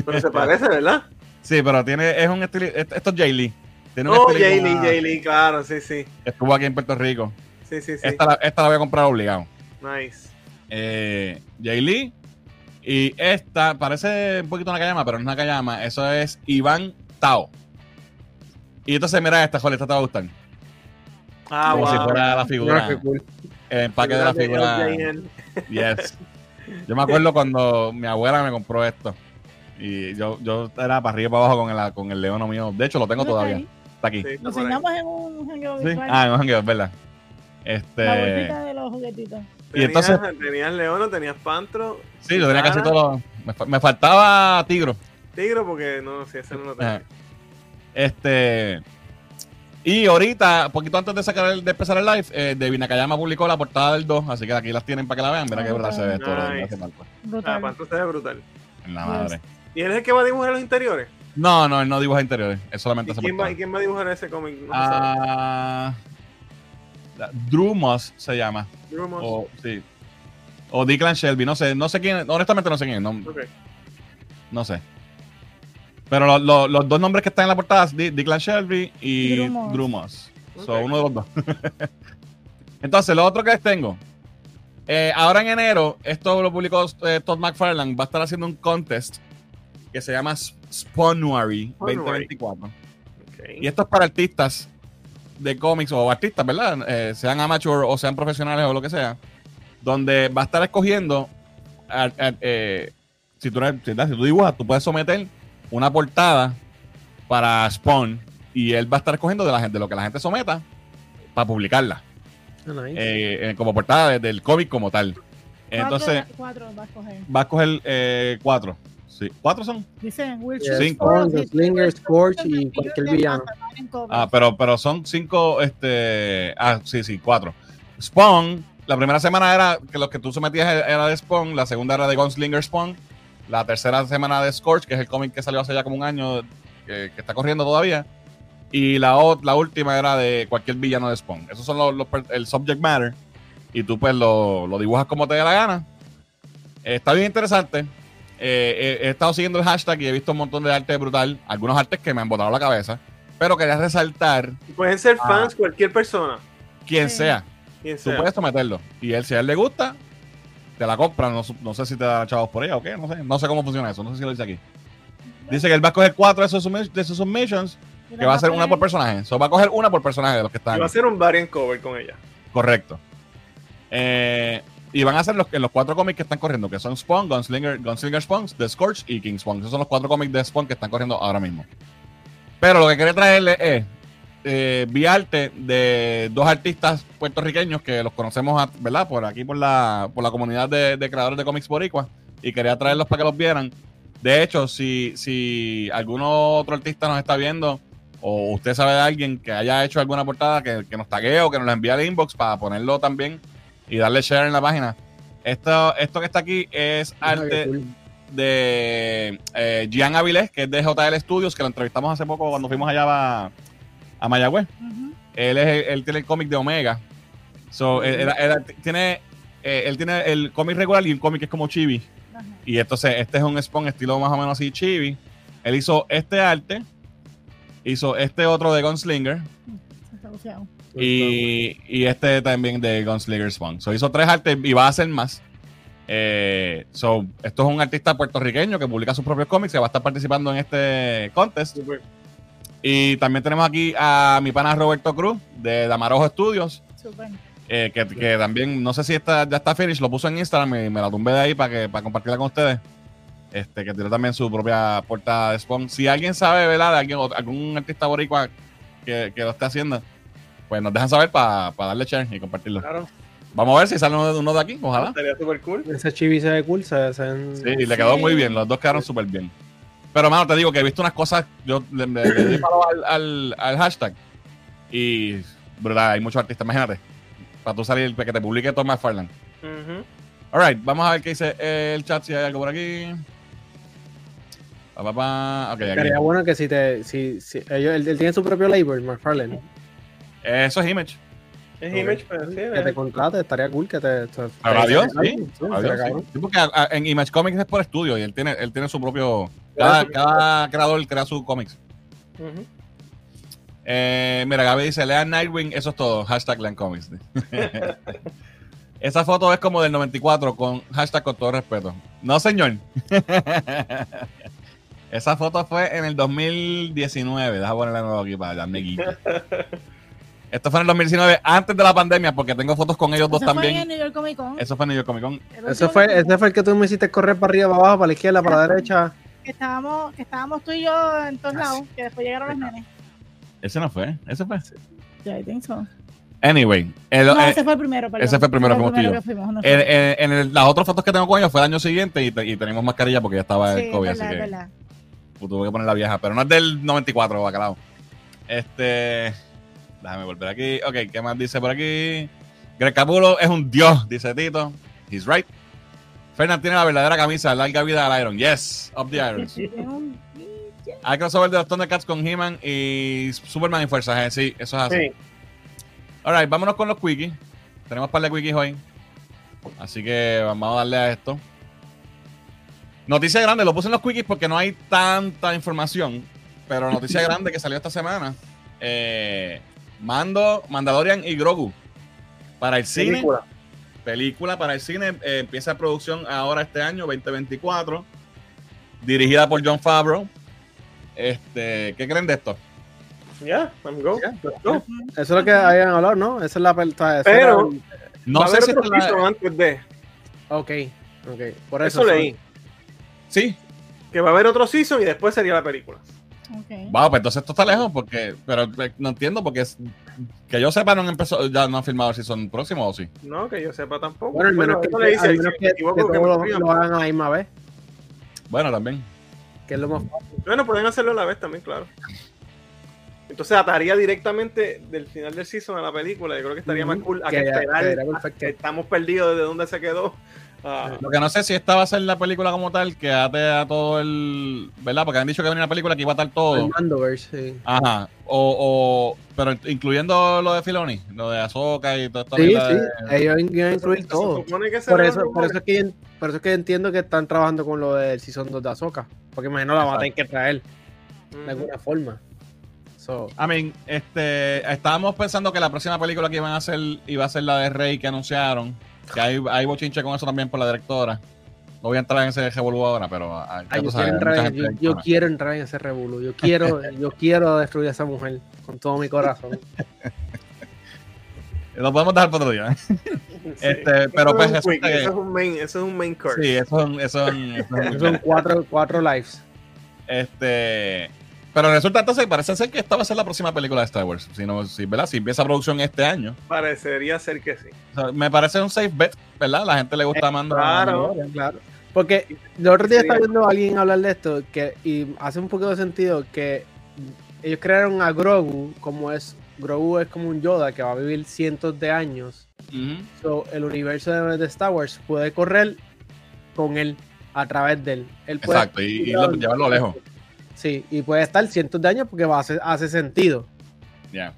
pero se [LAUGHS] parece, ¿verdad? Sí, pero tiene, es un estilo, esto es Jay Lee. Tiene Oh, Jay Lee, Jay Lee, claro, sí, sí. Estuvo aquí en Puerto Rico. Sí, sí, sí. Esta, la, esta la voy a comprar obligado. Nice. eh, Jay Lee. Y esta parece un poquito una Nakayama, pero no es Nakayama. Eso es Iván Tao. Y entonces, mira esta, joder, esta te va a gustar. Ah, Como wow. si fuera la Mira figura, qué cool. El empaque de la figura. Yes. Yo me acuerdo cuando mi abuela me compró esto. Y yo, yo era para arriba y para abajo con el, con el león mío. De hecho, lo tengo todavía. Está aquí. Sí, Sí. está Lo por ahí. enseñamos en un jangueo. Ah, es verdad. La Este. bolsita de los juguetitos. Y entonces- Tenías, tenías Leono, tenías Pantro, Sí, yo tenía casi todo. lo- Me, me faltaba Tigro. Tigro, porque no, si ese no lo tenía. Este. Y ahorita, poquito antes de sacar el, de empezar el live, eh, David Nakayama publicó la portada del 2, así que aquí las tienen para que la vean. Mira Ah, qué brutal se ve esto. nice. Ah, Brutal. Pantro se ve brutal. En la madre. ¿Y él es el que va a dibujar los interiores? No, no, él no dibuja interiores. Es solamente ¿Y quién, va. ¿Y quién va a dibujar ese cómic? No. Ah, la- Drew Moss se llama. Drew Moss. O, sí. O Declan Shelby. No sé, no sé quién. Honestamente no sé quién. No, Ok. no sé. Pero lo- lo- los dos nombres que están en la portada es Di- Declan Shelby y Drew Moss. Drew Moss. So, Ok. uno de los dos. [LAUGHS] Entonces, lo otro que les tengo. Eh, ahora en enero, esto lo publicó eh, Todd McFarlane, va a estar haciendo un contest que se llama Spawnuary Spawnuary. 2024. Ok. Y esto es para artistas de cómics o artistas, ¿verdad? Eh, sean amateur o sean profesionales o lo que sea. Donde va a estar escogiendo. a- a- eh, si, tú, eres- si, si tú dibujas, tú puedes someter una portada para Spawn. Y él va a estar escogiendo de, la gente, de lo que la gente someta para publicarla. Ah, nice. eh, como portada de- del cómic como tal. Entonces, Cuatro, cuatro va a escoger. va a escoger eh, cuatro. Sí. ¿Cuatro son? Dice Will Yeah, Cinco. Spawn, Gunslinger, Scorch y cualquier villano. Ah, pero, pero son cinco, este, ah, sí, sí, cuatro. Spawn, la primera semana era que lo que tú sometías era de Spawn, la segunda era de Gunslinger Spawn, la tercera semana de Scorch, que es el cómic que salió hace ya como un año, que, que está corriendo todavía, y la, la última era de cualquier villano de Spawn. Esos son los, el subject matter, y tú pues lo, lo dibujas como te dé la gana. Eh, está bien interesante. Eh, he, he estado siguiendo el hashtag y he visto un montón de arte brutal, algunos artes que me han botado la cabeza. Pero quería resaltar Pueden ser fans cualquier persona. quien Sí. sea. Quien Tú sea. puedes someterlo. Y él, si a él le gusta, te la compra. No, no sé si te da chavos por ella o qué. No sé. No sé cómo funciona eso. No sé si lo dice aquí. Dice que él va a coger cuatro de sus, de sus submissions, que va a ser una por persona. So, va a coger una por personaje de los que Y están. va a ser un variant cover con ella. Correcto. Eh, y van a ser los, en los cuatro cómics que están corriendo, que son Spawn, Gunslinger, Gunslinger Spawn, The Scorch y King Spawn. Esos son los cuatro cómics de Spawn que están corriendo ahora mismo. Pero lo que quería traerle es, eh, vi arte de dos artistas puertorriqueños que los conocemos, ¿verdad? Por aquí, por la, por la comunidad de, de creadores de cómics boricua, y quería traerlos para que los vieran. De hecho, si, si algún otro artista nos está viendo, o usted sabe de alguien que haya hecho alguna portada, que, que nos taguee o que nos la envíe al inbox para ponerlo también y darle share en la página. Esto, esto que está aquí es arte de eh, Gian Avilés, que es de JL Studios, que lo entrevistamos hace poco cuando fuimos allá a, a Mayagüez. Él, es, él tiene el cómic de Omega. So, él, él- él tiene, eh, él tiene el cómic regular y un cómic que es como chibi. Ajá. Y entonces este es un Spawn estilo más o menos así chibi. Él hizo este arte, hizo este otro de Gunslinger y, y este también de Gunslinger Spawn. So, hizo tres artes y va a hacer más. Eh, so, esto es un artista puertorriqueño que publica sus propios cómics que va a estar participando en este contest. Super. Y también tenemos aquí a mi pana Roberto Cruz de Damarojo Studios, Súper. eh, que, que también, no sé si está, ya está finish, lo puso en Instagram y me la tumbé de ahí para, que, para compartirla con ustedes. Este, que tiene también su propia portada de Spawn. Si alguien sabe, ¿verdad? De alguien, o- algún artista boricua que, que lo esté haciendo, pues nos dejan saber para darle share y compartirlo. Claro. Vamos a ver si sale uno de, uno de aquí, ojalá. Estaría súper cool. Ese chibi se ve cool, se, se Sí, le quedó Sí. muy bien, los dos quedaron súper bien. Pero, mano, te digo que he visto unas cosas, yo le, le- le di follow al, al- al hashtag y, verdad, hay muchos artistas, imagínate, para tú salir, para que te publique Tom McFarlane. Ujú. Alright, vamos a ver qué dice el chat, si hay algo por aquí. Pa, pa, pa. Ok, aquí. Estaría bueno que si te. Si, si, ellos, él, él tiene su propio label, McFarlane. Eso es Image. Es. Image, pero sí. Que te contrate, estaría cool que te. te- Pero adiós, te- sí. Adiós, sí. Sí, porque a- a- en Image Comics es por estudio y él tiene, él tiene su propio. Cada, cada creador crea su cómics. Eh, mira, Gaby dice, lean Nightwing, eso es todo. Hashtag lean comics. [LAUGHS] Esa foto es como del 94 con hashtag con todo respeto. No, señor. [LAUGHS] Esa foto fue en el 2019. Deja ponerla nuevo aquí para darme guilla. [LAUGHS] Esto fue en el 2019, antes de la pandemia, porque tengo fotos con ellos dos Eso fue en también. el New York Comic Con. Eso fue en New York Comic Con. Último fue, que- ese fue el que tú me hiciste correr para arriba, para abajo, para la izquierda, para la derecha. Que estábamos, que estábamos tú y yo en todos Ah, lados, que después llegaron los nenes. Ese no fue, ese fue. Yeah, I think so. Anyway, el- No, eh, ese fue el primero, perdón. ese fue el primero que fuimos tú y yo. en, fue. en- en el- las otras fotos que tengo con ellos fue el año siguiente y, y tenemos mascarilla porque ya estaba Sí, el COVID, verdad, así que verdad. pues, tuve que poner la vieja, pero no es del 94, bacalao. Este, déjame volver aquí. Ok, ¿qué más dice por aquí? Greg Capulo es un dios, dice Tito. He's right. Fernan tiene la verdadera camisa, larga vida al Iron. Yes, of the Irons. [LAUGHS] Hay crossover de los Thundercats con He-Man y Superman y Fuerza G. Sí, eso es así. Sí. Alright, vámonos con los quickies. Tenemos un par de quickies hoy. Así que vamos a darle a esto. Noticia grande, lo puse en los quickies porque no hay tanta información. Pero noticia [LAUGHS] grande que salió esta semana. Eh, Mando, Mandalorian y Grogu. Para el cine. Película. Película para el cine. eh, empieza producción ahora este año, 2024. Dirigida por John Favreau. Este, ¿Qué creen de esto? Ya, I'm go. Let's go. Eso es lo que habían hablado, ¿no? Esa es la. esa Pero- era- No Va sé si la- antes de. Ok, ok. Por eso. Eso leí. Sí, Que va a haber otro season y después sería la película. Ok. Wow, pues entonces esto está lejos porque, pero eh, no entiendo porque es- que yo sepa no han empezado, ya no han filmado si son próximos o sí. No, que yo sepa tampoco. Bueno, al menos que, leí, al si- menos que, que que todos lo, hagan a la misma vez. Bueno, también. Que es lo más fácil. Bueno, pueden hacerlo a la vez también, claro. Entonces ataría directamente del final del season a la película. Yo creo que estaría más cool a que, Que- esperar. perfecto. que estamos perdidos desde dónde se quedó. Ah, Lo que no sé si esta va a ser la película como tal que ate a todo el, ¿verdad? Porque han dicho que venía una película que iba a estar todo. El Mandoverse, sí. Ajá. O, o pero incluyendo lo de Filoni, lo de Ahsoka y todo esto. Sí, sí. Ellos iban a incluir se todo. Por eso, por, eso es que, por eso es que entiendo que están trabajando con lo del Season 2 de Azoka. Porque imagino la van a tener que traer de alguna forma. So, I mean, este, estábamos pensando que la próxima película que iban a hacer iba a ser la de Rey que anunciaron. Que hay, hay bochinche con eso también por la directora. No voy a entrar en ese revolú ahora, pero ah, ay, yo, sabes, quiero en- yo, quiero entrar en ese revuelo. Yo [LAUGHS] quiero, yo quiero destruir a esa mujer con todo mi corazón. [LAUGHS] Lo podemos dejar para otro día. [LAUGHS] Sí. Este, pero pues eso, es quick, que- eso es un main, eso es un main course. Sí, eso es un- eso es eso es Son cuatro, cuatro lives. Este, pero resulta entonces que parece ser que esta va a ser la próxima película de Star Wars. Si, no, si, ¿verdad? si empieza producción este año. Parecería ser que sí. O sea, me parece un safe bet, ¿verdad? La gente le gusta Mando. claro. Claro. Porque el otro día Sí. estaba viendo a alguien hablar de esto que, y hace un poquito de sentido que ellos crearon a Grogu como es. Grogu es como un Yoda que va a vivir cientos de años. Ujú. So, el universo de, de Star Wars puede correr con él, a través de él. Él puede- Exacto, y, y lo- llevarlo lejos. Sí, y puede estar cientos de años porque va a hacer, hace sentido. Ya.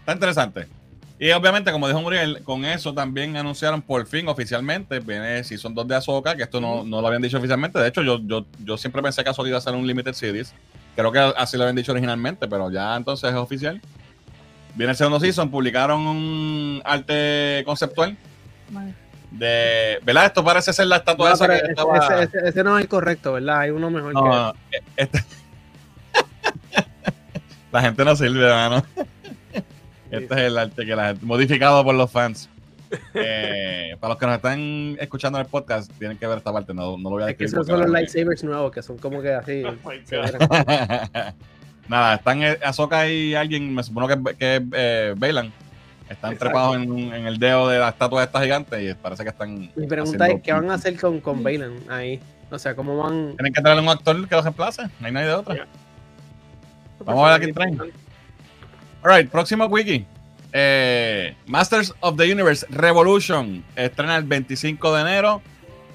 Está interesante. Y obviamente, como dijo Muriel, con eso también anunciaron por fin oficialmente, viene Season 2 de Ahsoka, que esto no, no lo habían dicho oficialmente. De hecho, yo, yo, yo siempre pensé que Ahsoka iba a ser un Limited Series. Creo que así lo habían dicho originalmente, pero ya entonces es oficial. Viene el segundo season, publicaron un arte conceptual Vale. De. ¿Verdad? Esto parece ser la estatua No, esa que ese, estaba. ese- ese- ese no es el correcto, ¿verdad? Hay uno mejor No, que no, eh, este- [LAUGHS] la gente no sirve, hermano. Este es el arte que la gente, modificado por los fans. Eh, para los que nos están escuchando en el podcast, tienen que ver esta parte, no, no lo voy a Es que describir. esos son los lightsabers nuevos, que son como que así. [LAUGHS] Oh. [LAUGHS] Nada, están eh, Ahsoka y alguien, me supongo que, que es eh, Bailan. Están Exacto. trepados en, el dedo de la estatua de esta gigante y parece que están. Mi pregunta es: ¿qué van a hacer con, con Balen ahí? O sea, ¿cómo van? Tienen que traerle un actor que los reemplace, no hay nadie de otra. Vamos a ver a quién traen. Alright, próximo wiki. Eh, Masters of the Universe Revolution estrena el 25 de enero.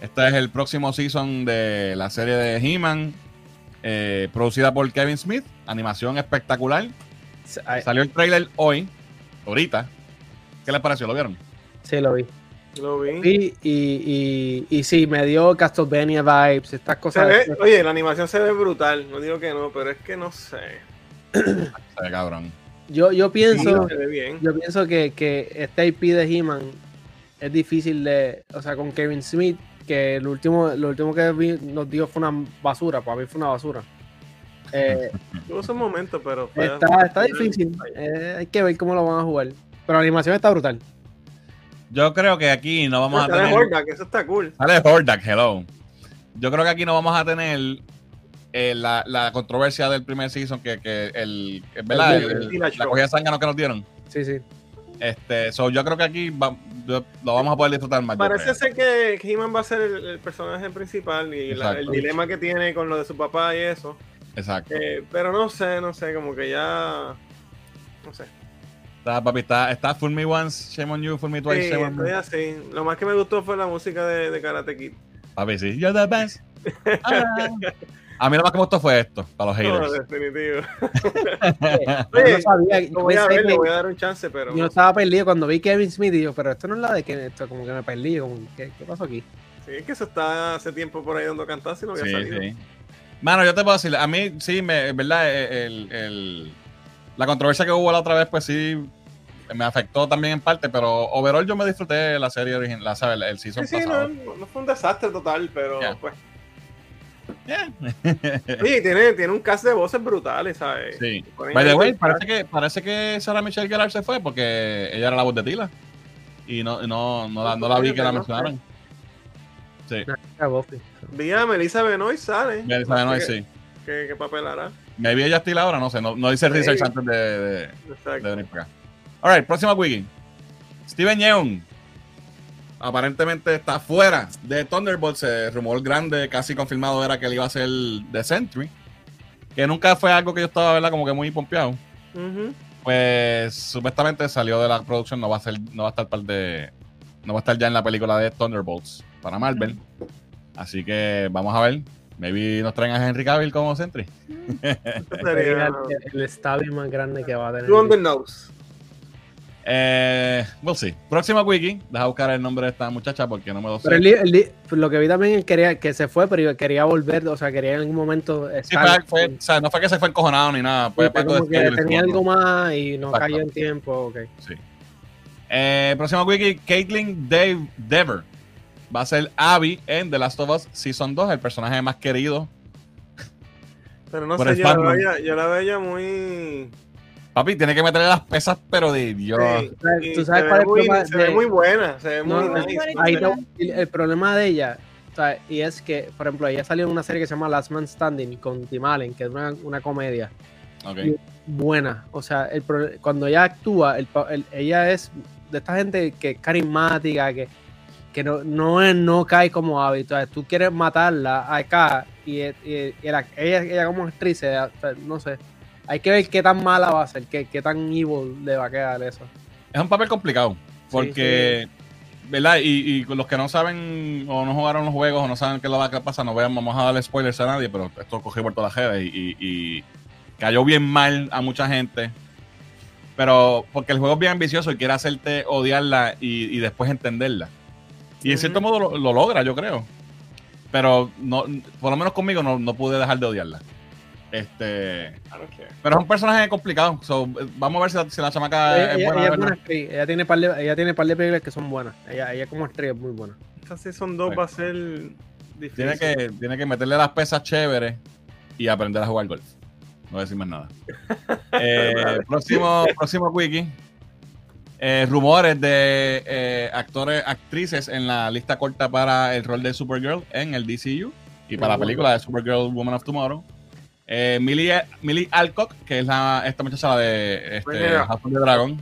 Este es el próximo season de la serie de He-Man, eh, producida por Kevin Smith. Animación espectacular. Salió el trailer hoy, ahorita. ¿Qué les pareció? ¿Lo vieron? Sí, lo vi. Lo vi. Vi y, y, y sí, me dio Castlevania vibes, estas cosas. ve- oye, la animación se ve brutal. No digo que no, pero es que no sé. Se ve cabrón. Yo, yo pienso, se ve bien. yo pienso que, que este IP de He-Man es difícil de. O sea, con Kevin Smith, que el último, lo último que vi- nos dio fue una basura. Para mí fue una basura. Eh, [LAUGHS] Tuvo esos momentos, pero. está, está difícil. Eh, hay que ver cómo lo van a jugar. Pero la animación está brutal. Yo creo que aquí no vamos a Sale tener. Hordak, eso está cool. Sale Hordak, hello. Yo creo que aquí no vamos a tener eh, la, la controversia del primer season que, que el, ¿verdad? El- El- el el- Tila la cogida de zángano que nos dieron. Sí, sí. Este, so yo creo que aquí va- yo- lo vamos a poder disfrutar más. Parece ser que He-Man va a ser el, el personaje principal y la- el dilema que tiene con lo de su papá y eso. Exacto. Eh, pero no sé, no sé, como que ya. No sé. Está, papi, está, está Fool Me Once, Shame on You, Fool Me Twice, Sí, Shame on Me. así. Lo más que me gustó fue la música de, de Karate Kid. Papi, sí. You're the best. [LAUGHS] Ah. A mí lo más que me gustó fue esto, para los No, haters. definitivo. [LAUGHS] Yo Oye, no sabía. Lo voy a pensé ver, que- le voy a dar un chance, pero. Yo estaba perdido cuando vi Kevin Smith y yo, pero esto no es la de que esto como que me perdí, como, ¿qué, qué pasó aquí? Sí, es que eso está hace tiempo por ahí dando cantar, si no había Sí, salido. sí. Mano, yo te puedo decir, a mí sí, me, ¿verdad? El, el- la controversia que hubo la otra vez, pues sí, me afectó también en parte, pero overall yo me disfruté la serie original, la, ¿sabes? El season Sí, sí, pasado. no, no fue un desastre total, pero pues. Yeah. [LAUGHS] Oye, tiene, tiene un cast de voces brutales, ¿sabes? sí. By the way, el parece que, parece que Sarah Michelle Gellar se fue porque ella era la voz de Tila. Y no, no, no, la, no la vi que la mencionaron. Sí. Vi a Melissa Benoist, sale. No, sé sí. ¿Qué, qué papel hará? Maybe ella está ahora, no sé. No, no hice Sí. research antes de, de, de venir para acá. Alright, próxima wiki. Steven Yeun. Aparentemente está fuera de Thunderbolts. El rumor grande, casi confirmado, era que él iba a ser The Sentry. Que nunca fue algo que yo estaba, ¿verdad? Como que muy pompeado. Pues supuestamente salió de la producción, no va a ser, no va a estar par de. No va a estar ya en la película de Thunderbolts para Marvel. Así que vamos a ver. Maybe nos traen a Henry Cavill como Sentry. Sería el, el estadio más grande que va a tener. Eh, we'll see. Próxima wiki. Deja buscar el nombre de esta muchacha porque no me lo sé. Pero el li- lo que vi también quería que se fue, pero quería volver, o sea, quería en algún momento Sí, estar. fue, fue- o sea, no fue que se fue encojonado ni nada. Fue Sí, de que tenía ¿no? algo más y no Exacto. cayó en tiempo. ok. Sí. Eh, próxima wiki. Caitlyn Dave Dever. Va a ser Abby en The Last of Us Season 2, el personaje más querido. Pero no sé, yo la, veía, yo la veía muy. Papi, tiene que meterle las pesas, pero de Dios. Sí, tú sabes se cuál ve es el muy, problema se ve muy buena, se ve No, muy no, nice. Ahí el, el problema de ella, o sea, y es que, por ejemplo, ella salió en una serie que se llama Last Man Standing con Tim Allen, que es una, una comedia buena. O sea, el cuando ella actúa, el ella es de esta gente que es carismática, que, que no, no, es- no cae como hábito. O sea, tú quieres matarla acá y, y- y la- ella, ella como actriz, ella, o sea, no sé. Hay que ver qué tan mala va a ser, qué, qué tan evil le va a quedar eso. Es un papel complicado. Porque, ¿verdad? Y, y los que no saben o no jugaron los juegos o no saben qué es lo que pasa, no vean, vamos a darle spoilers a nadie, pero esto cogió por todas las redes y, y- y cayó bien mal a mucha gente. Pero porque el juego es bien ambicioso y quiere hacerte odiarla y, y después entenderla. Y en cierto modo lo, lo logra, yo creo. Pero no, por lo menos conmigo no, no pude dejar de odiarla. Este, pero es un personaje complicado. so, vamos a ver si la, si la chamaca ella, es buena. ella es buena actriz. Ella tiene par de, ella tiene par de películas que son buenas. Ella, ella como estrella es muy buena. Esta Season 2 va a ser difícil. Tiene que, tiene que meterle las pesas chéveres y aprender a jugar golf. No voy a decir más nada. [LAUGHS] Eh, próximo, próximo wiki. Eh, rumores de eh, actores, actrices en la lista corta para el rol de Supergirl en el DCU y para la película de Supergirl Woman of Tomorrow. Eh, Millie, Millie Alcock, que es la, esta muchacha la de este. House of the Dragon,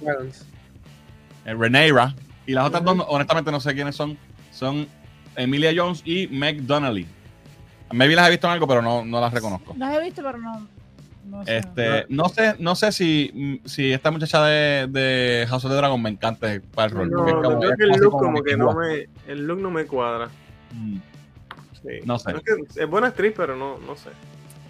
eh, Rhaenyra. Y las otras dos, honestamente, no sé quiénes son. Son Emilia Jones y Meg Donnelly. Maybe las he visto en algo, pero no, no las reconozco. Las he visto, pero no. no sé. Este, no sé, no sé si, si esta muchacha de, de House of the Dragon me encanta para el rol. No, creo que look como como que no me, el look no me cuadra. Mm, Sí. No sé. Es, que es buena actriz, pero no, no sé.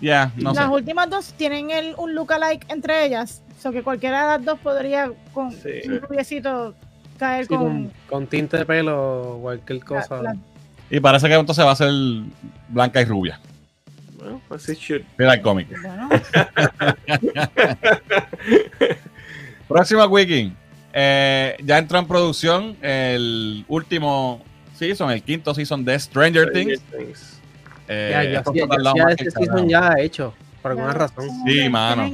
Yeah, no sé. las últimas dos tienen el, un lookalike entre ellas. O sea que cualquiera de las dos podría con Sí. un rubiecito caer Sí, con, con. con tinte de pelo o cualquier cosa. la- Y parece que entonces va a ser blanca y rubia. Bueno, pues sí, shoot. Mira el cómic. bueno, [LAUGHS] Próxima wiki. Eh, ya entró en producción el último season, el quinto season de Stranger Things. Things. Eh, ya, ya, esto ya, este season ya hecho, por alguna ya, razón. Sí, mano.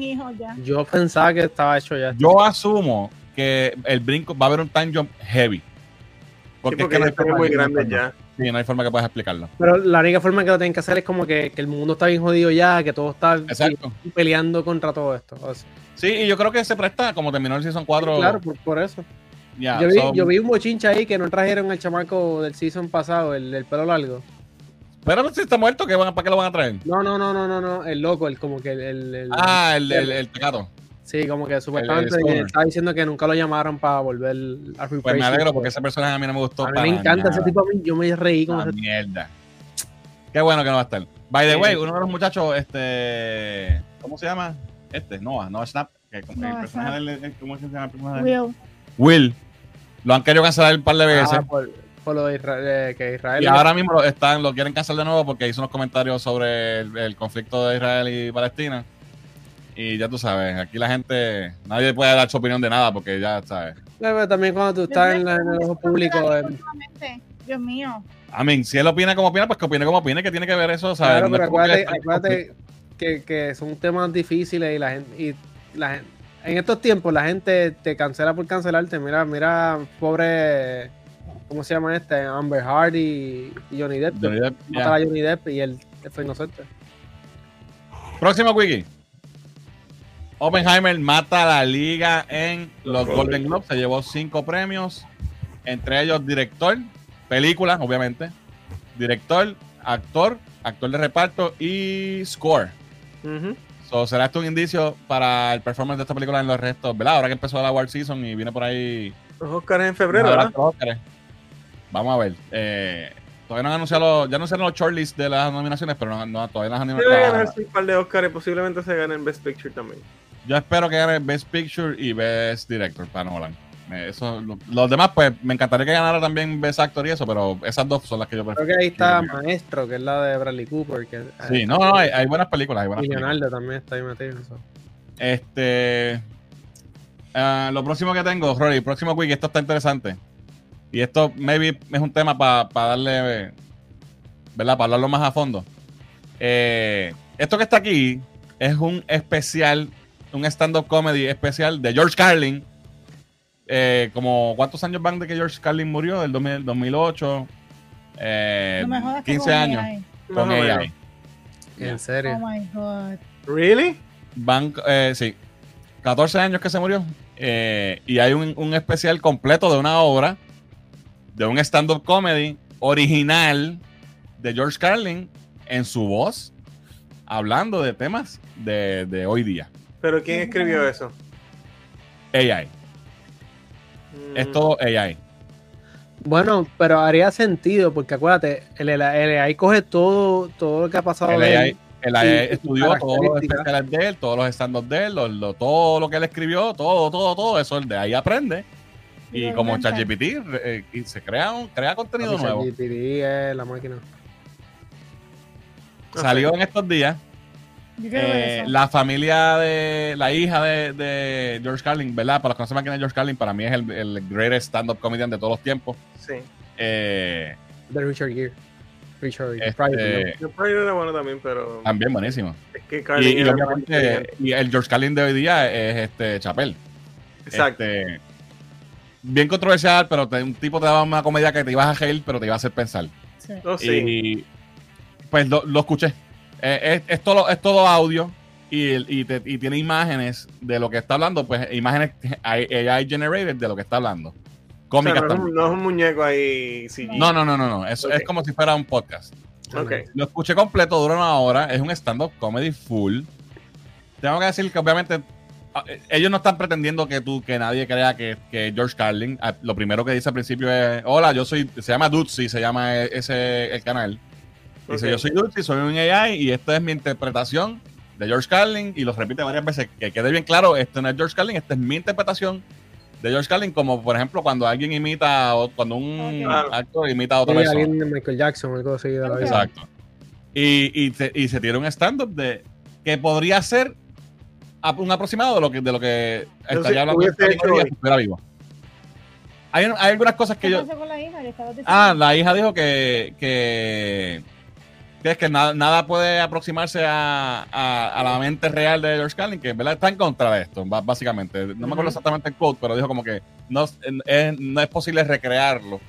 Yo pensaba que estaba hecho ya. Yo asumo que el brinco va a haber un time jump heavy. Porque, sí, porque es que no hay muy de- grandes ya. Sí, no hay forma que puedas explicarlo. Pero la única forma que lo tienen que hacer es como que, que el mundo está bien jodido ya, que todo está Exacto. peleando contra todo esto. O sea, Sí, y yo creo que se presta, como terminó el Season 4. claro, por, por eso. yo, vi, so- yo vi un bochincha ahí que no trajeron el chamaco del season pasado, el, el pelo largo. Pero si está muerto, ¿qué van, ¿para qué lo van a traer? No, no, no, no, no, no, el loco, el como que el, el- el- Ah, el, el, el tecato. sí, como que supuestamente estaba diciendo que nunca lo llamaron para volver a Pues me alegro porque ese personaje a mí no me gustó. a mí para me encanta nada. ese tipo, a mí- yo me reí con Ah, ese mierda. Qué bueno que no va a estar. By the Sí. way, uno de los muchachos, este. ¿Cómo se llama? Este, Noah, Noah Snap. Que, como el personaje del- el- ¿Cómo se llama el personaje? Will. Will. Lo han querido cancelar un par de veces. Ah, por, por lo de Israel, eh, que Israel y ahora mismo lo, están, lo quieren cancelar de nuevo porque hizo unos comentarios sobre el, el conflicto de Israel y Palestina. Y ya tú sabes, aquí la gente, nadie puede dar su opinión de nada porque ya sabes. Pero también cuando tú estás en, la- en el ojo público, eh, Dios mío. I mean, si él opina como opina, pues que opine como opine, que tiene que ver eso, ¿sabes? Claro, No pero que acuérdate, en acuérdate que, que son temas difíciles y la gente, y la gente, en estos tiempos la gente te cancela por cancelarte. Mira, mira, pobre, ¿cómo se llama este? Amber Heard y, y Johnny Depp. Johnny Depp. Matar a Johnny Depp y él fue inocente. Próximo wiki. Oppenheimer mata a la liga en los Golden Golden Globes. Se llevó cinco premios, entre ellos director, película, obviamente, director, actor, actor de reparto y score. Ujú. So, será esto un indicio para el performance de esta película en los restos, ¿verdad? Ahora que empezó la Award Season y viene por ahí. Los Oscars en febrero, ¿verdad? los Óscares. Vamos a ver. Eh, todavía no han anunciado, ya anunciaron los shortlists de las nominaciones, pero no, no- todavía no han Debe anunciado. ganarse un par de Oscars y posiblemente se gane en Best Picture también. Yo espero que gane Best Picture y Best Director para Nolan. Eh, Eso, lo- los demás, pues, me encantaría que ganara también Best Actor y eso, pero esas dos son las que yo Creo prefiero. que ahí está. Maestro, que es la de Bradley Cooper. Que, Sí, no, no, hay, hay buenas películas, hay buenas Y películas. Leonardo también está ahí metido. en eso. Este. ah, lo próximo que tengo, Rory, próximo week, esto está interesante. Y esto, maybe, es un tema para darle. ¿Verdad? Para hablarlo más a fondo. Eh, esto que está aquí es un especial, un stand-up comedy especial de George Carlin. Eh, como, ¿cuántos años van de que George Carlin murió? Del 2000 2008. Eh, No me jodas que 15 con años AI. con menos. En serio. Oh my God. ¿Really? Van, eh, sí, 14 años que se murió. Eh, y hay un, un especial completo de una obra, de un stand-up comedy original de George Carlin en su voz, hablando de temas de, de hoy día. ¿Pero quién escribió eso? AI. Mm, Es todo AI. Bueno, pero haría sentido, porque acuérdate, el, el, el AI coge todo, todo lo que ha pasado El de AI, él. el AI y- estudió todos los especiales de él, todos los stand-up de él, lo- lo- todo lo que él escribió, todo, todo, todo eso, él de ahí aprende. Y como. ChatGPT, eh, y se crea, un, crea contenido Papi, nuevo. ChatGPT es la máquina. Salió en estos días Eh, la familia de la hija de, de George Carlin, ¿verdad? Para los que no sepan quién es George Carlin, para mí es el, el greatest stand-up comedian de todos los tiempos. Sí. Eh, De Richard Gere. Richard este, Yo Pryor era bueno también, pero también buenísimo. es que Y, Carlin y obviamente, y el George Carlin de hoy día es este Chapel. Exacto. Este, bien controversial, pero te- un tipo te daba una comedia que te ibas a reír, pero te iba a hacer pensar. Sí. Sí. Y pues lo, lo escuché. Eh, es, es todo, es todo audio y, y, te- y tiene imágenes de lo que está hablando, pues imágenes AI generated de lo que está hablando. O sea, Cómicas no, es un, también. no es un muñeco ahí. CG. No, no, no, no, no. Es, es como si fuera un podcast. Lo escuché completo, dura una hora. Es un stand-up comedy full. Tengo que decir que obviamente ellos no están pretendiendo que tú, que nadie crea que, que George Carlin, ah, lo primero que dice al principio es, hola, yo soy, se llama Dutzy, se llama e- ese el canal. Dice, yo soy Dutzy, soy un AI y esta es mi interpretación de George Carlin y lo repite varias veces. Que quede bien claro, esto no es George Carlin, esta es mi interpretación de George Carlin, como por ejemplo cuando alguien imita, o cuando un actor imita a otra Sí, persona. alguien de Michael Jackson algo así de la Ok. vida. Exacto. Y, y, se, y se tira un stand-up de que podría ser un aproximado de lo que, de lo que estaría hablando estuviera vivo. Hay, hay algunas cosas que ¿Qué yo. pasó con la hija? Le estabas diciendo. Ah, la hija dijo que, que, que es que nada, nada puede aproximarse a, a- a la mente real de George Carlin, que verdad está en contra de esto, básicamente. No me acuerdo exactamente el quote, pero dijo como que no, es, no es posible recrearlo,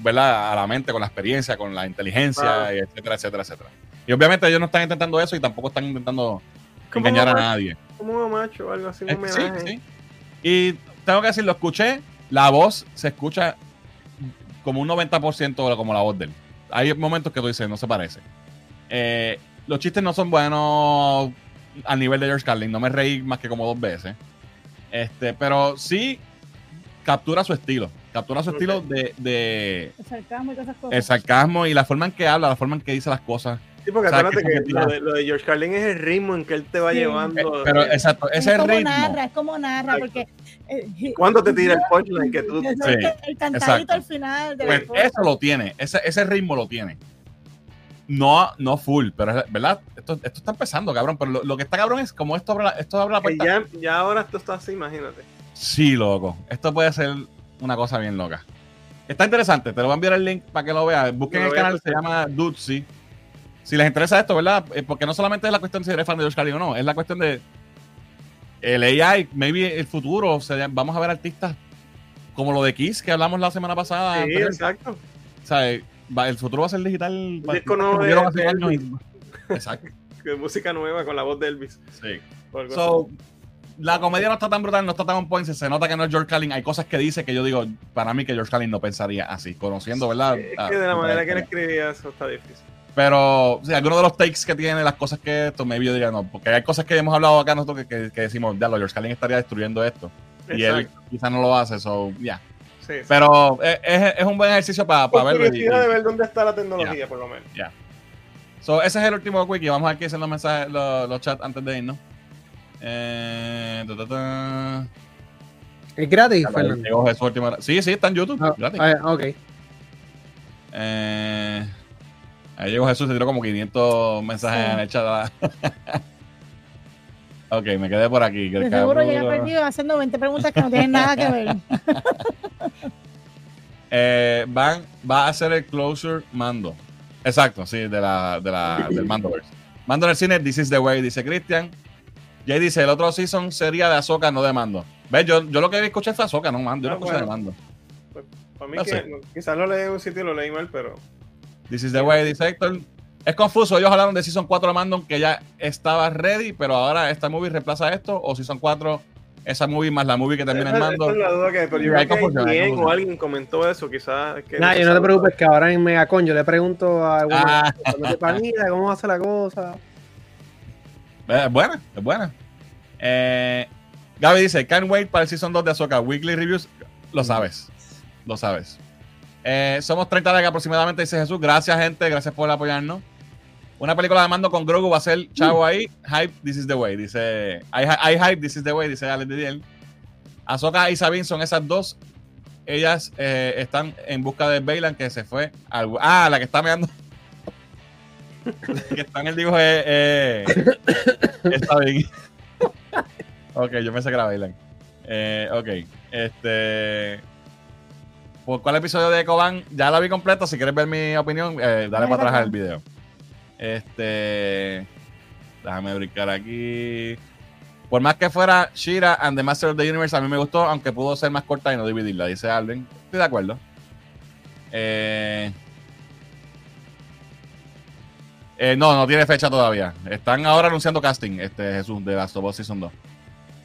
¿verdad? A la mente con la experiencia, con la inteligencia, etcétera, etcétera, etcétera. Y obviamente ellos no están intentando eso y tampoco están intentando engañar a un nadie. Como un macho o algo así, un Eh, sí, sí. Y tengo que decir, lo escuché, la voz se escucha como un 90% como la voz de él. Hay momentos que tú dices, no se parece. Eh, los chistes no son buenos al nivel de George Carlin, no me reí más que como dos veces. Este, pero sí captura su estilo. Captura su estilo de, de El sarcasmo y todas esas cosas. el sarcasmo y la forma en que habla, la forma en que dice las cosas. Sí, porque O sea, acuérdate que que como que lo de, lo de George Carlin es el ritmo en que él te va Sí. Eh, llevando. pero exacto, es como ritmo. narra, es como narra, Exacto. porque. eh, ¿Cuándo te tira el [LAUGHS] punchline que tú- Sí, el cantadito exacto. al final de Pues eso lo tiene, ese, ese ritmo lo tiene. No, no full, pero es verdad, esto, esto está empezando, cabrón. Pero lo, lo que está cabrón es como esto abre la, esto abre la que puerta. ya, ya ahora esto está así, imagínate. Sí, loco. Esto puede ser una cosa bien loca. Está interesante, te lo voy a enviar el link para que lo veas. Busquen el canal, se llama Dutzy. Si les interesa esto, ¿verdad? Eh, Porque no solamente es la cuestión de si eres fan de George Carlin o no, es la cuestión de el AI, maybe el futuro. O sea, vamos a ver artistas como lo de Kiss que hablamos la semana pasada. Sí, exacto. O sea, va- el futuro va a ser digital. disco nuevo de- hace de años y-. Exacto. Música nueva con la voz de Elvis. Sí. So, la comedia no está tan brutal, no está tan on point. Se nota que no es George Carlin. Hay cosas que dice que yo digo, para mí que George Carlin no pensaría así, conociendo, ¿verdad? Es Ah, que de la manera que él escribía eso está difícil. Pero, o sea, algunos de los takes que tiene, las cosas que esto, maybe yo diría no. Porque hay cosas que hemos hablado acá nosotros que, que, que decimos, ya, lo George Carlin estaría destruyendo esto. Y él quizás no lo hace, so, ya. Sí, sí. Pero es, es- es un buen ejercicio para Por verlo. y- de ver dónde está la tecnología, por lo menos. So, ese es el último wiki. Vamos a ver qué dicen los mensajes, los, los chats antes de irnos. Eh, ta, ta, ta. Es gratis, Fernando. Sí, sí, está en YouTube. Gratis. ah, ok. Eh, ahí llegó Jesús, se tiró como 500 mensajes Sí. en el chat. [LAUGHS] ok, me quedé por aquí. que De el seguro llega perdido haciendo 20 preguntas que no tienen nada que ver. [LAUGHS] Eh, van, va a hacer el closure mando. Exacto, sí, de la, de la, del Mandoverse. Mando en el cine, This is the way, dice Christian. Jay dice, el otro season sería de Azoka, no de Mando. ¿Ves? Yo, yo lo que escuché fue Azoka, no Mando. Yo Ah, no escuché de bueno. Mando. Para mí No que no, quizás lo leí en un sitio y lo leí mal, pero This is the way, dice Héctor. Es confuso, ellos hablaron de Season 4 de Mando que ya estaba ready, pero ahora esta movie reemplaza esto, o Season 4, esa movie más la movie que termina en esa, Mando. esa es la duda que pero yo creo que alguien o alguien comentó eso, quizás. que Nah, se yo no te preocupes que ahora en Megacon yo le pregunto a algunos Ah. cómo hace la cosa. Eh, Es buena, es buena. Eh, Gaby dice, can't wait para el Season 2 de Azoka. Weekly Reviews, lo sabes. Lo sabes. Eh, somos 30 likes aproximadamente, dice Jesús. Gracias, gente. Gracias por apoyarnos. Una película de mando con Grogu va a ser Chavo ahí. Hype, this is the way. Dice, I, hype, this is the way, dice Alex Didier. Azoka y Sabine son esas dos. Ellas eh, están en busca de Bailan que se fue. Ah, la que está meando. [LAUGHS] que está en el dibujo es. eh, está bien. ok, yo pensé que era Bailan. Eh, ok, este. ¿Por cuál episodio de Ecoban? Ya la vi completo. Si quieres ver mi opinión, eh, dale para atrás al video. Este. Déjame brincar aquí. Por más que fuera Shira and the Master of the Universe, a mí me gustó, aunque pudo ser más corta y no dividirla, dice Alden. Estoy de acuerdo. Eh, eh, no, no tiene fecha todavía. Están ahora anunciando casting, este Jesús, de Last of Us Season 2.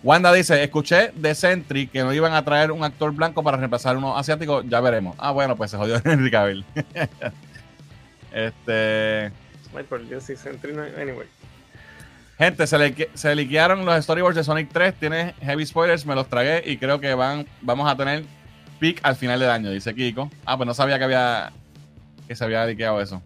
Wanda dice, escuché de Sentry que no iban a traer un actor blanco para reemplazar uno asiático, ya veremos. Ah, bueno, pues se jodió [LAUGHS] Henry Cavill. [LAUGHS] este... Ay, por Dios, sí, Sentry no- Anyway. Gente, se, le, se liquearon los storyboards de Sonic 3. Tiene heavy spoilers, me los tragué y creo que van, vamos a tener peak al final del año, dice Kiko. Ah, pues no sabía que había que se había liqueado eso.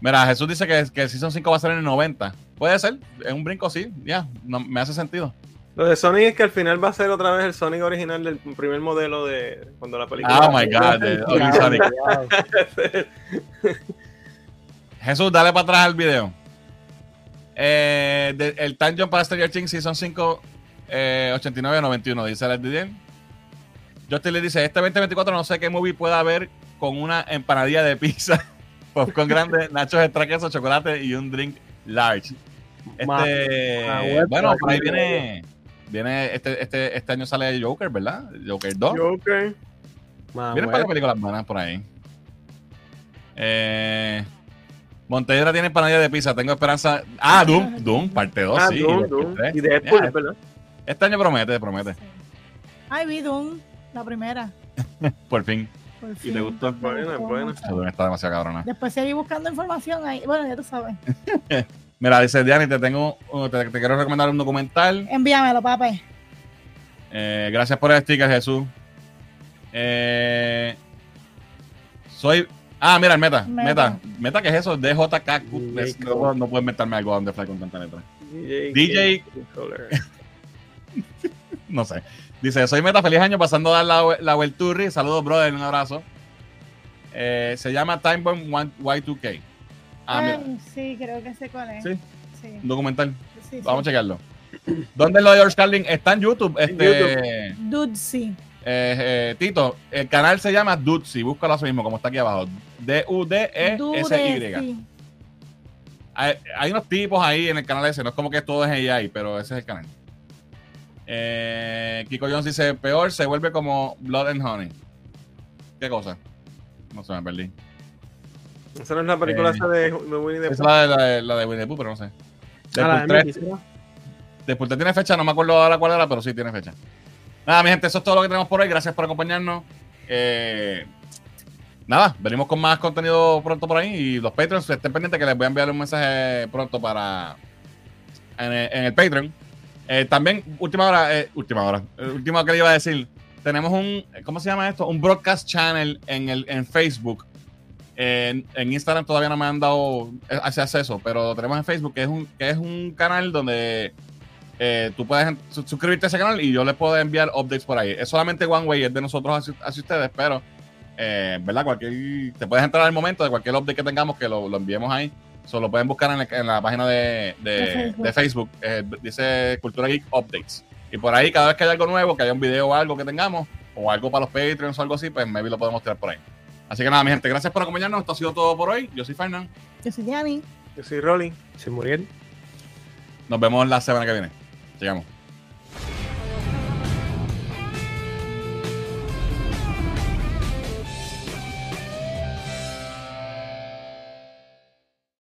Mira, Jesús dice que, que el Season 5 va a ser en el 90. Puede ser, es un brinco, sí, ya, no, me hace sentido. Lo de Sonic es que al final va a ser otra vez el Sonic original del primer modelo de cuando la película. Oh my god, de Ugly [LAUGHS] Sonic. Jesús, dale para atrás al video. Eh, de- el time jump para Stranger Things Season 5, eh, 89-91, dice Alex Didier. Justin le dice: Este 2024 no sé qué movie pueda haber con una empanadilla de pizza, [LAUGHS] popcorn grande, nachos extra queso, chocolate y un drink large. Este, bueno, por ahí ma- viene. Viene este, este, este año sale Joker, ¿verdad? Joker 2. Joker. Vienen para web. películas buenas por ahí. Eh, Montevideo tiene empanadilla de pizza. Tengo esperanza. Ah, Doom, Doom, parte 2. Ah, sí, Doom, y Doom. tres. Y Ya, ¿verdad? Este año promete, promete. Ay, vi Doom, la primera. [LAUGHS] Por fin. Por ¿Y te gustó? Buena, buena. Doom está demasiado cabrona. Después seguí buscando información ahí. Bueno, ya tú sabes. [LAUGHS] Mira, dice Diani, te tengo, uh, te, te quiero recomendar un documental. Envíamelo, papi. Eh, gracias por el sticker, Jesús. Eh, soy. Ah, mira, el meta. Meta. Meta. Meta, ¿qué es eso? DJK. DJ Es- No, no puedo inventarme algo donde fly con tanta letra. DJ. DJ. [LAUGHS] No sé. Dice, soy Meta, feliz año pasando a dar la, la Welturri. Saludos, brother, un abrazo. Eh, se llama Time Bomb One- Y2K. Ah, mira, Ay, sí, creo que sé cuál es. Sí. Sí. un documental. sí, sí. Vamos a checarlo. ¿Dónde es lo de George Carlin? Está en YouTube. Este, Dude, sí. eh, eh, Tito, el canal se llama Dudsi. Búscalo así mismo, como está aquí abajo. E D-U-D-E-S-Y. Hay, hay unos tipos ahí en el canal ese. No es como que todo es AI, pero ese es el canal. Eh, Kiko Jones dice: Peor se vuelve como Blood and Honey. ¿Qué cosa? No sé, me perdí. Esa no es la película Eh, esa de, de Winnie the Esa es Pooh. la de, la de, Winnie the Pooh, pero no sé. Ah, la Deadpool de 3, Mickey, ¿sí? Deadpool 3 tiene fecha, no me acuerdo ahora cuál era, pero sí tiene fecha. Nada, mi gente, eso es todo lo que tenemos por hoy. Gracias por acompañarnos. Eh, nada, venimos con más contenido pronto por ahí. Y los Patreons, estén pendientes que les voy a enviar un mensaje pronto para en el, en el Patreon. Eh, también, última hora, eh, última hora, eh, última que le iba a decir. Tenemos un, ¿cómo se llama esto? Un broadcast channel en, el, en Facebook. En, en Instagram todavía no me han dado eh, ese acceso, pero lo tenemos en Facebook, que es un, que es un canal donde eh, tú puedes suscribirte a ese canal y yo le puedo enviar updates por ahí. Es solamente One Way, es de nosotros hacia, hacia ustedes, pero, eh, ¿verdad? Cualquier, te puedes entrar al momento de cualquier update que tengamos que lo, lo enviemos ahí. Solo pueden buscar en, la- en la página de, de- De Facebook. de Facebook. eh, dice Cultura Geek Updates. Y por ahí, cada vez que haya algo nuevo, que haya un video o algo que tengamos, o algo para los Patreons o algo así, pues maybe lo podemos tirar por ahí. Así que nada, mi gente, gracias por acompañarnos. Esto ha sido todo por hoy. Yo soy Fernán. Yo soy Yanni. Yo soy Rolly. Sí, Muriel. Nos vemos la semana que viene. Llegamos.